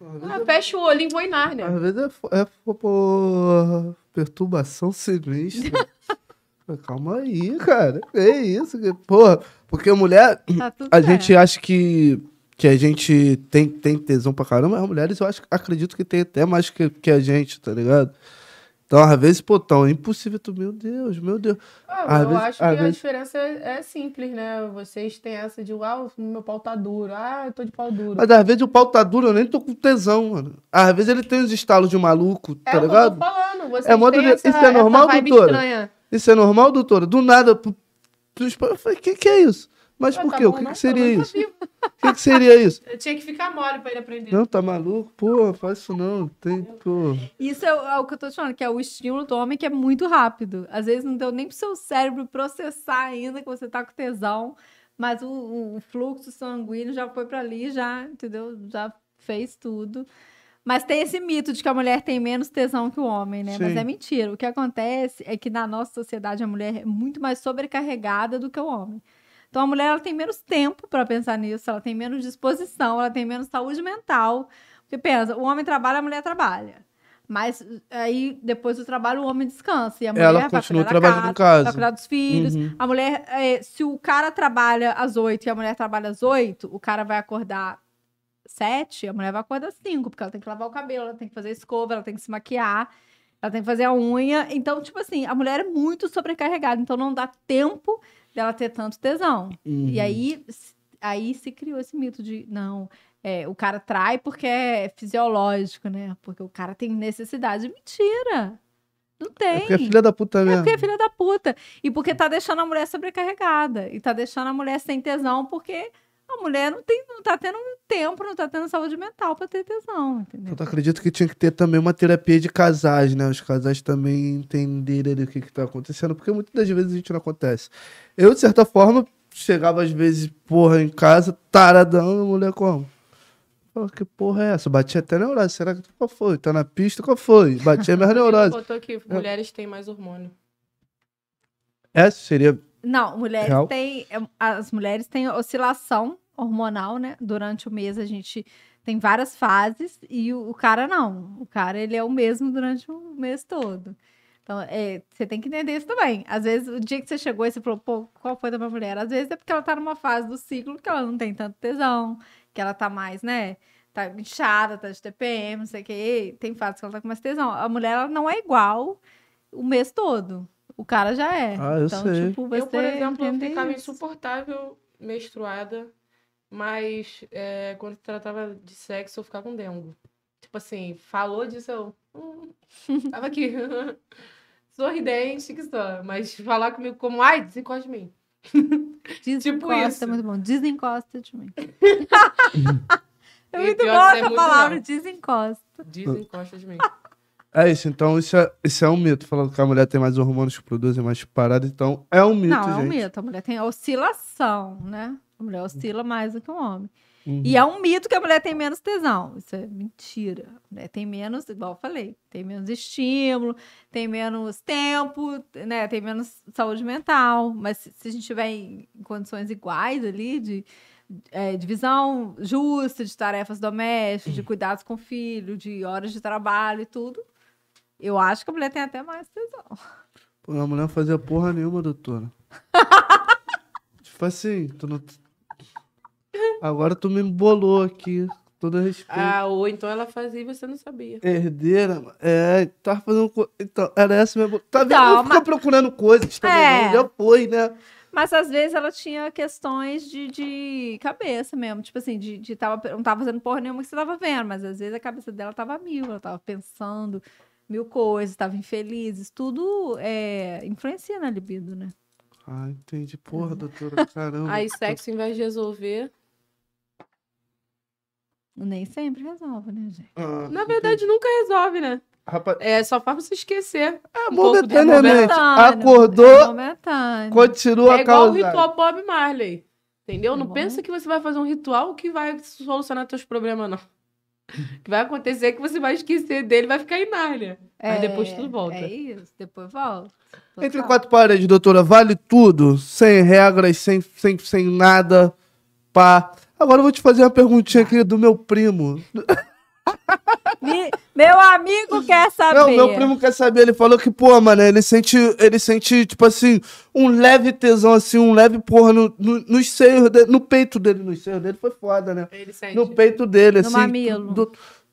Vezes Ah, fecha o olho e vou em Nárnia. Às vezes é, é porra, perturbação sinistra. Calma aí, cara. É isso. que- Porra, porque mulher, Tá tudo a certo. gente acha que, que a gente tem, tem tesão pra caramba, as mulheres eu acho, acredito que tem até mais que, que a gente, tá ligado? Então, às vezes, pô, tão é impossível tu, meu Deus, meu Deus. Ah, eu vezes- acho que a vezes- diferença é, é simples, né? Vocês têm essa de, o meu pau tá duro. Ah, eu tô de pau duro. Mas às vezes o pau tá duro, eu nem tô com tesão, mano. Às vezes ele tem uns estalos de maluco, é tá o que eu ligado? tô falando. Vocês É modo essa, isso é normal, doutora? estranha. Isso é normal, doutora? Do nada. Eu falei, o que, que é isso? Mas Ah, por tá quê? O que, que seria isso? O que, que seria isso? Eu tinha que ficar mole pra ele aprender. Não, tá maluco? Pô, faz isso não. Tem, pô. Isso é, o- é o que eu tô te falando, que é o estímulo do homem que é muito rápido. Às vezes não deu nem pro seu cérebro processar ainda que você tá com tesão, mas o, o- fluxo sanguíneo já foi pra ali, já, entendeu? Já fez tudo. Mas tem esse mito de que a mulher tem menos tesão que o homem, né? Mas Sim. é mentira. O que acontece é que na nossa sociedade a mulher é muito mais sobrecarregada do que o homem. Então a mulher ela tem menos tempo para pensar nisso, ela tem menos disposição, ela tem menos saúde mental. Porque pensa, o homem trabalha, a mulher trabalha. Mas aí, depois do trabalho, o homem descansa. E a mulher Ela continua trabalhando em casa, Vai casa. cuidar dos filhos. Uhum. A mulher, é, se o cara trabalha às oito e a mulher trabalha às oito, o cara vai acordar sete, a mulher vai acordar cinco, porque ela tem que lavar o cabelo, ela tem que fazer escova, ela tem que se maquiar, ela tem que fazer a unha. Então, tipo assim, a mulher é muito sobrecarregada, então não dá tempo dela ter tanto tesão. Uhum. E aí, aí se criou esse mito de, não, é, o cara trai porque é fisiológico, né? Porque o cara tem necessidade. Mentira! Não tem. É porque é filha da puta É mesmo. porque é filha da puta. E porque tá deixando a mulher sobrecarregada. E tá deixando a mulher sem tesão porque A mulher não, tem, não tá tendo tempo, não tá tendo saúde mental pra ter tesão, entendeu? Eu acredito que tinha que ter também uma terapia de casais, né? Os casais também entenderem ali o que que tá acontecendo, porque muitas das vezes a gente não acontece. Eu, de certa forma, chegava às vezes, porra, em casa, taradão, a mulher como? Que porra é essa? Bati até neurose. Será que qual foi? Tá na pista? Qual foi? Bati a minha neurose. botou aqui, mulheres têm mais hormônio. Essa seria. Não, mulheres Real? têm. é, As mulheres têm oscilação hormonal, né? Durante o mês a gente tem várias fases e o, o cara não. O cara ele é o mesmo durante o mês todo. Então, é, você tem que entender isso também. Às vezes, o dia que você chegou e você falou, pô, qual foi da minha mulher? Às vezes é porque ela tá numa fase do ciclo que ela não tem tanto tesão, que ela tá mais, né? Tá inchada, tá de TPM, não sei o quê. Tem fases que ela tá com mais tesão. A mulher, ela não é igual o mês todo. O cara já é. Ah, eu então, sei. tipo, Eu, por exemplo, eu ficava isso. insuportável menstruada, mas é, quando se tratava de sexo, eu ficava com dengo. Tipo assim, falou disso, eu. Hum, tava aqui. Sorridente que só. Mas falar comigo como, ai, desencosta de mim. Desencosta tipo isso. é muito bom. Desencosta de mim. é E muito pior boa é essa palavra, não. desencosta. Desencosta de mim. É isso, então isso é, isso é um mito. Falando que a mulher tem mais hormônios que produzem mais parada, então é um mito, não, é um gente. mito. A mulher tem oscilação, né? A mulher oscila mais do que o homem. Uhum. E é um mito que a mulher tem menos tesão. Isso é mentira. A mulher tem menos, igual eu falei, tem menos estímulo, tem menos tempo, né? Tem menos saúde mental. Mas se, se a gente estiver em condições iguais ali, de é, divisão justa de tarefas domésticas, de cuidados com o filho, de horas de trabalho e tudo, eu acho que a mulher tem até mais tesão. Pô, a mulher não fazia porra nenhuma, doutora. tipo assim, tu não. Agora tu me embolou aqui. Todo respeito. Ah, ou então ela fazia e você não sabia. Herdeira, é, tava fazendo. co- Então, era essa mesmo. Tá vendo? Então, não fica mas- procurando coisas também, É. não. Já foi, né? Mas às vezes ela tinha questões de, de cabeça mesmo. Tipo assim, de, de tava, não tava fazendo porra nenhuma que você tava vendo, mas às vezes a cabeça dela tava mil, ela tava pensando mil coisas, tava infeliz. Isso tudo é, influencia na libido, né? Ah, entendi. Porra, doutora, caramba. Aí sexo, em vez de resolver. Nem sempre resolve, né, gente? Ah, Na verdade, nunca resolve, né? Rapaz, É só faz você esquecer. é um momentaneamente. Momentâneo, Acordou, é momentâneo. continua é a igual o ritual Bob Marley. Entendeu? Não Bom. pensa que você vai fazer um ritual que vai solucionar teus problemas, não. O que vai acontecer é que você vai esquecer dele e vai ficar em Nárnia. Aí depois tudo volta. É isso, depois volta. Entre Total. quatro paredes, doutora, vale tudo, sem regras, sem, sem, sem nada, pá. Agora eu vou te fazer uma perguntinha aqui do meu primo. Me- meu amigo quer saber. Não, meu primo quer saber, ele falou que, pô, mano, ele sente, ele sente, tipo assim, um leve tesão, assim, um leve porra no, no, nos seios dele, no peito dele, nos seios dele foi foda, né? Ele sente. No peito dele, No assim. mamilo. do-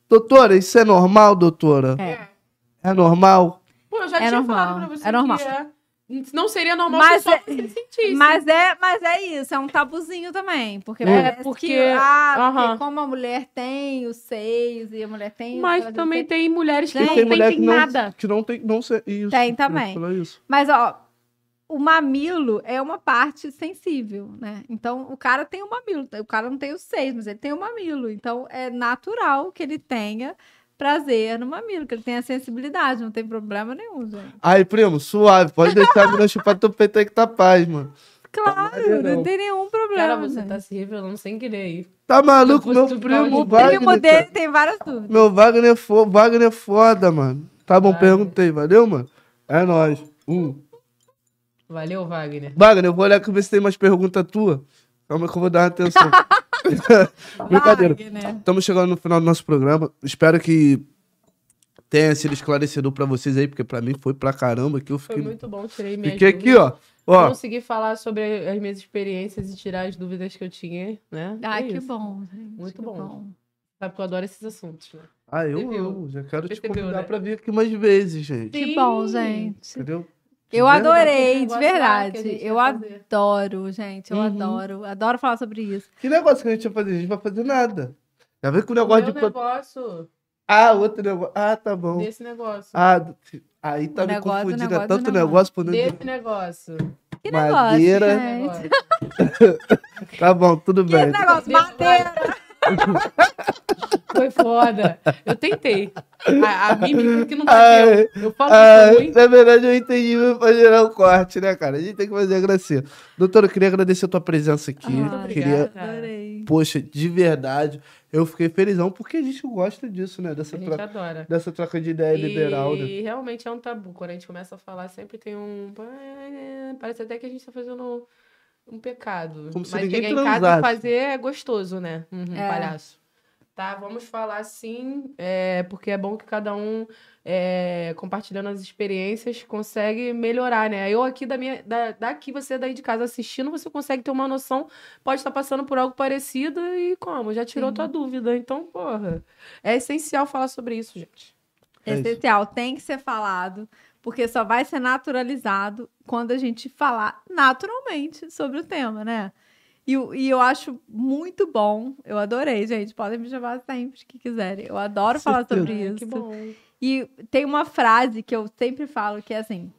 doutora, isso é normal, doutora? É. É normal? Pô, eu já É tinha normal, falado pra você é normal. que é. Não seria normal Mas se só é- você sentisse. Mas é, mas é isso, é um tabuzinho também. Porque É, porque- que, ah, porque aham. como a mulher tem os seios e a mulher tem. Mas também tem- tem mulheres que Gente, não tem mulher que não, nada. que não tem, não sei, isso. Tem também. Mas, ó, o mamilo é uma parte sensível, né? Então, o cara tem o mamilo. O cara não tem os seios, mas ele tem o mamilo. Então, é natural que ele tenha prazer no mamilo, que ele tenha sensibilidade. Não tem problema nenhum, gente. Aí, primo, suave, pode deixar a mina chupar teu peito aí que tá paz, mano. Claro, maneirão. não tem nenhum problema. Cara, você gente. tá se revelando sem querer aí. Tá maluco, Eu meu primo falar, O Wagner. primo dele tem várias dúvidas. Meu Wagner é, fo Wagner é foda, mano. Tá bom, Wagner. perguntei, valeu, mano? É nóis. Um. Valeu, Wagner. Wagner, eu vou olhar aqui ver se tem mais pergunta tua. Calma que eu vou dar atenção. Brincadeira. Wagner. Estamos chegando no final do nosso programa. Espero que tenha sido esclarecedor pra vocês aí, porque pra mim foi pra caramba que eu Foi fiquei. muito bom, tirei minhas Fiquei aqui, ó. Ó, Consegui falar sobre as minhas experiências e tirar as dúvidas que eu tinha, né? Ai, É que isso. bom, gente. Muito que bom. Sabe que eu adoro esses assuntos, né? ah, eu amo. Já quero te Percebeu, convidar né? pra vir aqui mais vezes, gente. Que bom, gente. Entendeu? Eu De adorei, de verdade. Eu fazer. adoro, gente. Eu Uhum. adoro. Adoro falar sobre isso. Que negócio que a gente vai fazer? A gente vai fazer nada. Já vê que o negócio meu de. negócio, Ah, outro negócio. Ah, tá bom. desse negócio. Ah, do- aí tá O me negócio, confundindo. negócio, É tanto negócio. negócio por dentro. Desse negócio. Que Madeira. negócio, gente. negócio. Tá bom, tudo Que esse bem. negócio, madeira. Foi foda. Eu tentei. A, a mímica que não Ai, bateu. Eu falo foi ruim. na verdade, eu entendi pra gerar o corte, né, cara? A gente tem que fazer a gracinha. Doutora, eu queria agradecer a tua presença aqui. Ah, queria, obrigada. Poxa, de verdade, eu fiquei felizão porque a gente gosta disso, né? Dessa, A gente troca, adora. dessa troca de ideia liberal, né? E realmente é um tabu. Quando a gente começa a falar, sempre tem um. Parece até que a gente tá fazendo um pecado. Como se Mas ninguém chegar em casa transasse. e fazer é gostoso, né? Uhum, É. palhaço. Tá, vamos falar sim, é, porque é bom que cada um, é, compartilhando as experiências, consegue melhorar, né? Eu aqui da minha, da, daqui, você daí de casa assistindo, você consegue ter uma noção, pode estar passando por algo parecido e como? Já tirou Sim. tua dúvida. Então, porra, é essencial falar sobre isso, gente. É isso. Essencial, tem que ser falado, porque só vai ser naturalizado quando a gente falar naturalmente sobre o tema, né? E, o- e eu acho muito bom, eu adorei, gente. Podem me chamar sempre que quiserem. Eu adoro falar sobre Ai, isso. que bom. E tem uma frase que eu sempre falo que é assim: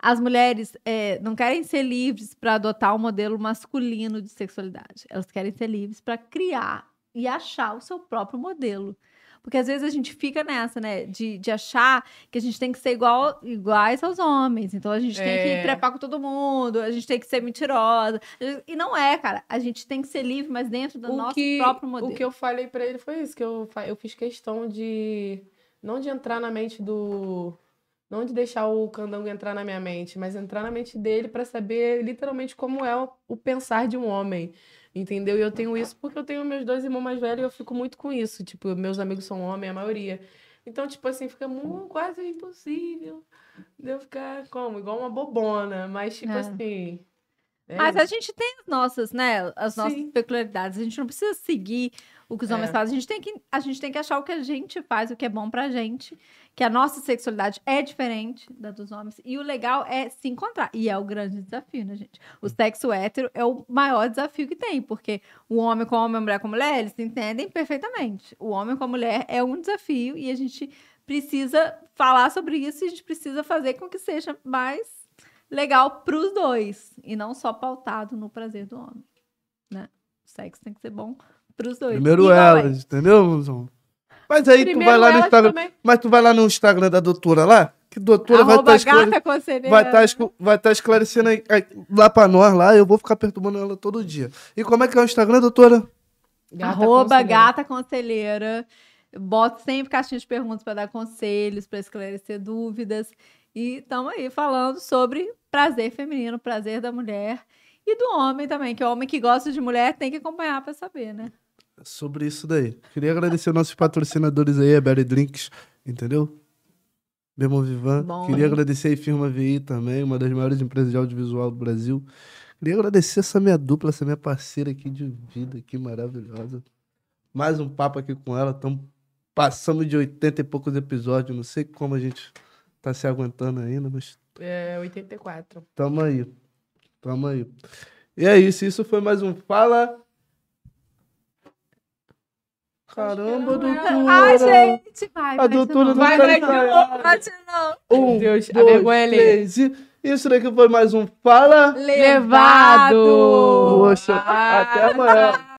as mulheres é, não querem ser livres para adotar um modelo masculino de sexualidade. Elas querem ser livres para criar e achar o seu próprio modelo. Porque às vezes a gente fica nessa, né? De, de achar que a gente tem que ser igual, iguais aos homens. Então a gente tem É. que trepar com todo mundo, a gente tem que ser mentirosa. E não é, cara. A gente tem que ser livre, mas dentro do o nosso que, próprio modelo. O que eu falei pra ele foi isso, que eu, eu fiz questão de não de entrar na mente do não de deixar o candango entrar na minha mente, mas entrar na mente dele pra saber literalmente como é o pensar de um homem. Entendeu? E eu tenho isso porque eu tenho meus dois irmãos mais velhos e eu fico muito com isso. Tipo, meus amigos são homens, a maioria. Então, tipo assim, fica mu- quase impossível de eu ficar como? Igual uma bobona. Mas, tipo É. assim. é Mas a gente tem as nossas, né? As nossas Sim. peculiaridades. A gente não precisa seguir o que os homens É. fazem. A gente, tem que, a gente tem que achar o que a gente faz, o que é bom pra gente. Que a nossa sexualidade é diferente da dos homens. E o legal é se encontrar. E é o grande desafio, né, gente? O sexo hétero é o maior desafio que tem. Porque o homem com homem, a mulher com mulher, eles se entendem perfeitamente. O homem com a mulher é um desafio. E a gente precisa falar sobre isso. E a gente precisa fazer com que seja mais legal pros dois e não só pautado no prazer do homem, né? O sexo tem que ser bom pros dois. Primeiro elas, entendeu, Mozão? Mas aí tu Primeiro vai lá no Instagram. também. Mas tu vai lá no Instagram da doutora lá, que doutora vai Arroba estar esclare... gata conselheira. vai tá vai estar esclarecendo aí, aí, lá pra nós lá, eu vou ficar perturbando ela todo dia. E como é que é o Instagram, doutora? Gata Arroba conselheira. gata conselheira. Boto sempre caixinha de perguntas para dar conselhos, para esclarecer dúvidas. E estamos aí falando sobre prazer feminino, prazer da mulher e do homem também, que o homem que gosta de mulher tem que acompanhar para saber, né? Sobre isso daí. Queria agradecer nossos patrocinadores aí, a Berry Drinks, entendeu? Bemon Vivan. Bom, Queria hein? agradecer a Firma VI também, uma das maiores empresas de audiovisual do Brasil. Queria agradecer essa minha dupla, essa minha parceira aqui de vida, que maravilhosa. Mais um papo aqui com ela. Tamo, passamos de 80 e poucos episódios. Não sei como a gente tá se aguentando ainda, mas É, 84. tamo aí. Tamo aí. E é isso. Isso foi mais um Fala. Caramba, é. doutora. Ai, gente, vai, A vai, doutora não Vai, vai. Vai de novo. Um, Meu Deus, a dois, vergonha alheia. três. E isso daqui foi mais um Fala. Levado. Poxa, até amanhã.